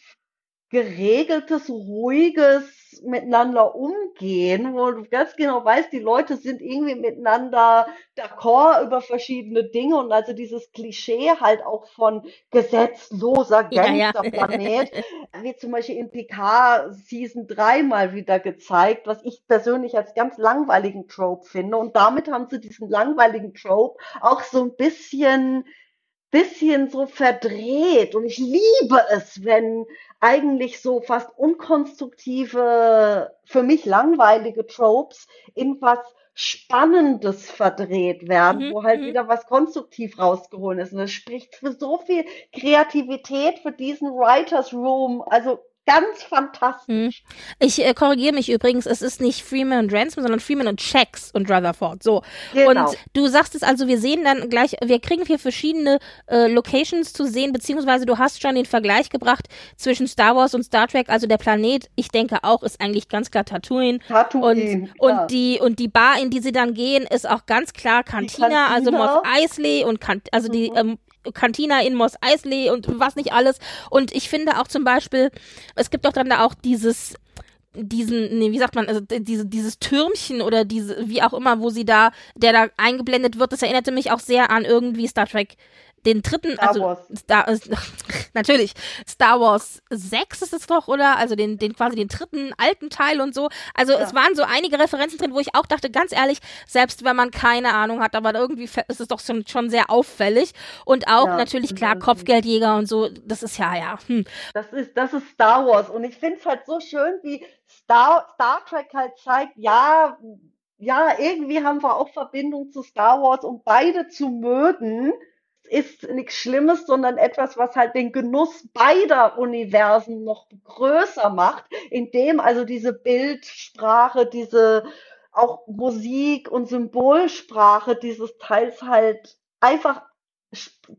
geregeltes, ruhiges Miteinander umgehen, wo du ganz genau weißt, die Leute sind irgendwie miteinander d'accord über verschiedene Dinge und also dieses Klischee halt auch von gesetzloser Gangsterplanet, (laughs) ja, ja. wie zum Beispiel in PK Season 3 mal wieder gezeigt, was ich persönlich als ganz langweiligen Trope finde und damit haben sie diesen langweiligen Trope auch so ein bisschen bisschen so verdreht und ich liebe es, wenn eigentlich so fast unkonstruktive, für mich langweilige Tropes in was Spannendes verdreht werden, mhm, wo halt mhm. wieder was konstruktiv rausgeholt ist. Und das spricht für so viel Kreativität für diesen Writers Room. Also ganz fantastisch. Hm. Ich äh, korrigiere mich übrigens, es ist nicht Freeman und Ransom, sondern Freeman und Checks und Rutherford. So. Genau. Und du sagst es also, wir sehen dann gleich, wir kriegen hier verschiedene äh, Locations zu sehen, beziehungsweise du hast schon den Vergleich gebracht zwischen Star Wars und Star Trek, also der Planet, ich denke auch, ist eigentlich ganz klar Tatooine. Tatooine. Und, und die, und die Bar, in die sie dann gehen, ist auch ganz klar Cantina, Cantina. also Moss Eisley und Kant also mhm. die ähm, Cantina in Moss Eisley und was nicht alles. Und ich finde auch zum Beispiel, es gibt doch dann da auch dieses diesen, nee, wie sagt man, also diese, dieses Türmchen oder diese, wie auch immer, wo sie da, der da eingeblendet wird, das erinnerte mich auch sehr an irgendwie Star Trek den dritten, Star also Wars. Star, äh, (laughs) natürlich, Star Wars 6 ist es doch, oder? Also den, den quasi den dritten alten Teil und so. Also Ja. es waren so einige Referenzen drin, wo ich auch dachte, ganz ehrlich, selbst wenn man keine Ahnung hat, aber irgendwie ist es doch schon, schon sehr auffällig. Und auch Ja, natürlich klar. Kopfgeldjäger und so, das ist ja, ja, hm. Das ist, das ist Star Wars. Und ich finde es halt so schön, wie Star, Star Trek halt zeigt, ja, ja, irgendwie haben wir auch Verbindung zu Star Wars, um beide zu mögen. Ist nichts Schlimmes, sondern etwas, was halt den Genuss beider Universen noch größer macht, indem also diese Bildsprache, diese auch Musik und Symbolsprache dieses Teils halt einfach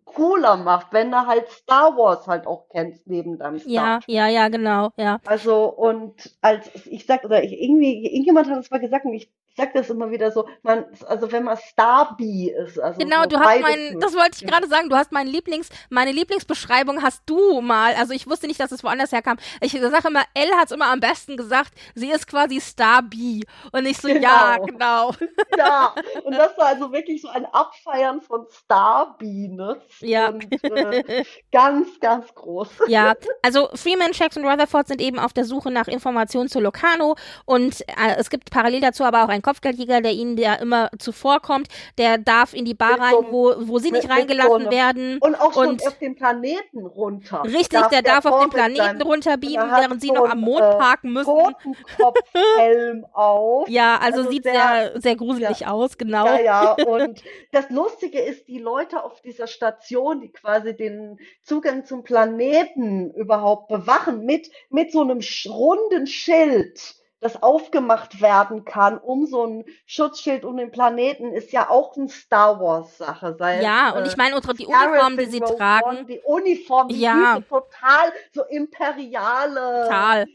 cooler macht, wenn du halt Star Wars halt auch kennst neben deinem Star ja, ja, ja, genau, ja. also, und als ich sag, oder ich, irgendwie, irgendjemand hat es mal gesagt, und ich sag das immer wieder so, man, also wenn man Starby ist, also Genau, so du hast beides mein, möglich. das wollte ich gerade sagen, du hast mein Lieblings, meine Lieblingsbeschreibung hast du mal, also ich wusste nicht, dass es woanders herkam. Ich sage immer, Elle hat es immer am besten gesagt, sie ist quasi Star B. Und ich so, ja, genau. (laughs) Ja, und das war also wirklich so ein Abfeiern von Starby, ne? Ja. Und äh, ganz, ganz groß. Ja, also Freeman, Shax und Rutherford sind eben auf der Suche nach Informationen zu Locano und äh, es gibt parallel dazu aber auch einen Kopfgeldjäger, der ihnen der immer zuvorkommt. Der darf in die Bar rein, wo, wo sie nicht mit reingelassen werden. Und auch schon Und- auf den Planeten runter. Richtig, der darf auf den Planeten er hat während sie so noch am Mond äh, parken müssen. Totenkopfhelm (laughs) auf. Ja, also, Also sieht sehr- sehr, sehr gruselig aus, genau. Ja, ja, (laughs) und das Lustige ist, die Leute auf dieser Station, die quasi den Zugang zum Planeten überhaupt bewachen, mit, mit so einem runden Schild, das aufgemacht werden kann, um so ein Schutzschild um den Planeten, ist ja auch eine Star Wars-Sache. Ja, und äh, ich meine, unsere die Uniformen, die sie Rogue tragen, One, die Uniform, die Ja. total so imperiale, total.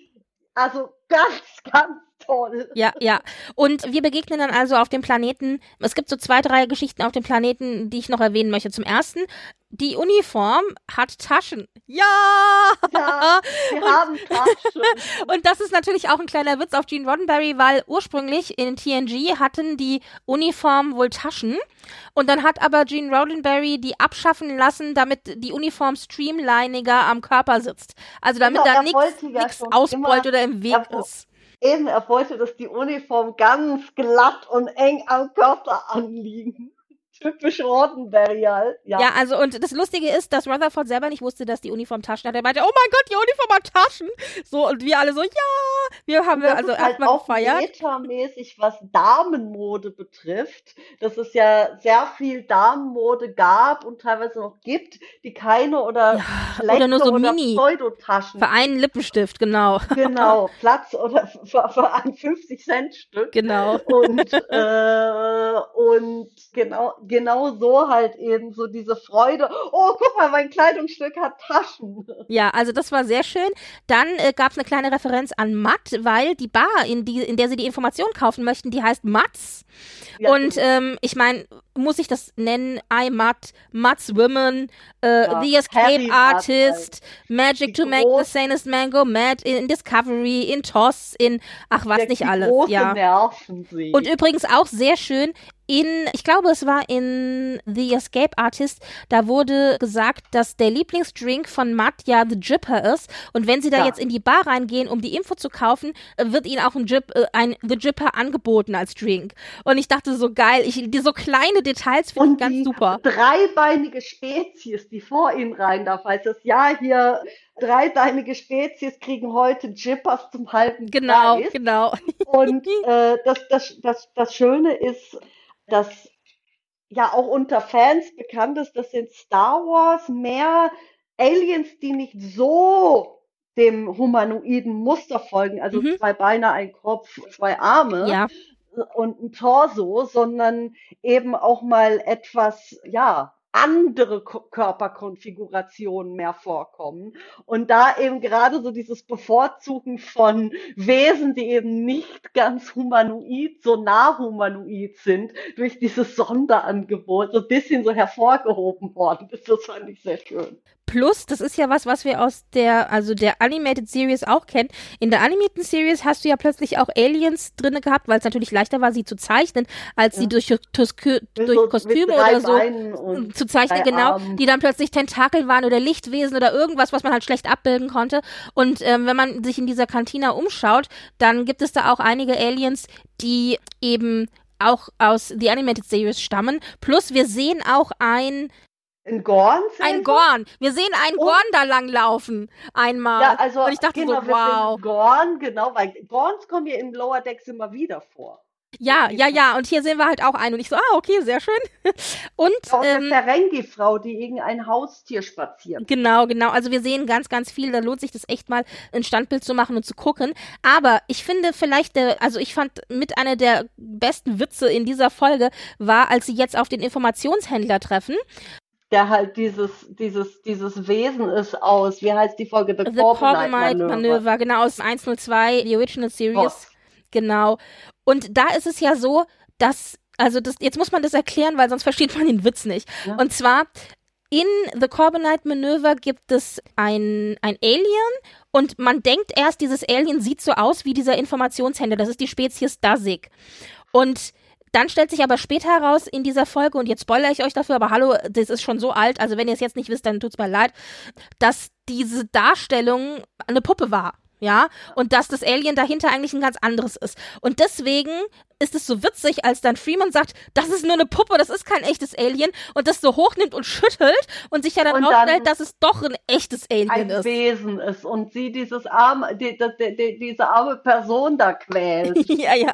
also ganz, ganz toll. Ja, ja. Und wir begegnen dann also auf dem Planeten. Es gibt so zwei, drei Geschichten auf dem Planeten, die ich noch erwähnen möchte. Zum ersten, die Uniform hat Taschen. Ja! Ja, wir (laughs) haben Taschen. (laughs) Und das ist natürlich auch ein kleiner Witz auf Gene Roddenberry, weil ursprünglich in TNG hatten die Uniformen wohl Taschen. Und dann hat aber Gene Roddenberry die abschaffen lassen, damit die Uniform streamliniger am Körper sitzt. Also damit Genau, da nichts ausbeult immer- oder im Weg ist. Eben, er wollte, dass die Uniform ganz glatt und eng am Körper anliegen. Typisch Roddenberry. Ja. Ja, also und das Lustige ist, dass Rutherford selber nicht wusste, dass die Uniform Taschen hat. Er meinte, oh mein Gott, die Uniform hat Taschen. So, und wir alle so, ja, wir haben das also ist halt erstmal auch gefeiert. metamäßig, was Damenmode betrifft, dass es ja sehr viel Damenmode gab und teilweise noch gibt, die keine oder schlechte oder nur so oder Mini. Pseudotaschen. Für einen Lippenstift, genau. Genau, (laughs) Platz oder für, für ein 50-Cent-Stück. Genau. Und, (laughs) äh, und genau, genau so halt eben so diese Freude. Oh, guck mal, mein Kleidungsstück hat Taschen. Ja, also das war sehr schön. Dann äh, gab es eine kleine Referenz an Matt, weil die Bar, in, die, in der sie die Informationen kaufen möchten, die heißt Mats. Ja, Und ähm, ich meine, muss ich das nennen? I Matt, Matt's Women, äh, Ja, The Escape Matt Artist, Magic Die to Make the Sanest Man Go Mad, in Discovery, in Toss, in ach was der- nicht alles. Ja. Nervensee. Und übrigens auch sehr schön, in, ich glaube, es war in The Escape Artist, da wurde gesagt, dass der Lieblingsdrink von Matt ja The Jipper ist. Und wenn sie da Ja. jetzt in die Bar reingehen, um die Info zu kaufen, wird ihnen auch ein, Jip, äh, ein The Jipper angeboten als Drink. Und ich dachte so geil, ich, die so kleine Details finde ich ganz die super. dreibeinige Spezies, die vor ihnen rein darf, heißt es, ja, hier dreibeinige Spezies kriegen heute Jippers zum halben Genau, Preis. genau. Und (laughs) äh, das, das, das, das Schöne ist, dass ja auch unter Fans bekannt ist, dass in Star Wars mehr Aliens, die nicht so dem humanoiden Muster folgen, also Mhm. zwei Beine, ein Kopf, zwei Arme Ja, und ein Torso, sondern eben auch mal etwas, ja, andere Ko Körperkonfigurationen mehr vorkommen. Und da eben gerade so dieses Bevorzugen von Wesen, die eben nicht ganz humanoid, so nah humanoid sind, durch dieses Sonderangebot so ein bisschen so hervorgehoben worden ist. Das fand ich sehr schön. Plus, das ist ja was, was wir aus der, also der Animated Series auch kennen. In der Animated Series hast du ja plötzlich auch Aliens drinne gehabt, weil es natürlich leichter war, sie zu zeichnen, als ja. sie durch, durch, durch Kostüme oder so zu zeichnen, genau, Armen. die dann plötzlich Tentakel waren oder Lichtwesen oder irgendwas, was man halt schlecht abbilden konnte. Und ähm, wenn man sich in dieser Kantina umschaut, dann gibt es da auch einige Aliens, die eben auch aus The Animated Series stammen. Plus wir sehen auch ein ein Gorn? Ein Gorn. Wir sehen einen Gorn da langlaufen. Einmal. Ja, also, Und ich dachte genau, so, wow. Gorn, genau, weil Gorns kommen hier in Lower Decks immer wieder vor. Ja, ja, ja. Und hier sehen wir halt auch einen. Und ich so, ah, okay, sehr schön. (laughs) Und auch ähm, der Ferengi-Frau, die irgendein Haustier spaziert. Genau, genau. Also wir sehen ganz, ganz viel. Da lohnt sich das echt mal, ein Standbild zu machen und zu gucken. Aber ich finde vielleicht, der, also ich fand mit einer der besten Witze in dieser Folge war, als sie jetzt auf den Informationshändler treffen der halt dieses, dieses, dieses Wesen ist aus, wie heißt die Folge? The, The Corbomite Manöver. Manöver. genau, aus 102, die Original Series. Oh. Genau. Und da ist es ja so, dass, also das, jetzt muss man das erklären, weil sonst versteht man den Witz nicht. Ja. Und zwar, in The Corbomite Manöver gibt es ein, ein Alien und man denkt erst, dieses Alien sieht so aus wie dieser Informationshändler. Das ist die Spezies Dasik. Und dann stellt sich aber später heraus in dieser Folge, und jetzt spoilere ich euch dafür, aber hallo, das ist schon so alt, also wenn ihr es jetzt nicht wisst, dann tut's mir leid, dass diese Darstellung eine Puppe war. Ja, und dass das Alien dahinter eigentlich ein ganz anderes ist. Und deswegen ist es so witzig, als dann Freeman sagt, das ist nur eine Puppe, das ist kein echtes Alien und das so hochnimmt und schüttelt und sich ja dann ausstellt, dass es doch ein echtes Alien ein ist. Ein Wesen ist und sie dieses arme, die, die, die, diese arme Person da quält. (laughs) ja, ja.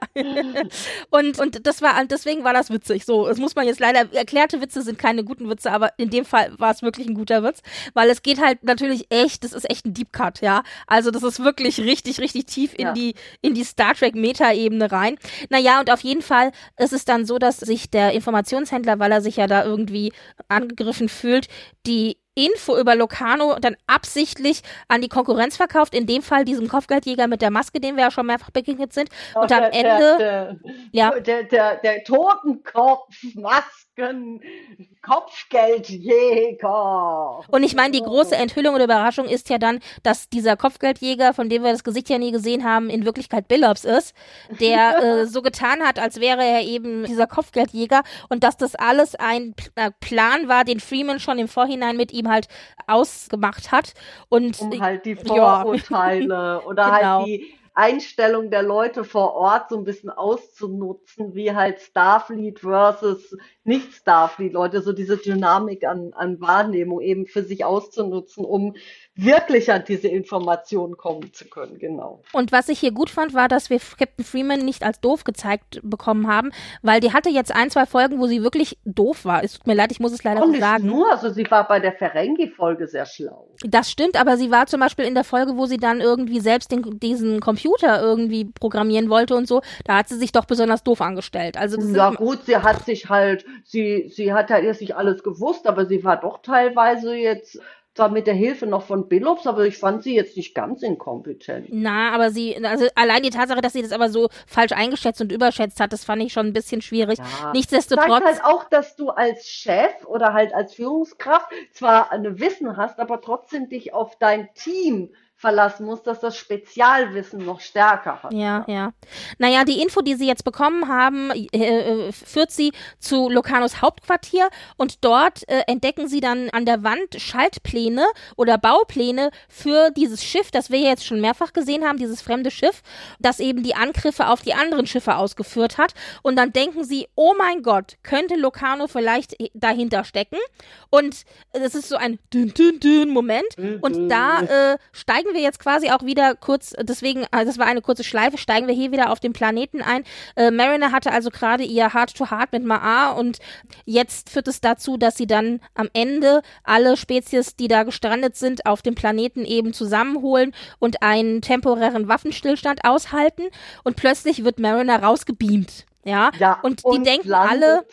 und, und das war, deswegen war das witzig. So, es muss man jetzt leider, erklärte Witze sind keine guten Witze, aber in dem Fall war es wirklich ein guter Witz, weil es geht halt natürlich echt, das ist echt ein Deep Cut, ja. Also das ist wirklich richtig, richtig tief in ja. die, in die Star Trek Meta-Ebene rein. Naja, ja, und auf jeden Fall ist es dann so, dass sich der Informationshändler, weil er sich ja da irgendwie angegriffen fühlt, die Info über Locano dann absichtlich an die Konkurrenz verkauft, in dem Fall diesem Kopfgeldjäger mit der Maske, dem wir ja schon mehrfach begegnet sind. Und der, am Ende. Der, der, ja. Der, der, der Totenkopfmasken Kopfgeldjäger. Und ich meine, die große Enthüllung oder Überraschung ist ja dann, dass dieser Kopfgeldjäger, von dem wir das Gesicht ja nie gesehen haben, in Wirklichkeit Billups ist, der (laughs) äh, so getan hat, als wäre er eben dieser Kopfgeldjäger und dass das alles ein äh, Plan war, den Freeman schon im Vorhinein mit ihm halt ausgemacht hat. Und, um halt die Vorurteile ja. (laughs) oder halt genau. halt die Einstellung der Leute vor Ort so ein bisschen auszunutzen, wie halt Starfleet versus nicht Starfleet-Leute, so diese Dynamik an, an Wahrnehmung eben für sich auszunutzen, um wirklich an diese Informationen kommen zu können, genau. Und was ich hier gut fand, war, dass wir Captain Freeman nicht als doof gezeigt bekommen haben, weil die hatte jetzt ein, zwei Folgen, wo sie wirklich doof war. Es tut mir leid, ich muss es leider so sagen. nur, also sie war bei der Ferengi-Folge sehr schlau. Das stimmt, aber sie war zum Beispiel in der Folge, wo sie dann irgendwie selbst den, diesen Computer irgendwie programmieren wollte und so, da hat sie sich doch besonders doof angestellt. Also ja gut, sie hat sich halt, sie, sie hat halt erst nicht alles gewusst, aber sie war doch teilweise jetzt zwar mit der Hilfe noch von Billups, aber ich fand sie jetzt nicht ganz inkompetent. Na, aber sie, also allein die Tatsache, dass sie das aber so falsch eingeschätzt und überschätzt hat, das fand ich schon ein bisschen schwierig. Ja. Nichtsdestotrotz. Zeigt halt auch, dass du als Chef oder halt als Führungskraft zwar eine Wissen hast, aber trotzdem dich auf dein Team verlassen muss, dass das Spezialwissen noch stärker hat. Ja, ja. Naja, die Info, die sie jetzt bekommen haben, äh, äh, führt sie zu Locanos Hauptquartier und dort äh, entdecken sie dann an der Wand Schaltpläne oder Baupläne für dieses Schiff, das wir jetzt schon mehrfach gesehen haben, dieses fremde Schiff, das eben die Angriffe auf die anderen Schiffe ausgeführt hat. Und dann denken sie, oh mein Gott, könnte Locano vielleicht dahinter stecken? Und es ist so ein dünn, dünn, dünn Moment. Und da äh, steigen wir jetzt quasi auch wieder kurz, deswegen, also das war eine kurze Schleife, steigen wir hier wieder auf den Planeten ein. Äh, Mariner hatte also gerade ihr Heart-to-Heart -Heart mit Ma'a und jetzt führt es dazu, dass sie dann am Ende alle Spezies, die da gestrandet sind, auf dem Planeten eben zusammenholen und einen temporären Waffenstillstand aushalten und plötzlich wird Mariner rausgebeamt. Ja, ja und die denken alle,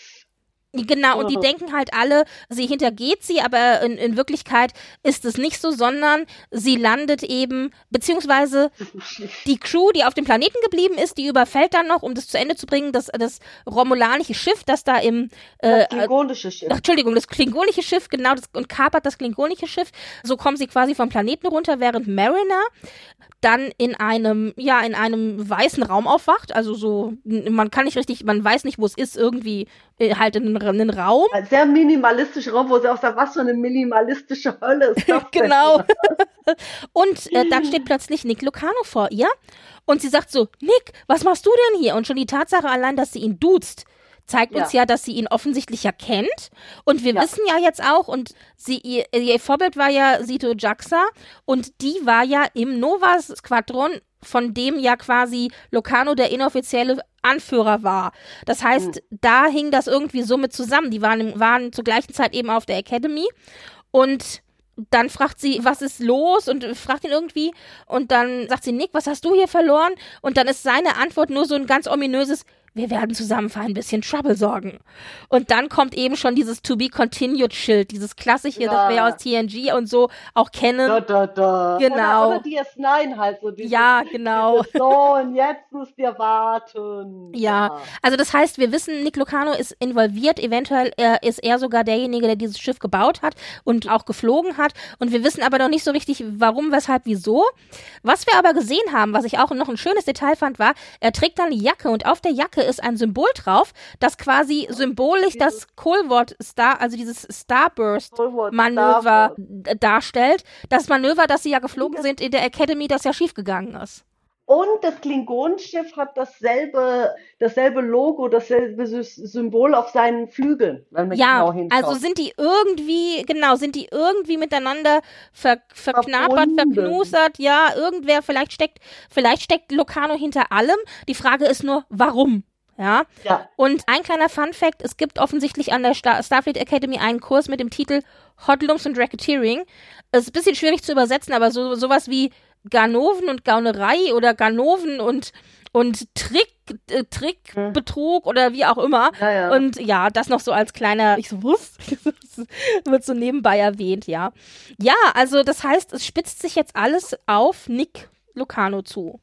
Genau, und die denken halt alle, sie hintergeht sie, aber in, in Wirklichkeit ist es nicht so, sondern sie landet eben, beziehungsweise die Crew, die auf dem Planeten geblieben ist, die überfällt dann noch, um das zu Ende zu bringen, das, das romulanische Schiff, das da im äh, das klingonische Schiff. Ach, Entschuldigung, das klingonische Schiff, genau, das, und kapert das klingonische Schiff. So kommen sie quasi vom Planeten runter, während Mariner dann in einem, ja, in einem weißen Raum aufwacht. Also so, man kann nicht richtig, man weiß nicht, wo es ist, irgendwie äh, halt in einen Raum. Ein sehr minimalistischer Raum, wo sie auch sagt, was für eine minimalistische Hölle ist (laughs) das Genau. und äh, dann steht plötzlich Nick Lucano vor ihr und sie sagt so, Nick, was machst du denn hier? Und schon die Tatsache allein, dass sie ihn duzt, zeigt uns ja. ja, dass sie ihn offensichtlich ja kennt. Und wir ja. wissen ja jetzt auch, und sie, ihr, ihr Vorbild war ja Sito Jaxa und die war ja im Nova-Squadron, von dem ja quasi Locano der inoffizielle Anführer war. Das heißt, mhm. da hing das irgendwie so mit zusammen. Die waren, waren zur gleichen Zeit eben auf der Academy und dann fragt sie, was ist los und fragt ihn irgendwie und dann sagt sie, Nick, was hast du hier verloren? Und dann ist seine Antwort nur so ein ganz ominöses, wir werden zusammen für ein bisschen Trouble sorgen. Und dann kommt eben schon dieses To Be Continued Schild, dieses klassische, ja. das wir aus TNG und so auch kennen. Da, da, da. Genau. Oder, oder DS9 halt so. Dieses, ja, genau. so, und jetzt müsst ihr warten. Ja. ja, also das heißt, wir wissen, Nick Lucano ist involviert, eventuell äh, ist er sogar derjenige, der dieses Schiff gebaut hat und auch geflogen hat. Und wir wissen aber noch nicht so richtig, warum, weshalb, wieso. Was wir aber gesehen haben, was ich auch noch ein schönes Detail fand, war, er trägt dann eine Jacke und auf der Jacke ist ein Symbol drauf, das quasi symbolisch das Kohlwort Star, also dieses Starburst-Manöver darstellt. Das Manöver, das sie ja geflogen sind in der Academy, das ja schiefgegangen ist. Und das Klingonenschiff hat dasselbe, dasselbe Logo, dasselbe Symbol auf seinen Flügeln, wenn man ja, genau hinschaut. Also sind die irgendwie, genau, sind die irgendwie miteinander ver, verknappert, Verbunden. verknusert, ja, irgendwer, vielleicht steckt, vielleicht steckt Locano hinter allem. Die Frage ist nur, warum? Ja? ja. Und ein kleiner Fun Fact: Es gibt offensichtlich an der Star Starfleet Academy einen Kurs mit dem Titel Hotlums und Racketeering. Es ist ein bisschen schwierig zu übersetzen, aber so, sowas wie Ganoven und Gaunerei oder Ganoven und, und Trick, äh, Trickbetrug hm. oder wie auch immer. Ja, ja. Und ja, das noch so als kleiner, (laughs) ich so, was? wird so nebenbei erwähnt, ja. Ja, also das heißt, es spitzt sich jetzt alles auf Nick Lucano zu.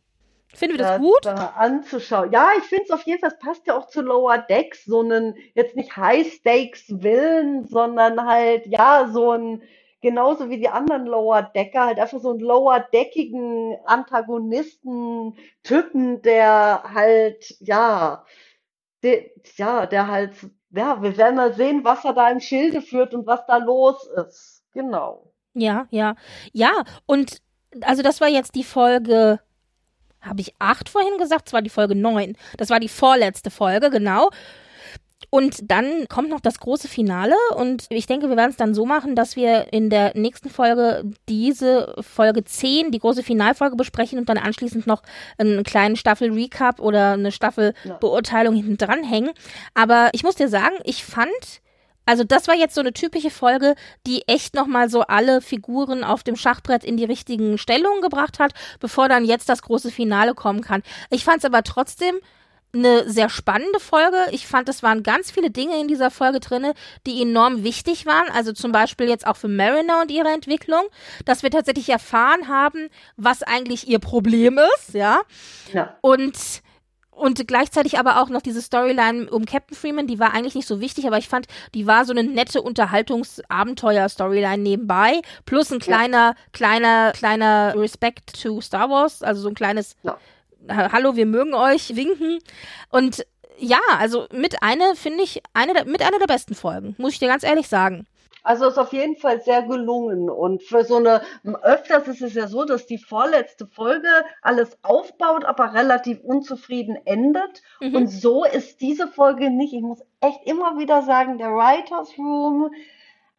Finden wir das, das gut? Da anzuschauen. Ja, ich finde es auf jeden Fall, es passt ja auch zu Lower Decks, so einen, jetzt nicht High-Stakes-Willen, sondern halt, ja, so ein, genauso wie die anderen Lower Decker, halt einfach so einen Lower Deckigen Antagonisten-Typen, der halt, ja, der, ja, der halt, ja, wir werden mal sehen, was er da im Schilde führt und was da los ist. Genau. Ja, ja. Ja, und also das war jetzt die Folge habe ich acht vorhin gesagt? Das war die Folge neun. Das war die vorletzte Folge, genau. Und dann kommt noch das große Finale und ich denke, wir werden es dann so machen, dass wir in der nächsten Folge diese Folge 10, die große Finalfolge besprechen und dann anschließend noch einen kleinen Staffel-Recap oder eine Staffel-Beurteilung hinten dran hängen. Aber ich muss dir sagen, ich fand also das war jetzt so eine typische Folge, die echt nochmal so alle Figuren auf dem Schachbrett in die richtigen Stellungen gebracht hat, bevor dann jetzt das große Finale kommen kann. Ich fand es aber trotzdem eine sehr spannende Folge. Ich fand, es waren ganz viele Dinge in dieser Folge drinne, die enorm wichtig waren. Also zum Beispiel jetzt auch für Mariner und ihre Entwicklung, dass wir tatsächlich erfahren haben, was eigentlich ihr Problem ist, ja. ja. Und und gleichzeitig aber auch noch diese Storyline um Captain Freeman, die war eigentlich nicht so wichtig, aber ich fand, die war so eine nette Unterhaltungsabenteuer-Storyline nebenbei, plus ein kleiner, ja. kleiner, kleiner Respect to Star Wars, also so ein kleines ja. Hallo, wir mögen euch, winken. Und ja, also mit einer, finde ich, eine der, mit einer der besten Folgen, muss ich dir ganz ehrlich sagen. Also ist auf jeden Fall sehr gelungen. Und für so eine, öfters ist es ja so, dass die vorletzte Folge alles aufbaut, aber relativ unzufrieden endet. Mhm. Und so ist diese Folge nicht. Ich muss echt immer wieder sagen, der Writers Room,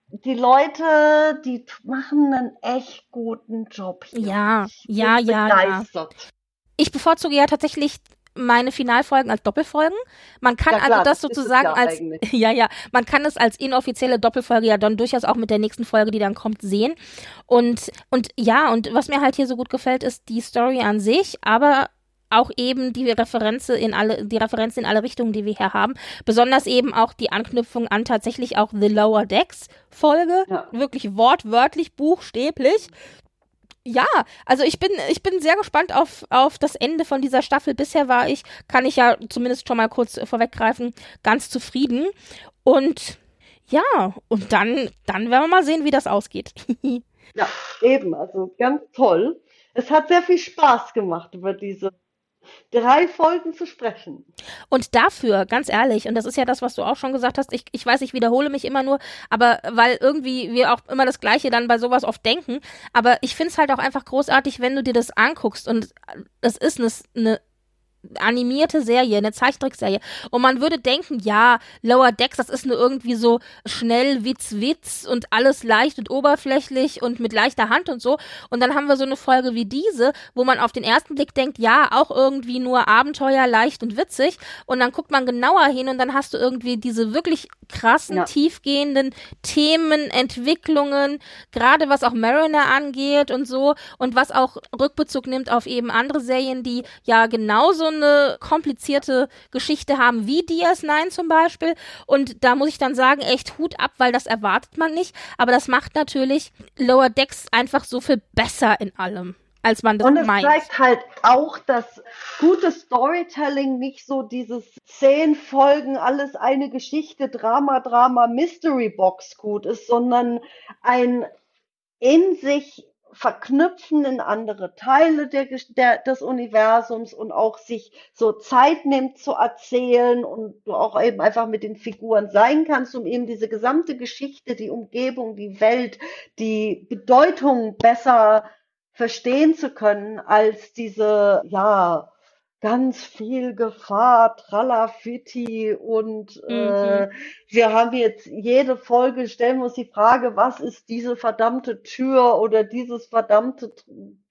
die Leute, die machen einen echt guten Job hier. Ja, ja, ja, begeistert. ja. Ich bevorzuge ja tatsächlich meine Finalfolgen als Doppelfolgen. Man kann ja, klar, also das sozusagen ja als eigentlich. (laughs) ja ja, man kann es als inoffizielle Doppelfolge ja dann durchaus auch mit der nächsten Folge, die dann kommt, sehen. Und und ja, und was mir halt hier so gut gefällt, ist die Story an sich, aber auch eben die Referenz in alle, die Referenzen in alle Richtungen, die wir hier haben. Besonders eben auch die Anknüpfung an tatsächlich auch The Lower Decks Folge. Ja. Wirklich wortwörtlich, buchstäblich. Ja, also ich bin, ich bin sehr gespannt auf, auf das Ende von dieser Staffel. Bisher war ich, kann ich ja zumindest schon mal kurz vorweggreifen, ganz zufrieden. Und ja, und dann, dann werden wir mal sehen, wie das ausgeht. (laughs) ja, eben, also ganz toll. Es hat sehr viel Spaß gemacht, über diese drei Folgen zu sprechen. Und dafür, ganz ehrlich, und das ist ja das, was du auch schon gesagt hast, ich, ich weiß, ich wiederhole mich immer nur, aber weil irgendwie wir auch immer das Gleiche dann bei sowas oft denken, aber ich finde es halt auch einfach großartig, wenn du dir das anguckst und es ist eine, eine animierte Serie, eine Zeichentrickserie. Und man würde denken, ja, Lower Decks, das ist nur irgendwie so schnell Witz, Witz und alles leicht und oberflächlich und mit leichter Hand und so. Und dann haben wir so eine Folge wie diese, wo man auf den ersten Blick denkt, ja, auch irgendwie nur Abenteuer, leicht und witzig. Und dann guckt man genauer hin und dann hast du irgendwie diese wirklich krassen, ja. tiefgehenden Themen, Entwicklungen, gerade was auch Mariner angeht und so und was auch Rückbezug nimmt auf eben andere Serien, die ja genauso eine komplizierte Geschichte haben wie DS9 zum Beispiel. Und da muss ich dann sagen, echt Hut ab, weil das erwartet man nicht. Aber das macht natürlich Lower Decks einfach so viel besser in allem als man das Und es meint. zeigt halt auch, dass gutes Storytelling nicht so dieses zehn Folgen, alles eine Geschichte, Drama, Drama, Mystery Box gut ist, sondern ein in sich verknüpfen in andere Teile der, der, des Universums und auch sich so Zeit nimmt zu erzählen und du auch eben einfach mit den Figuren sein kannst, um eben diese gesamte Geschichte, die Umgebung, die Welt, die Bedeutung besser verstehen zu können als diese, ja, ganz viel Gefahr, Tralafitti und mhm. äh, wir haben jetzt jede Folge stellen wir uns die Frage, was ist diese verdammte Tür oder dieses verdammte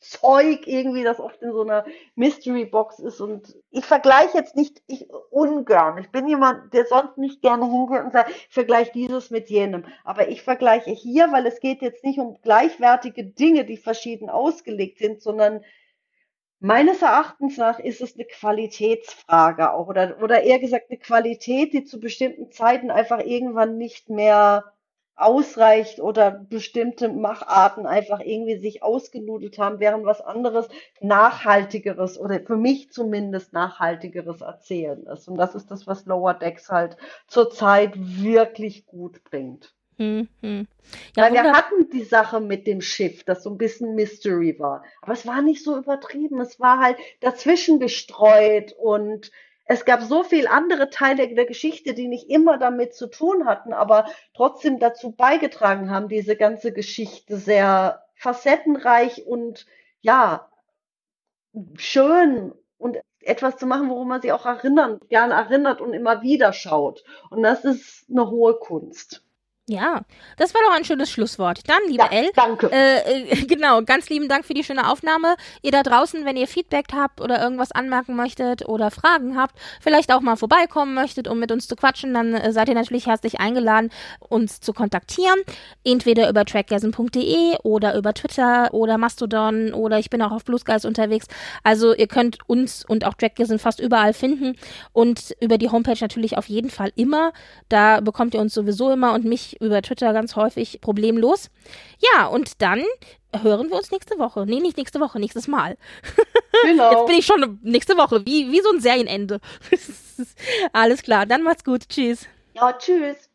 Zeug irgendwie, das oft in so einer Mystery Box ist und ich vergleiche jetzt nicht ich ungern. Ich bin jemand, der sonst nicht gerne hingeht und sagt, ich vergleiche dieses mit jenem, aber ich vergleiche hier, weil es geht jetzt nicht um gleichwertige Dinge, die verschieden ausgelegt sind, sondern Meines Erachtens nach ist es eine Qualitätsfrage auch oder, oder eher gesagt eine Qualität, die zu bestimmten Zeiten einfach irgendwann nicht mehr ausreicht oder bestimmte Macharten einfach irgendwie sich ausgenudelt haben, während was anderes nachhaltigeres oder für mich zumindest nachhaltigeres erzählen ist. Und das ist das, was Lower Decks halt zurzeit wirklich gut bringt. Hm, hm. Ja, Weil wir hatten die Sache mit dem Schiff, das so ein bisschen Mystery war. Aber es war nicht so übertrieben. Es war halt dazwischen gestreut und es gab so viel andere Teile der Geschichte, die nicht immer damit zu tun hatten, aber trotzdem dazu beigetragen haben, diese ganze Geschichte sehr facettenreich und ja, schön und etwas zu machen, worum man sich auch erinnern, gern erinnert und immer wieder schaut. Und das ist eine hohe Kunst. Ja, das war doch ein schönes Schlusswort. Dann, liebe ja, Elle, danke. Äh, äh, (laughs) genau, ganz lieben Dank für die schöne Aufnahme. Ihr da draußen, wenn ihr Feedback habt oder irgendwas anmerken möchtet oder Fragen habt, vielleicht auch mal vorbeikommen möchtet, um mit uns zu quatschen, dann äh, seid ihr natürlich herzlich eingeladen, uns zu kontaktieren. Entweder über trackgasm.de oder über Twitter oder Mastodon oder ich bin auch auf Blue Skies unterwegs. Also ihr könnt uns und auch Trackgasm fast überall finden und über die Homepage natürlich auf jeden Fall immer. Da bekommt ihr uns sowieso immer und mich über Twitter ganz häufig problemlos. Ja, und dann hören wir uns nächste Woche. Nee, nicht nächste Woche, nächstes Mal. (laughs) Genau. Jetzt bin ich schon nächste Woche, wie, wie so ein Serienende. (laughs) Alles klar, dann macht's gut. Tschüss. Ja, tschüss.